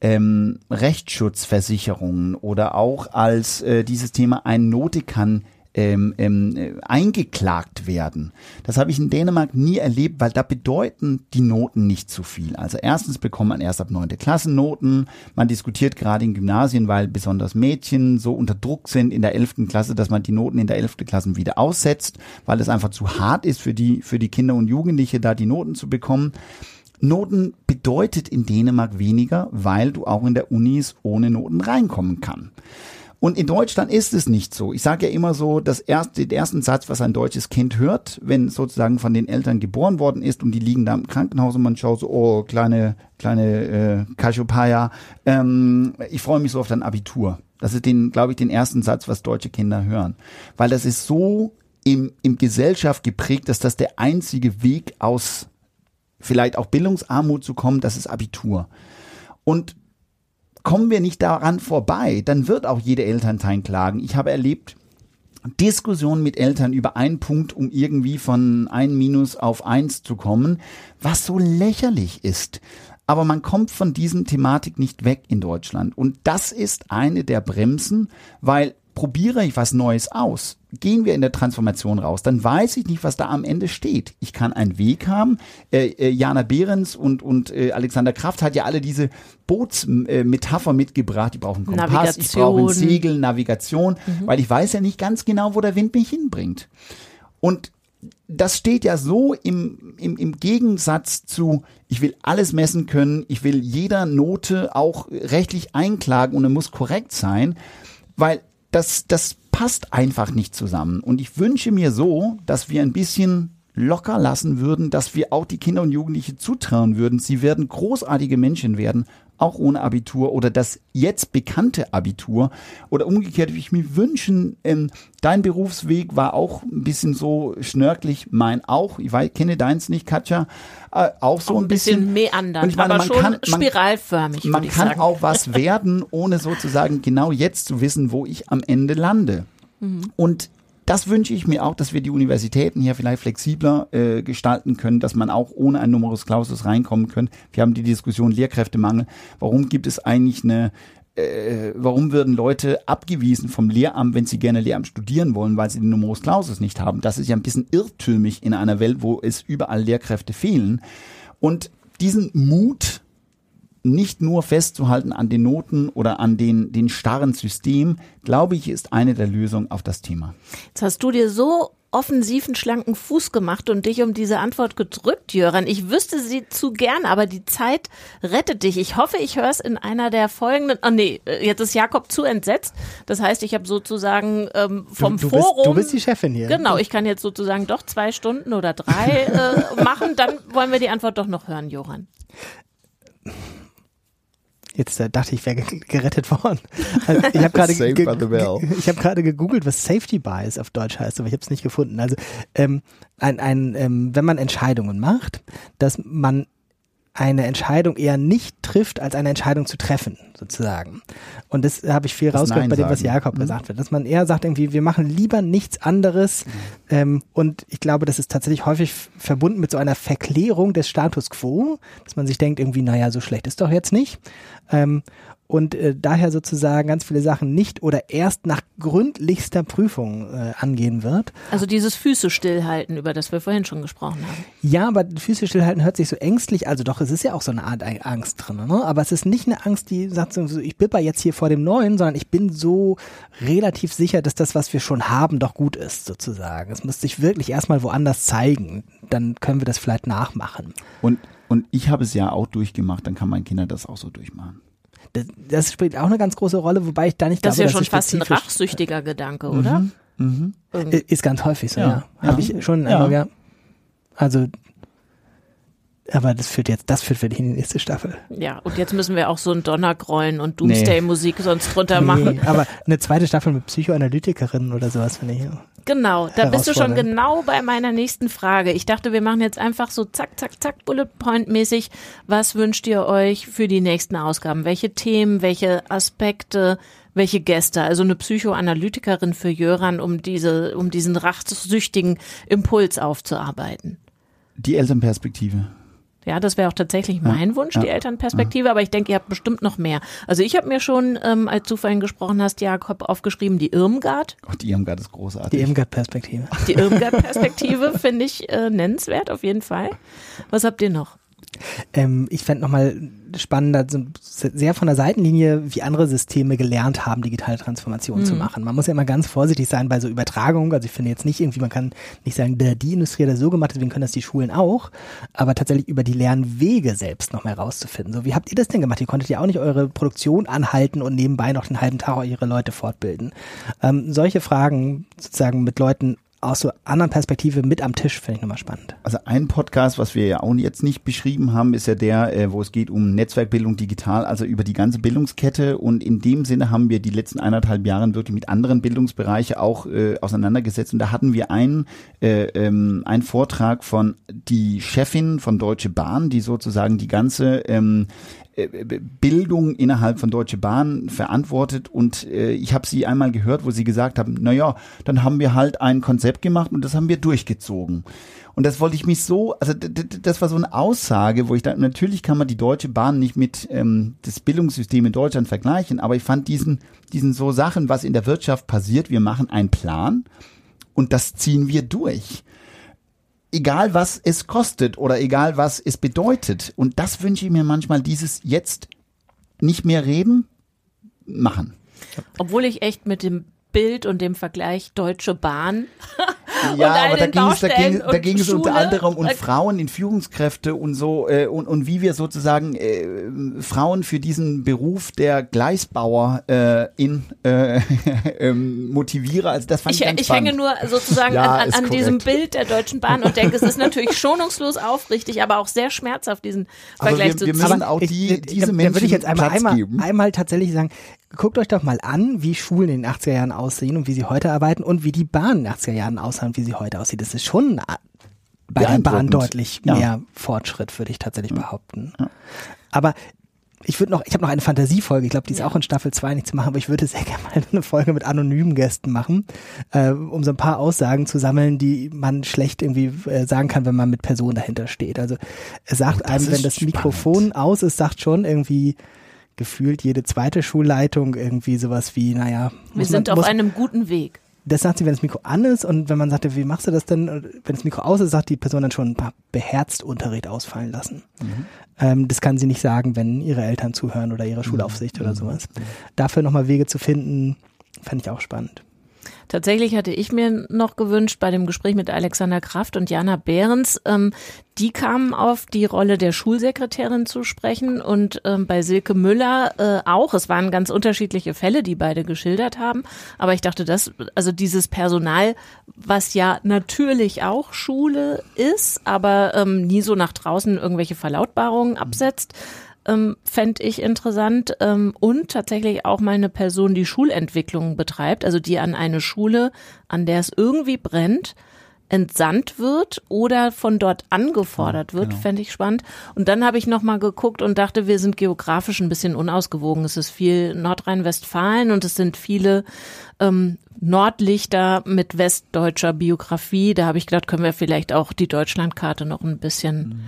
ähm, Rechtsschutzversicherungen oder auch als äh, dieses Thema ein Note kann ähm, ähm, äh, eingeklagt werden. Das habe ich in Dänemark nie erlebt, weil da bedeuten die Noten nicht zu viel. Also erstens bekommt man erst ab neunte Klassen Noten. Man diskutiert gerade in Gymnasien, weil besonders Mädchen so unter Druck sind in der elften Klasse, dass man die Noten in der elften Klasse wieder aussetzt, weil es einfach zu hart ist für die, für die Kinder und Jugendliche, da die Noten zu bekommen. Noten bedeutet in Dänemark weniger, weil du auch in der Unis ohne Noten reinkommen kann. Und in Deutschland ist es nicht so. Ich sage ja immer so, das erste, den ersten Satz, was ein deutsches Kind hört, wenn sozusagen von den Eltern geboren worden ist und die liegen da im Krankenhaus und man schaut so, oh, kleine, kleine äh, Cassiopeia, ähm, ich freue mich so auf dein Abitur. Das ist den, glaube ich, den ersten Satz, was deutsche Kinder hören. Weil das ist so im, im Gesellschaft geprägt, dass das der einzige Weg aus vielleicht auch Bildungsarmut zu kommen, das ist Abitur. Und kommen wir nicht daran vorbei, dann wird auch jede Elternteil klagen. Ich habe erlebt, Diskussionen mit Eltern über einen Punkt, um irgendwie von ein Minus auf eins zu kommen, was so lächerlich ist. Aber man kommt von diesem Thematik nicht weg in Deutschland. Und das ist eine der Bremsen, weil probiere ich was Neues aus, gehen wir in der Transformation raus, dann weiß ich nicht, was da am Ende steht. Ich kann einen Weg haben. Äh, äh, Jana Behrens und, und äh, Alexander Kraft hat ja alle diese Bootsmetapher mitgebracht. Die brauchen Kompass, Navigation. ich brauche ein Segel, Navigation, mhm. weil ich weiß ja nicht ganz genau, wo der Wind mich hinbringt. Und das steht ja so im, im, im Gegensatz zu, ich will alles messen können, ich will jeder Note auch rechtlich einklagen und er muss korrekt sein, weil das, das passt einfach nicht zusammen. Und ich wünsche mir so, dass wir ein bisschen locker lassen würden, dass wir auch die Kinder und Jugendliche zutrauen würden, sie werden großartige Menschen werden, auch ohne Abitur oder das jetzt bekannte Abitur oder umgekehrt, wie ich mir wünschen, ähm, dein Berufsweg war auch ein bisschen so schnörklich, mein auch, ich weiß, kenne deins nicht, Katja, äh, auch so auch ein, ein bisschen, bisschen meandern, ich meine, aber man schon kann, man, spiralförmig. Man kann sagen. auch was werden, ohne sozusagen genau jetzt zu wissen, wo ich am Ende lande. Mhm. Und das wünsche ich mir auch, dass wir die Universitäten hier vielleicht flexibler äh, gestalten können, dass man auch ohne ein Numerus Clausus reinkommen können. Wir haben die Diskussion Lehrkräftemangel. Warum gibt es eigentlich eine äh, warum würden Leute abgewiesen vom Lehramt, wenn sie gerne Lehramt studieren wollen, weil sie den Numerus Clausus nicht haben? Das ist ja ein bisschen irrtümlich in einer Welt, wo es überall Lehrkräfte fehlen. Und diesen Mut nicht nur festzuhalten an den Noten oder an den, den starren System, glaube ich, ist eine der Lösungen auf das Thema. Jetzt hast du dir so offensiven, schlanken Fuß gemacht und dich um diese Antwort gedrückt, Jöran. Ich wüsste sie zu gern, aber die Zeit rettet dich. Ich hoffe, ich höre es in einer der folgenden. Oh nee, jetzt ist Jakob zu entsetzt. Das heißt, ich habe sozusagen ähm, vom du, du Forum. Bist, du bist die Chefin hier. Genau, ich kann jetzt sozusagen doch zwei Stunden oder drei äh, machen. Dann wollen wir die Antwort doch noch hören, Johann. Jetzt äh, dachte ich, wäre gerettet worden. Also, ich habe gerade ich habe gerade gegoogelt, was Safety Bias auf Deutsch heißt, aber ich habe es nicht gefunden. Also ähm, ein, ein ähm, wenn man Entscheidungen macht, dass man eine Entscheidung eher nicht trifft, als eine Entscheidung zu treffen, sozusagen. Und das habe ich viel das rausgehört bei dem, was Jakob mhm. gesagt wird, dass man eher sagt irgendwie, wir machen lieber nichts anderes. Mhm. Ähm, und ich glaube, das ist tatsächlich häufig verbunden mit so einer Verklärung des Status quo, dass man sich denkt irgendwie, naja, so schlecht ist doch jetzt nicht. Ähm, und äh, daher sozusagen ganz viele Sachen nicht oder erst nach gründlichster Prüfung äh, angehen wird. Also dieses Füße stillhalten, über das wir vorhin schon gesprochen haben. Ja, aber Füße stillhalten hört sich so ängstlich, also doch, es ist ja auch so eine Art Angst drin, ne? aber es ist nicht eine Angst, die sagt so, ich bipper jetzt hier vor dem Neuen, sondern ich bin so relativ sicher, dass das, was wir schon haben, doch gut ist, sozusagen. Es muss sich wirklich erstmal woanders zeigen, dann können wir das vielleicht nachmachen. Und, und ich habe es ja auch durchgemacht, dann kann mein Kinder das auch so durchmachen das, das, spielt auch eine ganz große Rolle, wobei ich da nicht das glaube, ist ja schon fast ein rachsüchtiger Gedanke, oder? Mhm. Mhm. Ist ganz häufig so, ja. ja. Habe ich schon ja. ja. Also aber das führt jetzt, das führt für die nächste Staffel. Ja, und jetzt müssen wir auch so ein Donnergrollen und Doomsday-Musik nee. sonst drunter machen. Nee, aber eine zweite Staffel mit Psychoanalytikerinnen oder sowas finde ich. Genau, da bist du schon genau bei meiner nächsten Frage. Ich dachte, wir machen jetzt einfach so zack, zack, zack, Bullet Point mäßig. Was wünscht ihr euch für die nächsten Ausgaben? Welche Themen, welche Aspekte, welche Gäste? Also eine Psychoanalytikerin für Jöran, um diese, um diesen rachsüchtigen Impuls aufzuarbeiten. Die Elternperspektive. Ja, das wäre auch tatsächlich mein ja, Wunsch, die Elternperspektive, ja. aber ich denke, ihr habt bestimmt noch mehr. Also ich habe mir schon, ähm, als du vorhin gesprochen hast, Jakob, aufgeschrieben, die Irmgard. Ach, die Irmgard ist großartig. Die Irmgard-Perspektive. Die Irmgard-Perspektive finde ich äh, nennenswert, auf jeden Fall. Was habt ihr noch? Ähm, ich fände nochmal spannender, sehr von der Seitenlinie, wie andere Systeme gelernt haben, digitale Transformation Mhm. zu machen. Man muss ja immer ganz vorsichtig sein bei so Übertragungen. Also ich finde jetzt nicht irgendwie, man kann nicht sagen, der, die Industrie hat das so gemacht, deswegen können das die Schulen auch. Aber tatsächlich über die Lernwege selbst noch mal rauszufinden. So, wie habt ihr das denn gemacht? Ihr konntet ja auch nicht eure Produktion anhalten und nebenbei noch den halben Tag eure Leute fortbilden. Ähm, solche Fragen sozusagen mit Leuten aus so anderen Perspektive mit am Tisch finde ich nochmal spannend. Also ein Podcast, was wir ja auch jetzt nicht beschrieben haben, ist ja der, äh, wo es geht um Netzwerkbildung digital, also über die ganze Bildungskette. Und in dem Sinne haben wir die letzten eineinhalb Jahre wirklich mit anderen Bildungsbereichen auch äh, auseinandergesetzt. Und da hatten wir einen, äh, ähm, einen Vortrag von die Chefin von Deutsche Bahn, die sozusagen die ganze ähm, äh, Bildung innerhalb von Deutsche Bahn verantwortet und äh, ich habe sie einmal gehört, wo sie gesagt haben, na ja, dann haben wir halt ein Konzept gemacht und das haben wir durchgezogen. Und das wollte ich mich so, also das war so eine Aussage, wo ich da, natürlich kann man die Deutsche Bahn nicht mit ähm, das Bildungssystem in Deutschland vergleichen, aber ich fand diesen, diesen so Sachen, was in der Wirtschaft passiert, wir machen einen Plan und das ziehen wir durch egal was es kostet oder egal was es bedeutet. Und das wünsche ich mir manchmal, dieses jetzt nicht mehr reden, machen. Obwohl ich echt mit dem Bild und dem Vergleich Deutsche Bahn Ja, aber da ging es, da ging, da ging es unter anderem um Da- Frauen in Führungskräfte und so äh, und, und wie wir sozusagen äh, Frauen für diesen Beruf der Gleisbauer äh, in äh, ähm, motiviere. Also das fand ich, Ich, ganz ich hänge spannend. nur sozusagen Ja, an, an, an diesem. Bild der Deutschen Bahn und denke, es ist natürlich schonungslos aufrichtig, aber auch sehr schmerzhaft, diesen Aber Vergleich wir- zu wir ziehen. müssen auch die, diese da, Menschen da würde ich jetzt einmal, einmal, einmal tatsächlich sagen, guckt euch doch mal an, wie Schulen in den 80er Jahren aussehen und wie sie heute arbeiten und wie die Bahn in den 80er Jahren aussah und wie sie heute aussieht. Das ist schon bei der Bahn deutlich Ja. mehr Fortschritt, würde ich tatsächlich behaupten. Aber ich würde noch, ich habe noch eine Fantasiefolge, ich glaube, die ist auch in Staffel 2 nicht zu machen, aber ich würde sehr gerne mal eine Folge mit anonymen Gästen machen, äh, um so ein paar Aussagen zu sammeln, die man schlecht irgendwie äh, sagen kann, wenn man mit Personen dahinter steht. Also es sagt Oh, einem, wenn das spannend. Mikrofon aus ist, sagt schon irgendwie gefühlt jede zweite Schulleitung irgendwie sowas wie, naja, Wir sind man, auf muss, einem guten Weg. das sagt sie, wenn das Mikro an ist und wenn man sagt, wie machst du das denn? Wenn das Mikro aus ist, sagt die Person dann schon ein paar beherzt Unterricht ausfallen lassen. Ähm, das kann sie nicht sagen, wenn ihre Eltern zuhören oder ihre Schulaufsicht oder sowas. Dafür nochmal Wege zu finden, fände ich auch spannend. Tatsächlich hatte ich mir noch gewünscht bei dem Gespräch mit Alexander Kraft und Jana Behrens, ähm, die kamen auf die Rolle der Schulsekretärin zu sprechen und ähm, bei Silke Müller äh, auch. Es waren ganz unterschiedliche Fälle, die beide geschildert haben. Aber ich dachte, das, also dieses Personal, was ja natürlich auch Schule ist, aber ähm, nie so nach draußen irgendwelche Verlautbarungen absetzt, ähm, fände ich interessant. Ähm, und tatsächlich auch mal eine Person, die Schulentwicklung betreibt, also die an eine Schule, an der es irgendwie brennt, entsandt wird oder von dort angefordert wird, fände ich spannend. Und dann habe ich nochmal geguckt und dachte, wir sind geografisch ein bisschen unausgewogen. Es ist viel Nordrhein-Westfalen und es sind viele ähm, Nordlichter mit westdeutscher Biografie. Da habe ich gedacht, können wir vielleicht auch die Deutschlandkarte noch ein bisschen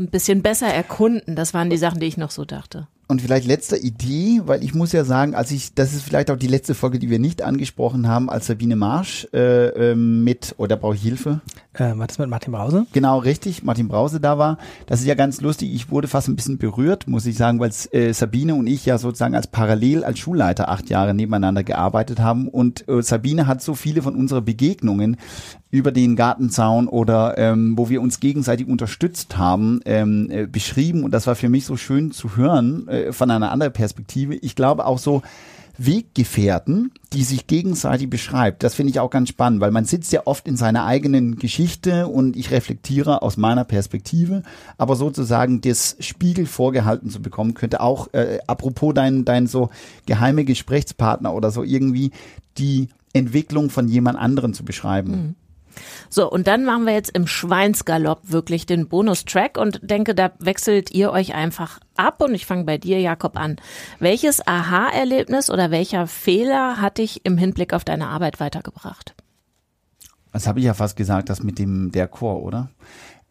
ein bisschen besser erkunden. Das waren die Sachen, die ich noch so dachte. Und vielleicht letzte Idee, weil ich muss ja sagen, als ich, das ist vielleicht auch die letzte Folge, die wir nicht angesprochen haben, als Sabine Marsch äh, ähm, mit, oder brauche ich Hilfe? Äh, war das mit Martin Brause? Genau, richtig, Martin Brause da war. Das ist ja ganz lustig. Ich wurde fast ein bisschen berührt, muss ich sagen, weil äh, Sabine und ich ja sozusagen als parallel als Schulleiter acht Jahre nebeneinander gearbeitet haben. Und äh, Sabine hat so viele von unseren Begegnungen über den Gartenzaun oder ähm, wo wir uns gegenseitig unterstützt haben, ähm, äh, beschrieben. Und das war für mich so schön zu hören äh, von einer anderen Perspektive. Ich glaube auch so, Weggefährten, die sich gegenseitig beschreibt. Das finde ich auch ganz spannend, weil man sitzt ja oft in seiner eigenen Geschichte und ich reflektiere aus meiner Perspektive, aber sozusagen das Spiegel vorgehalten zu bekommen, könnte auch, äh, apropos dein, dein so geheime Gesprächspartner oder so irgendwie die Entwicklung von jemand anderen zu beschreiben. So, und dann machen wir jetzt im Schweinsgalopp wirklich den Bonustrack und denke, da wechselt ihr euch einfach ab und ich fange bei dir, Jakob, an. Welches Aha-Erlebnis oder welcher Fehler hat dich im Hinblick auf deine Arbeit weitergebracht? Das habe ich ja fast gesagt, das mit dem der Chor, oder?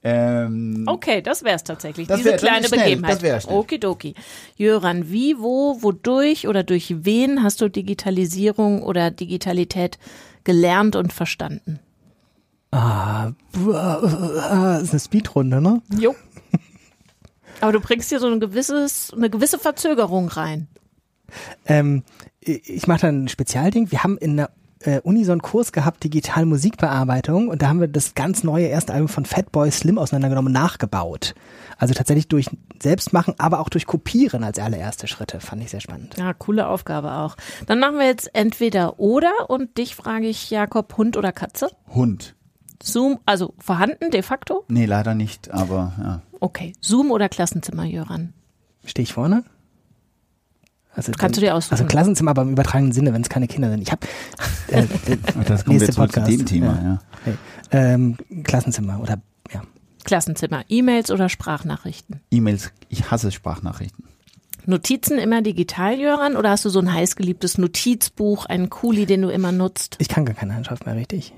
Ähm, Okay, das wär's tatsächlich. Das Diese wär- kleine schnell, Begebenheit. das wär schnell. Okidoki. Jöran, wie, wo, wodurch oder durch wen hast du Digitalisierung oder Digitalität gelernt und verstanden? Ah, das ist eine Speedrunde, ne? Jo. Aber du bringst hier so ein gewisses, eine gewisse Verzögerung rein. Ähm, ich mache dann ein Spezialding. Wir haben in der äh, Uni so einen Kurs gehabt, Digital Musikbearbeitung, und da haben wir das ganz neue erste Album von Fatboy Slim auseinandergenommen, nachgebaut. Also tatsächlich durch Selbstmachen, aber auch durch Kopieren als allererste Schritte. Fand ich sehr spannend. Ja, coole Aufgabe auch. Dann machen wir jetzt entweder oder und dich frage ich, Jakob, Hund oder Katze? Hund. Zoom, also vorhanden de facto? Nee, leider nicht, aber ja. Okay. Zoom oder Klassenzimmer, Jöran? Stehe ich vorne? Also Kannst du dir aussuchen. Also Klassenzimmer, aber im übertragenen Sinne, wenn es keine Kinder sind. Ich habe äh, das kommt jetzt Podcast. zu dem Thema, ja. ja. Okay. Ähm, Klassenzimmer oder ja. Klassenzimmer. E-Mails oder Sprachnachrichten? E-Mails. Ich hasse Sprachnachrichten. Notizen immer digital, Jöran? Oder hast du so ein heißgeliebtes Notizbuch, einen Kuli, den du immer nutzt? Ich kann gar keine Handschrift mehr richtig.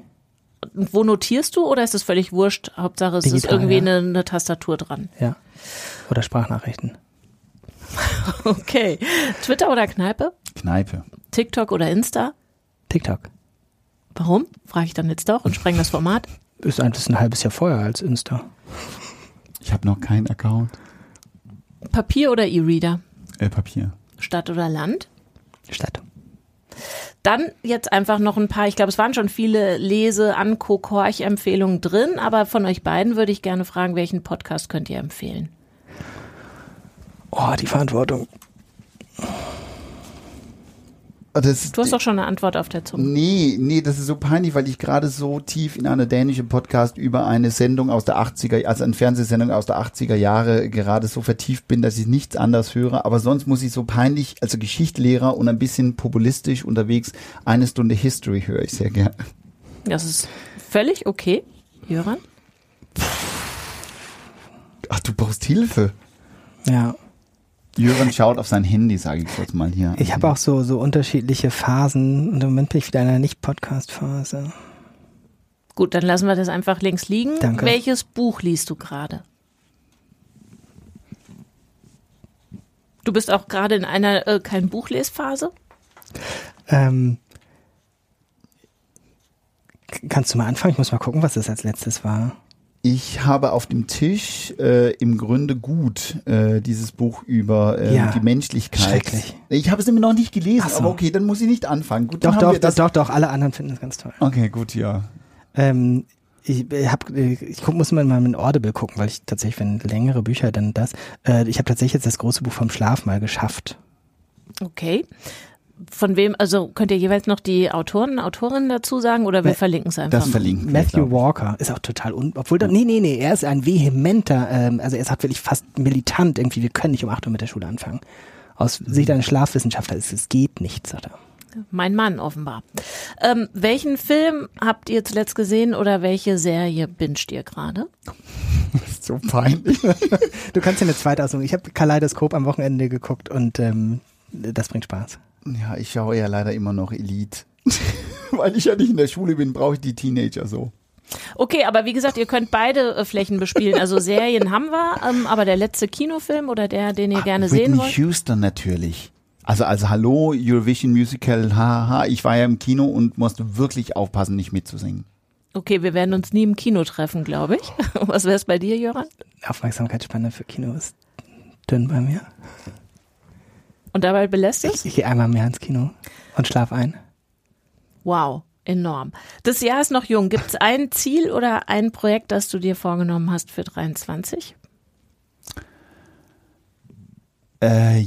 Und wo notierst du oder ist es völlig wurscht? Hauptsache es digital, ist irgendwie ja. eine, eine Tastatur dran. Ja. Oder Sprachnachrichten. Okay. Twitter oder Kneipe? Kneipe. TikTok oder Insta? TikTok. Warum? Frage ich dann jetzt doch und spreng das Format. Ist eigentlich ein halbes Jahr vorher als Insta. Ich habe noch keinen Account. Papier oder E-Reader? Äh, Papier. Stadt oder Land? Stadt. Dann jetzt einfach noch ein paar, ich glaube, es waren schon viele Lese-, Horch-Empfehlungen drin, aber von euch beiden würde ich gerne fragen, welchen Podcast könnt ihr empfehlen? Oh, die Verantwortung. Das, du hast doch schon eine Antwort auf der Zunge. Nee, nee, das ist so peinlich, weil ich gerade so tief in einer dänischen Podcast über eine Sendung aus der 80er, also eine Fernsehsendung aus der 80er Jahre gerade so vertieft bin, dass ich nichts anderes höre. Aber sonst muss ich so peinlich, also Geschichtslehrer und ein bisschen populistisch unterwegs, eine Stunde History höre ich sehr gerne. Das ist völlig okay, Jöran. Ach, du brauchst Hilfe. Ja. Jürgen schaut auf sein Handy, sage ich jetzt mal hier. Ich habe auch so, so unterschiedliche Phasen und im Moment bin ich wieder in einer Nicht-Podcast-Phase. Gut, dann lassen wir das einfach links liegen. Danke. Welches Buch liest du gerade? Du bist auch gerade in einer äh, kein Buchlesphase? Ähm, kannst du mal anfangen? Ich muss mal gucken, was das als letztes war. Ich habe auf dem Tisch äh, im Grunde gut äh, dieses Buch über äh, ja, die Menschlichkeit. Schrecklich. Ich habe es immer noch nicht gelesen, so. aber okay, dann muss ich nicht anfangen. Gut, doch, doch, doch, doch, doch, alle anderen finden es ganz toll. Okay, gut, ja. Ähm, ich hab, ich guck, muss mal mit Audible gucken, weil ich tatsächlich, wenn längere Bücher, dann das. Äh, ich habe tatsächlich jetzt das große Buch vom Schlaf mal geschafft. Okay von wem, also könnt ihr jeweils noch die Autoren, Autorinnen dazu sagen oder wir verlinken es einfach? Das verlinken Matthew Walker ist auch total un, obwohl, da, nee, nee, nee, er ist ein vehementer, ähm, also er sagt wirklich fast militant irgendwie, wir können nicht um 8 Uhr mit der Schule anfangen. Aus Sicht eines Schlafwissenschaftlers, es geht nicht, sagt er. Mein Mann offenbar. Ähm, welchen Film habt ihr zuletzt gesehen oder welche Serie binscht ihr gerade? Das ist so peinlich. du kannst ja eine zweite aussuchen. Ich habe Kaleidoskop am Wochenende geguckt und ähm, das bringt Spaß. Ja, ich schaue ja leider immer noch Elite. Weil ich ja nicht in der Schule bin, brauche ich die Teenager so. Okay, aber wie gesagt, ihr könnt beide äh, Flächen bespielen. Also Serien haben wir, ähm, aber der letzte Kinofilm oder der, den ihr Ach, gerne Whitney sehen wollt? Houston natürlich. Also also hallo Eurovision Musical, haha, ich war ja im Kino und musste wirklich aufpassen, nicht mitzusingen. Okay, wir werden uns nie im Kino treffen, glaube ich. Was wäre es bei dir, Jöran? Aufmerksamkeitsspanne für Kino ist dünn bei mir. Und dabei belässt es? Ich, ich gehe einmal mehr ins Kino und schlaf ein. Wow, enorm. Das Jahr ist noch jung. Gibt es ein Ziel oder ein Projekt, das du dir vorgenommen hast für 23? Äh,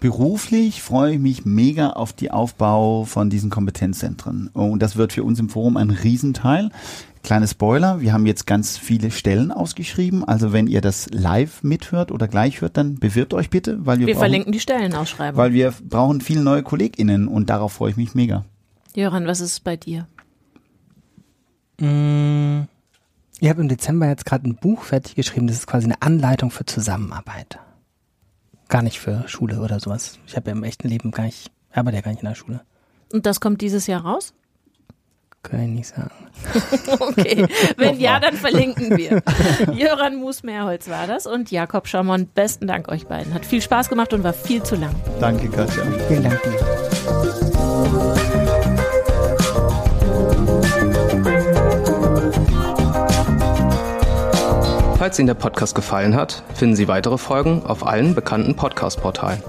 beruflich freue ich mich mega auf die Aufbau von diesen Kompetenzzentren. Und das wird für uns im Forum ein Riesenteil. Kleine Spoiler, wir haben jetzt ganz viele Stellen ausgeschrieben. Also wenn ihr das live mithört oder gleich hört, dann bewirbt euch bitte, weil wir, wir brauchen, verlinken die Stellenausschreibung. Weil wir brauchen viele neue KollegInnen und darauf freue ich mich mega. Jöran, was ist bei dir? Mmh. Ich habe im Dezember jetzt gerade ein Buch fertig geschrieben, das ist quasi eine Anleitung für Zusammenarbeit. Gar nicht für Schule oder sowas. Ich habe ja im echten Leben gar nicht, arbeite ja gar nicht in der Schule. Und das kommt dieses Jahr raus? Kann ich nicht sagen. okay, wenn ja, dann verlinken wir. Jöran Moos-Mehrholz war das und Jakob Schamon. Besten Dank euch beiden. Hat viel Spaß gemacht und war viel zu lang. Danke, Katja. Vielen Dank dir. Falls Ihnen der Podcast gefallen hat, finden Sie weitere Folgen auf allen bekannten Podcast-Portalen.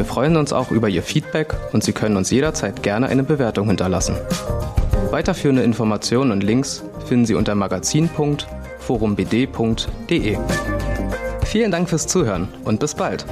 Wir freuen uns auch über Ihr Feedback und Sie können uns jederzeit gerne eine Bewertung hinterlassen. Weiterführende Informationen und Links finden Sie unter magazin.forumbd.de. Vielen Dank fürs Zuhören und bis bald.